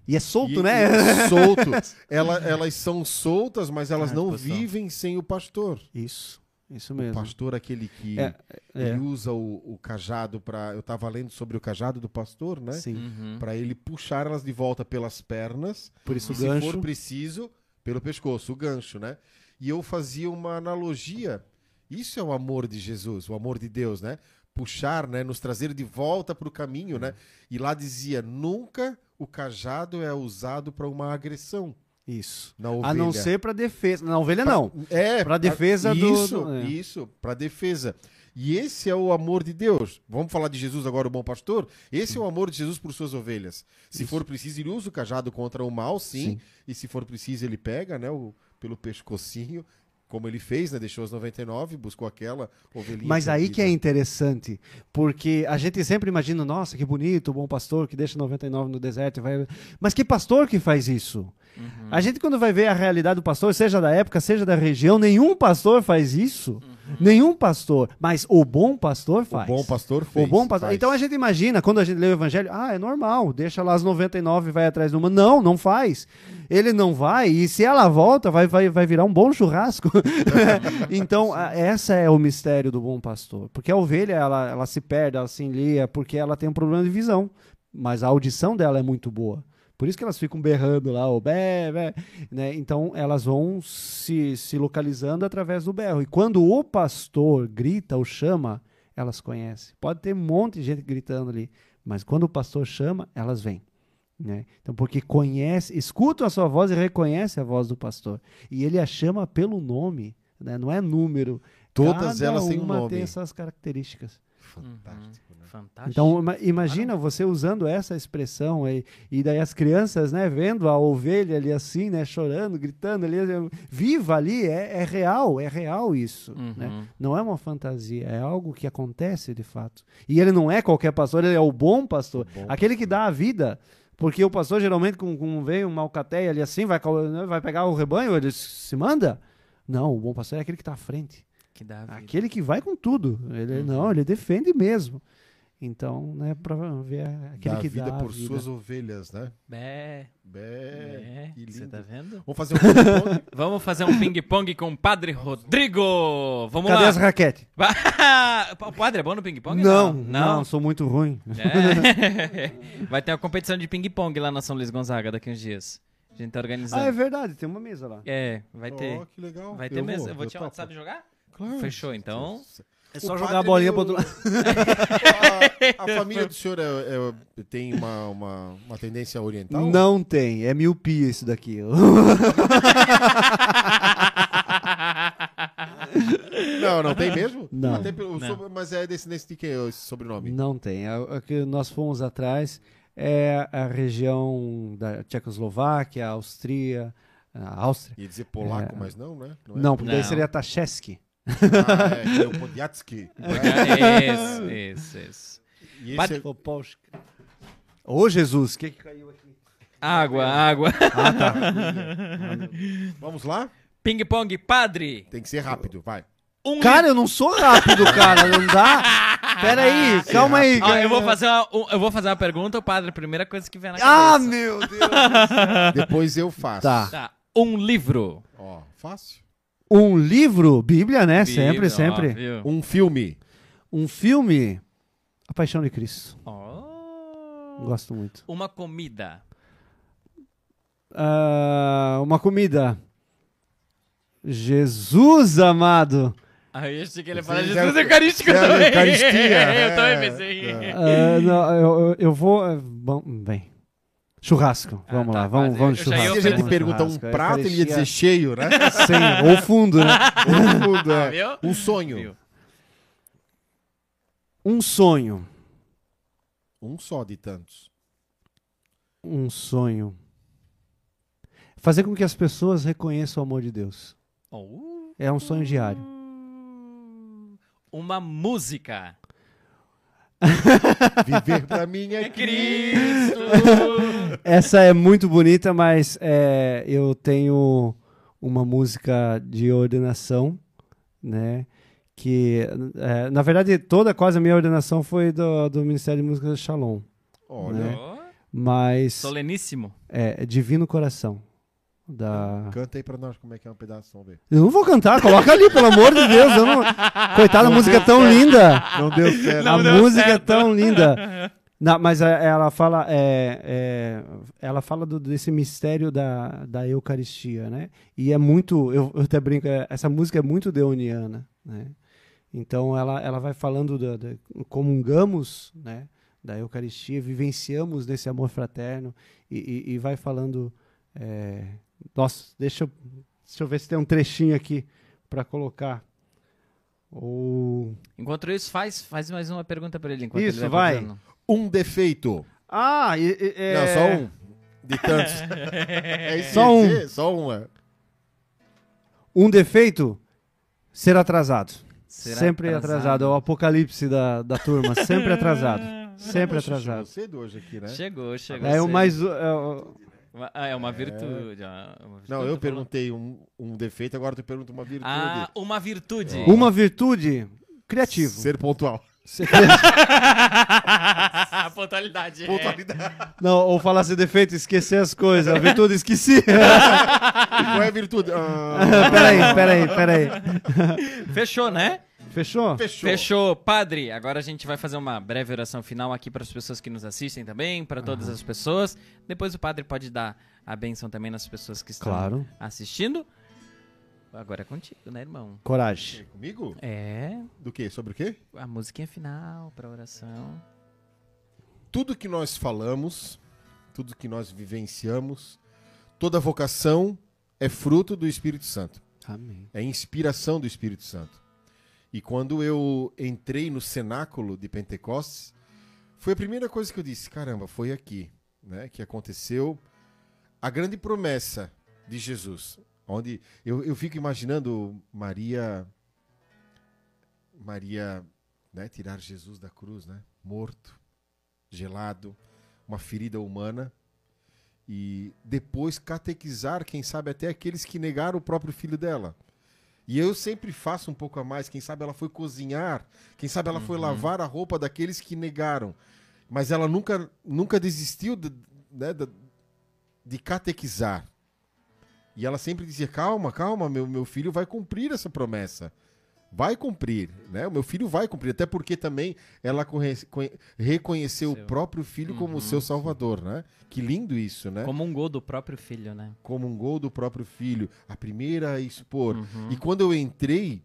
E é solto, E- né? e solto. Ela- elas são soltas, mas elas não vivem sem o pastor. Isso, isso O mesmo. pastor, aquele que É, é. ele usa o, o cajado para. Eu tava lendo sobre o cajado do pastor, né? Sim. Uhum. Para ele puxar elas de volta pelas pernas. Por isso e o se gancho. for preciso, pelo pescoço, o gancho, né? E eu fazia uma analogia. Isso é o amor de Jesus, o amor de Deus, né? Puxar, né? Nos trazer de volta para o caminho, né? E lá dizia: nunca o cajado é usado para uma agressão Isso. na ovelha. A não ser pra defesa. Na ovelha, não. É, Pra defesa do- isso, do- é. Isso, pra defesa. E esse é o amor de Deus. Vamos falar de Jesus agora, o bom pastor? Esse é o amor de Jesus por suas ovelhas. Se for preciso, ele usa o cajado contra o mal, sim. Sim. E se for preciso, ele pega, né, o, pelo pescocinho, como ele fez, né? Deixou as 99, buscou aquela ovelhinha. Mas aí que é interessante, porque a gente sempre imagina, nossa, que bonito, o bom pastor que deixa 99 no deserto e vai. Mas que pastor que faz isso? Uhum. A gente, quando vai ver a realidade do pastor, seja da época, seja da região, nenhum pastor faz isso. Nenhum pastor. Mas o bom pastor O faz. bom pastor fez. O bom pastor. faz. Então a gente imagina, quando a gente lê o evangelho, ah, é normal, deixa lá as 99 e vai atrás de uma. Não, não faz. Ele não vai, e se ela volta, vai, vai, vai virar um bom churrasco. então, a- essa é o mistério do bom pastor. Porque a ovelha, ela, ela se perde, ela se enlia, porque ela tem um problema de visão. Mas a audição dela é muito boa. Por isso que elas ficam berrando lá, o bé, bé, né? Então elas vão se, se localizando através do berro. E quando o pastor grita ou chama, elas conhecem. Pode ter um monte de gente gritando ali, mas quando o pastor chama, elas vêm. Né? Então, porque conhece, escutam a sua voz e reconhece a voz do pastor. E ele a chama pelo nome, né? não é número. Todas Cada elas têm um nome. tem essas características. Fantástico, né? Fantástico. Então, ima- imagina você usando essa expressão aí, e daí as crianças, né, vendo a ovelha ali assim, né, chorando, gritando ali, viva ali, é, é real, é real isso, Uhum. né? Não é uma fantasia, é algo que acontece de fato. E ele não é qualquer pastor, ele é o bom pastor, O bom aquele que dá a vida. Porque o pastor geralmente, com, com veio uma alcateia ali assim, vai, né, vai pegar o rebanho, ele se manda. Não, o bom pastor é aquele que está à frente. Que dá. Aquele que vai com tudo. Ele Uhum. não, ele defende mesmo. Então, né, para ver aquele Dá que vida dá a por vida. suas ovelhas, né? Bé, Bé, você tá vendo? Vamos fazer um ping-pong? Vamos fazer um ping-pong com o Padre Rodrigo. Vamos Cadê lá. as raquetes? o Padre é bom no ping-pong? Não, Não. não, sou muito ruim. É. Vai ter uma competição de ping-pong lá na São Luís Gonzaga daqui uns dias. A gente tá organizando. Ah, é verdade, tem uma mesa lá. É, vai ter. Ó, que legal. Vai ter Eu mesmo. vou, Eu vou te chamar. Sabe jogar? Claro. Fechou, então. É só jogar a bolinha é pro outro lado. a, a família do senhor é- é- tem uma, uma, uma tendência oriental? Não tem, é miopia isso daqui. Não, não tem mesmo? Não. Até pelo- Não. sobre- mas é descendência de quem é esse sobrenome? Não tem. A, a que nós fomos atrás é a região da Tchecoslováquia, a Áustria, a Áustria. Ia dizer polaco, É. mas não, né? é? Não, porque daí Não. seria Tacheski. Ah, é, é o Podiatsky. isso, isso, isso. E esse Padre- é- Ô Jesus, o que, que caiu aqui? Água, água. Ah, tá. Vamos lá? Ping-pong, Padre. Tem que ser rápido, vai. Um Cara, eu não sou rápido, cara. Não dá. Pera aí, calma aí. Ó, cara. eu, vou fazer uma, um- eu vou fazer uma pergunta, o padre, primeira coisa que vem na Ah, cabeça. meu Deus. Depois eu faço. Tá. Tá. Um livro. Ó, fácil. Um livro, Bíblia, né? sempre, Bíblia, sempre. óbvio. Um filme. Um filme. A Paixão de Cristo. Oh. Gosto muito. Uma comida. Ah, uma comida. Jesus amado. Aí eu achei que ele ia falar já- Jesus Eucarístico já- também. Eucaristia, eu também é, pensei. é. Ah, não, eu, eu- vou. ah, Bom, bem. Churrasco. Ah, Vamos tá, lá, vamos, vamos churrasco. Se a gente vamos pergunta um prato, ele ia dizer cheio, né? Sem, ou fundo, né? Ou fundo, Ah, é. Um sonho. Viu? Um sonho. Um só de tantos. Um sonho. Fazer com que as pessoas reconheçam o amor de Deus. Oh. É um sonho diário. Uma música. Viver pra mim é Cristo. Essa é muito bonita, mas é, eu tenho uma música de ordenação, né? Que, é, na verdade, toda quase a minha ordenação foi do, do Ministério de Música Shalom. Olha, Né? Mas Soleníssimo. é, é Divino Coração. Da... canta aí pra nós como é que é um pedaço, vamos ver. Eu não vou cantar, coloca ali, pelo amor de Deus. Eu não... Coitada, a música é tão linda. Não deu certo. a deu música certo. é tão linda. Não, mas é- ela fala, é, é, ela fala do- desse mistério da, da Eucaristia, né? E é muito, eu, eu até brinco, é- essa música é muito deoniana, né? Então ela, ela vai falando da, da- comungamos, né? Da Eucaristia, vivenciamos desse amor fraterno e, e- e vai falando. é, nossa, deixa eu, deixa eu ver se tem um trechinho aqui para colocar. Ou Enquanto isso, faz, faz mais uma pergunta pra ele. Enquanto Isso, ele vai. fazendo. Um defeito. ah, e- e- é... Não, só um. De tantos. É isso Só um. dizer, Só um, é. Um defeito? Ser atrasado. Será sempre atrasado. É o apocalipse da, da turma. Sempre atrasado. Sempre atrasado. chegou cedo hoje aqui, né? Chegou, chegou. É o cedo. mais. é ah, é uma virtude. uma virtude, Não, eu falou. perguntei um, um defeito, agora tu pergunta uma virtude. Ah, uma virtude. uma virtude. Criativo. Ser pontual. Ser- Pontualidade. Pontualidade. Não, ou falar ser defeito, esquecer as coisas. A virtude esqueci. Qual é a virtude? Ah, peraí, peraí, peraí. É. Fechou, né? Fechou? fechou. Fechou. Padre, agora a gente vai fazer uma breve oração final aqui para as pessoas que nos assistem também, para todas as pessoas. Depois o padre pode dar a benção também nas pessoas que estão Claro. assistindo. Agora é contigo, né, irmão? Coragem. Comigo? É, Do quê? Sobre o quê? a musiquinha final para oração. Tudo que nós falamos, tudo que nós vivenciamos, toda vocação é fruto do Espírito Santo. Amém. É inspiração do Espírito Santo. E quando eu entrei no cenáculo de Pentecostes, foi a primeira coisa que eu disse: caramba, foi aqui né, que aconteceu a grande promessa de Jesus. Onde eu, eu fico imaginando Maria. Maria né, tirar Jesus da cruz, né? Morto, gelado, uma ferida humana. E depois catequizar, quem sabe, até aqueles que negaram o próprio filho dela. E eu sempre faço um pouco a mais. Quem sabe ela foi cozinhar, quem sabe ela foi lavar a roupa daqueles que negaram. Mas ela nunca, nunca desistiu de, né, de, de catequizar. E ela sempre dizia: calma, calma, meu, meu filho vai cumprir essa promessa. Vai cumprir, né? O meu filho vai cumprir. Até porque também ela conhe- conhe- reconheceu o Seu. próprio filho como Uhum, o seu salvador, né? Que lindo isso, né? Como um gol do próprio filho, né? como um gol do próprio filho, a primeira a expor. Uhum. E quando eu entrei,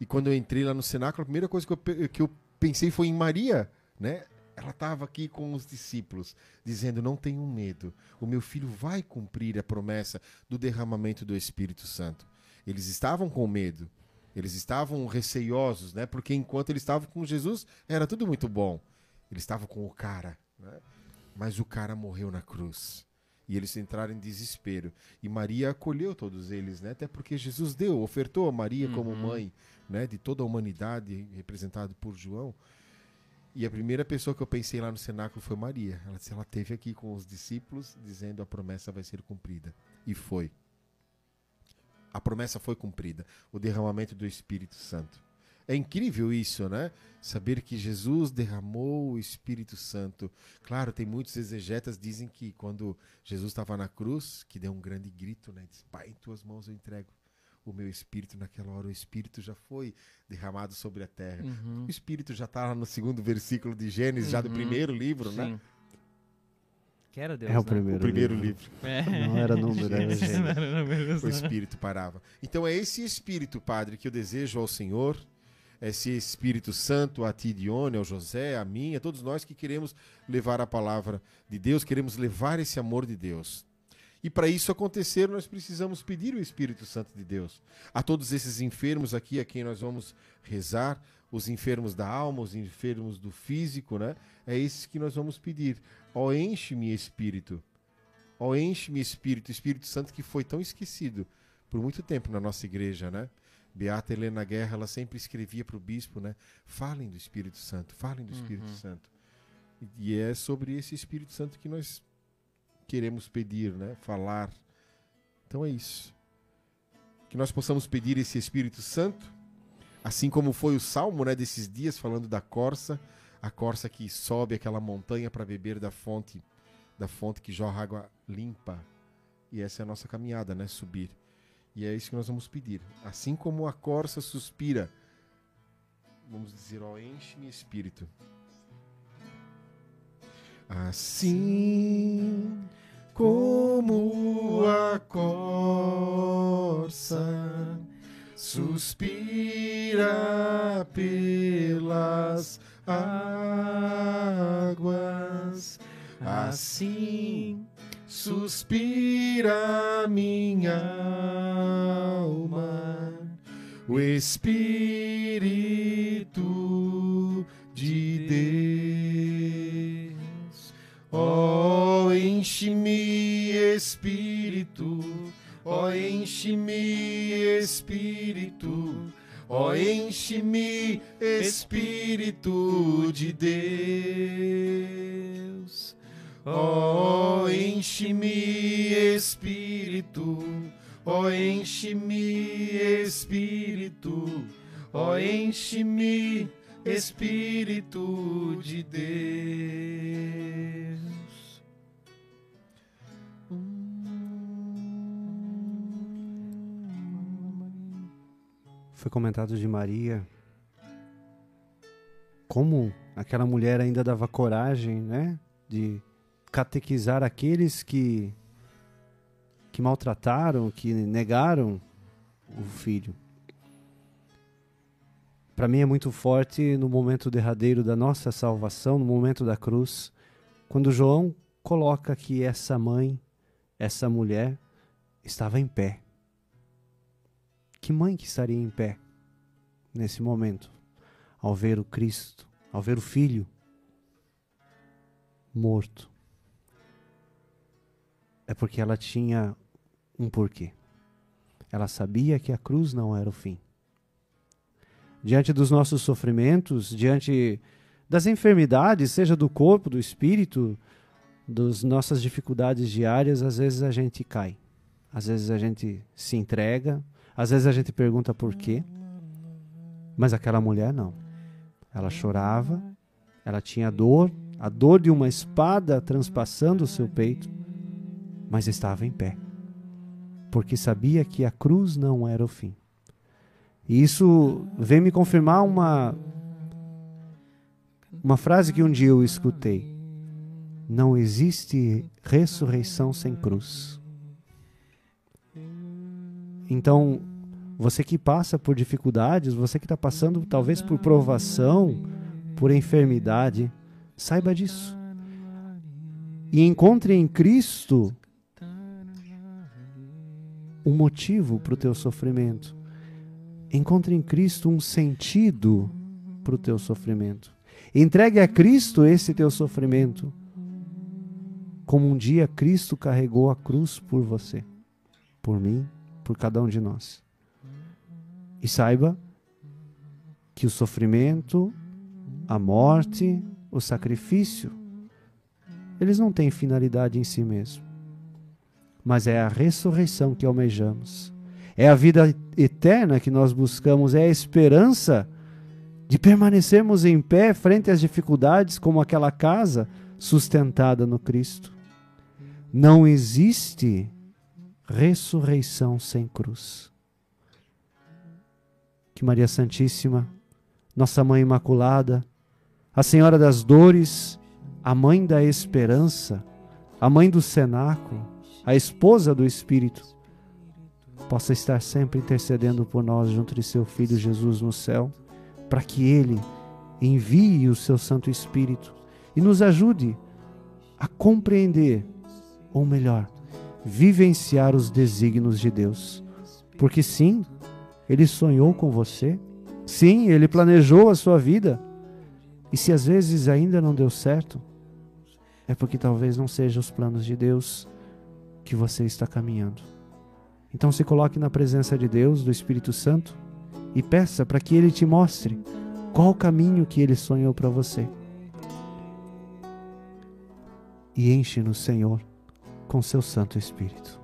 e quando eu entrei lá no cenáculo, a primeira coisa que eu, que eu pensei foi em Maria, né? Ela estava aqui com os discípulos, dizendo: Não tenham medo, o meu filho vai cumprir a promessa do derramamento do Espírito Santo. Eles estavam com medo, eles estavam receiosos, né? Porque enquanto eles estavam com Jesus, era tudo muito bom. Eles estavam com o cara, né? Mas o cara morreu na cruz. E eles entraram em desespero. E Maria acolheu todos eles, né? Até porque Jesus deu, ofertou a Maria como mãe, né? De toda a humanidade, representado por João. E a primeira pessoa que eu pensei lá no cenáculo foi Maria. Ela disse, ela teve aqui com os discípulos, dizendo a promessa vai ser cumprida. E foi. A promessa foi cumprida. O derramamento do Espírito Santo. É incrível isso, né? Saber que Jesus derramou o Espírito Santo. Claro, tem muitos exegetas dizem que quando Jesus estava na cruz, que deu um grande grito, né? Diz, Pai, em tuas mãos eu entrego o meu espírito. Naquela hora, o espírito já foi derramado sobre a terra. Uhum. O espírito já está lá no segundo versículo de Gênesis, já do Uhum. primeiro livro, né? Que era Deus, É o né? primeiro, O primeiro livro. livro. É. Não era número, era Não gênero. era número, o espírito parava. Então é esse espírito, Padre, que eu desejo ao Senhor, esse Espírito Santo, a ti, Dione, ao José, a mim, a todos nós que queremos levar a palavra de Deus, queremos levar esse amor de Deus. E para isso acontecer, nós precisamos pedir o Espírito Santo de Deus. A todos esses enfermos aqui, a quem nós vamos rezar, os enfermos da alma, os enfermos do físico, né? É esses que nós vamos pedir. Ó, enche-me, Espírito. Ó, enche-me, Espírito, Espírito Santo que foi tão esquecido por muito tempo na nossa igreja, né? Beata Helena Guerra, ela sempre escrevia para o bispo, né? Falem do Espírito Santo, falem do Espírito Uhum. Santo. E é sobre esse Espírito Santo que nós queremos pedir, né? Falar. Então é isso. Que nós possamos pedir esse Espírito Santo, assim como foi o salmo, né, desses dias falando da corça, a corça que sobe aquela montanha para beber da fonte, da fonte que jorra água limpa. E essa é a nossa caminhada, né, subir. E é isso que nós vamos pedir. Assim como a corça suspira, vamos dizer, ó, enche-me espírito. Assim como a corça suspira pelas águas, assim suspira minha alma, o Espírito de Deus. Oh, enche-me, Espírito, oh, enche-me, Espírito, oh, enche-me, Espírito de Deus. Oh, enche-me, Espírito, oh, enche-me, Espírito, oh, enche-me, Espírito de Deus. Foi comentado de Maria como aquela mulher ainda dava coragem, né, de catequizar aqueles que que maltrataram, que negaram o filho. Para mim é muito forte no momento derradeiro da nossa salvação, no momento da cruz, quando João coloca que essa mãe, essa mulher estava em pé. Que mãe que estaria em pé nesse momento, ao ver o Cristo, ao ver o Filho morto? É porque ela tinha um porquê. Ela sabia que a cruz não era o fim. Diante dos nossos sofrimentos, diante das enfermidades, seja do corpo, do espírito, das nossas dificuldades diárias, às vezes a gente cai. Às vezes a gente se entrega, às vezes a gente pergunta por quê. Mas aquela mulher não. Ela chorava, ela tinha dor, a dor de uma espada transpassando o seu peito, mas estava em pé, porque sabia que a cruz não era o fim. E isso vem me confirmar uma uma frase que um dia eu escutei. Não existe ressurreição sem cruz. Então, você que passa por dificuldades, você que está passando talvez por provação, por enfermidade, saiba disso. E encontre em Cristo um motivo para o teu sofrimento. Encontre em Cristo um sentido para o teu sofrimento. Entregue a Cristo esse teu sofrimento, como um dia Cristo carregou a cruz por você, por mim, por cada um de nós. E saiba que o sofrimento, a morte, o sacrifício, eles não têm finalidade em si mesmo. Mas é a ressurreição que almejamos. É a vida eterna que nós buscamos, é a esperança de permanecermos em pé frente às dificuldades, como aquela casa sustentada no Cristo. Não existe ressurreição sem cruz. Que Maria Santíssima, Nossa Mãe Imaculada, a Senhora das Dores, a Mãe da Esperança, a Mãe do Cenáculo, a esposa do Espírito, possa estar sempre intercedendo por nós junto de seu Filho Jesus no céu, para que Ele envie o seu Santo Espírito e nos ajude a compreender, ou melhor, vivenciar os desígnios de Deus. Porque sim, Ele sonhou com você, sim, Ele planejou a sua vida, e se às vezes ainda não deu certo, é porque talvez não sejam os planos de Deus que você está caminhando. Então se coloque na presença de Deus, do Espírito Santo, e peça para que Ele te mostre qual o caminho que Ele sonhou para você. E enche-nos, Senhor, com seu Santo Espírito.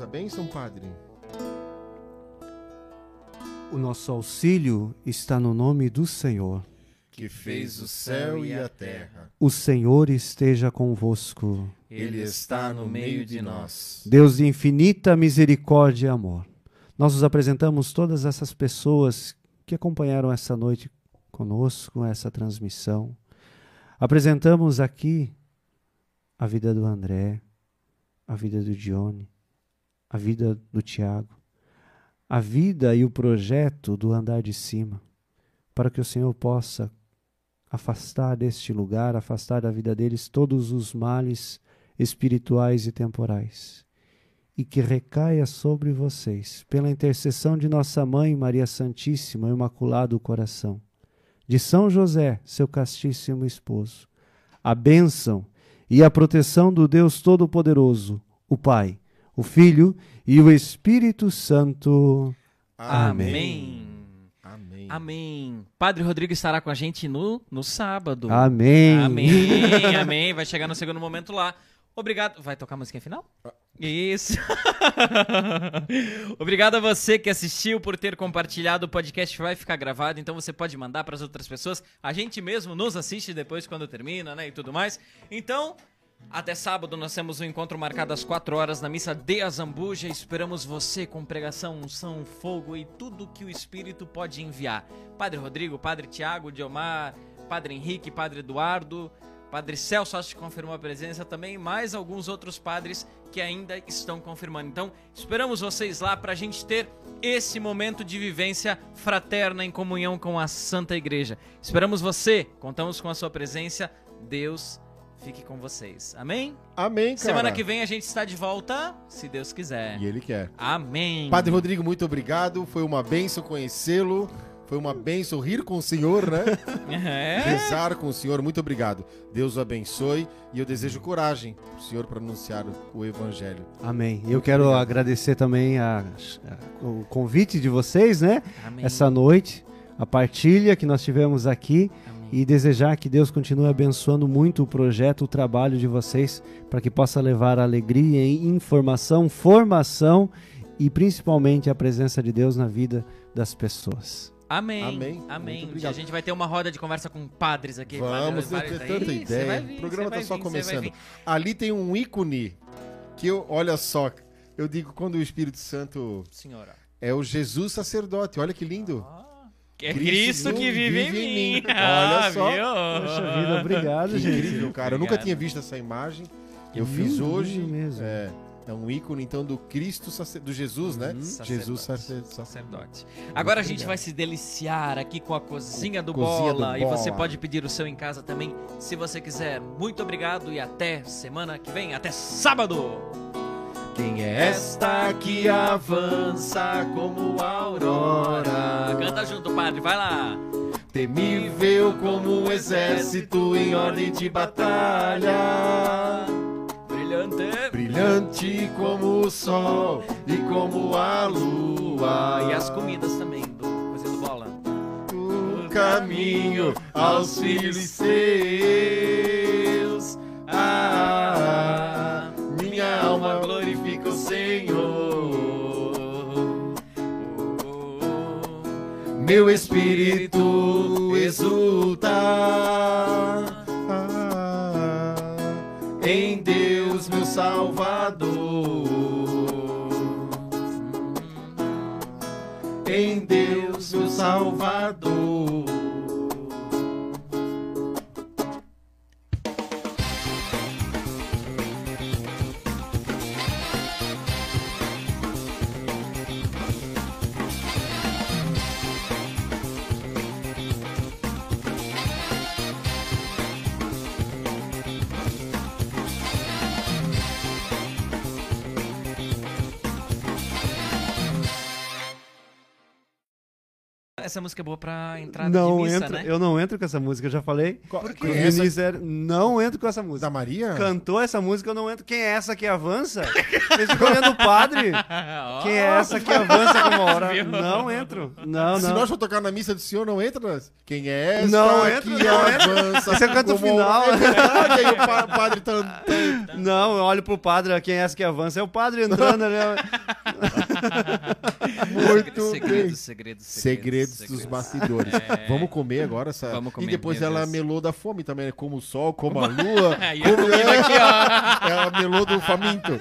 A bênção, Padre. O nosso auxílio está no nome do Senhor. que fez o céu e a terra. O Senhor esteja convosco. Ele está no meio de nós. Deus de infinita misericórdia e amor. Nós nos apresentamos todas essas pessoas que acompanharam essa noite conosco, essa transmissão. Apresentamos aqui a vida do André, a vida do Dione, a vida do Tiago, a vida e o projeto do andar de cima, para que o Senhor possa afastar deste lugar, afastar da vida deles todos os males espirituais e temporais, e que recaia sobre vocês, pela intercessão de nossa mãe Maria Santíssima, Imaculado Coração, de São José, seu castíssimo esposo, a bênção e a proteção do Deus Todo-Poderoso, o Pai, o Filho e o Espírito Santo. Amém. Amém. Amém. Padre Rodrigo estará com a gente no, no sábado. Amém. Amém, amém. Vai chegar no segundo momento lá. Obrigado. Vai tocar a musiquinha final? Isso. Obrigado a você que assistiu por ter compartilhado. O podcast vai ficar gravado, então você pode mandar para as outras pessoas. A gente mesmo nos assiste depois quando termina, né, e tudo mais. Então, até sábado nós temos um encontro marcado às 4 horas na missa de Azambuja. Esperamos você com pregação, unção, fogo e tudo que o Espírito pode enviar. Padre Rodrigo, Padre Tiago, Diomar, Padre Henrique, Padre Eduardo, Padre Celso acho que confirmou a presença também, mais alguns outros padres que ainda estão confirmando. Então, esperamos vocês lá para a gente ter esse momento de vivência fraterna em comunhão com a Santa Igreja. Esperamos você, contamos com a sua presença. Deus fique com vocês. Amém? Amém, cara. Semana que vem a gente está de volta, se Deus quiser. E ele quer. Amém. Padre Rodrigo, muito obrigado. Foi uma benção conhecê-lo. Foi uma benção rir com o Senhor, né? É. Rezar com o Senhor. Muito obrigado. Deus o abençoe e eu desejo coragem pro Senhor para anunciar o, o Evangelho. Amém. Eu quero agradecer também a- a- o convite de vocês, né? Amém. Essa noite, a partilha que nós tivemos aqui Amém. E desejar que Deus continue abençoando muito o projeto, o trabalho de vocês, para que possa levar alegria, informação, formação e principalmente a presença de Deus na vida das pessoas. Amém. Amém. Amém. A gente vai ter uma roda de conversa com padres aqui. Vamos, padres, eu padres tanta aí. Ideia. vir, o programa tá vai só vir, começando. Ali tem um ícone que eu, olha só, eu digo quando o Espírito Santo Senhora. é o Jesus sacerdote. Olha que lindo. É Cristo Cristo que vive, em mim. Olha Ah, só. viu? Poxa vida, obrigado, Que gente. incrível, cara. Eu nunca Obrigado. tinha visto essa imagem. Eu fiz hoje. mesmo. É, é um ícone então do Cristo do Jesus, né? Jesus sacerdote. Sacerdote. Agora a gente vai se deliciar aqui com a cozinha do Cozinha do bola. E você Bola. pode pedir o seu em casa também, se você quiser. Muito obrigado e até semana que vem. Até sábado! Quem é esta que avança como a aurora? Canta junto, padre. Vai lá. Temível como um exército em ordem de batalha. Brilhante. brilhante como o sol e como a lua. E as comidas também, do bola. o caminho aos filhos seus. Ah, minha alma glorifica o Senhor. Meu espírito exulta em Deus, meu Salvador. Em Deus, meu Salvador. Essa música é boa pra entrada Não de missa, entra, né? eu não entro com essa música, eu já falei. Quem é essa ministério, não entro com essa música. da Maria? Cantou essa música, eu não entro. Quem é essa que avança? Eles ficam olhando o padre. Ó, Quem é essa que avança como hora? Viu? Não entro. Não, Se não. nós for tocar na missa do senhor, não entra? Quem é essa Não que entra, não avança? Você canta o como- final. É verdade, aí o pa- padre tá... Não, eu olho pro padre, quem é essa que avança? É o padre entrando ali. Muito bem. segredos, segredos, Segredos dos bastidores. É. Vamos comer agora essa. Vamos comer, e depois ela Deus. melou da fome também, né? Como o sol, como a lua. Como aqui, ó. Ela melou do faminto.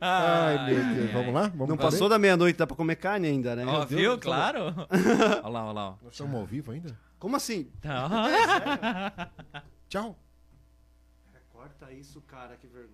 Ai, meu Deus. ai. Vamos lá? Vamos Não comer? passou da meia-noite, dá pra comer carne ainda, né? Ó, Deus, viu? não Claro. Olha lá, olha lá. Nós estamos ao vivo ainda? Como assim? Tá. Tchau. Corta isso, cara, que vergonha.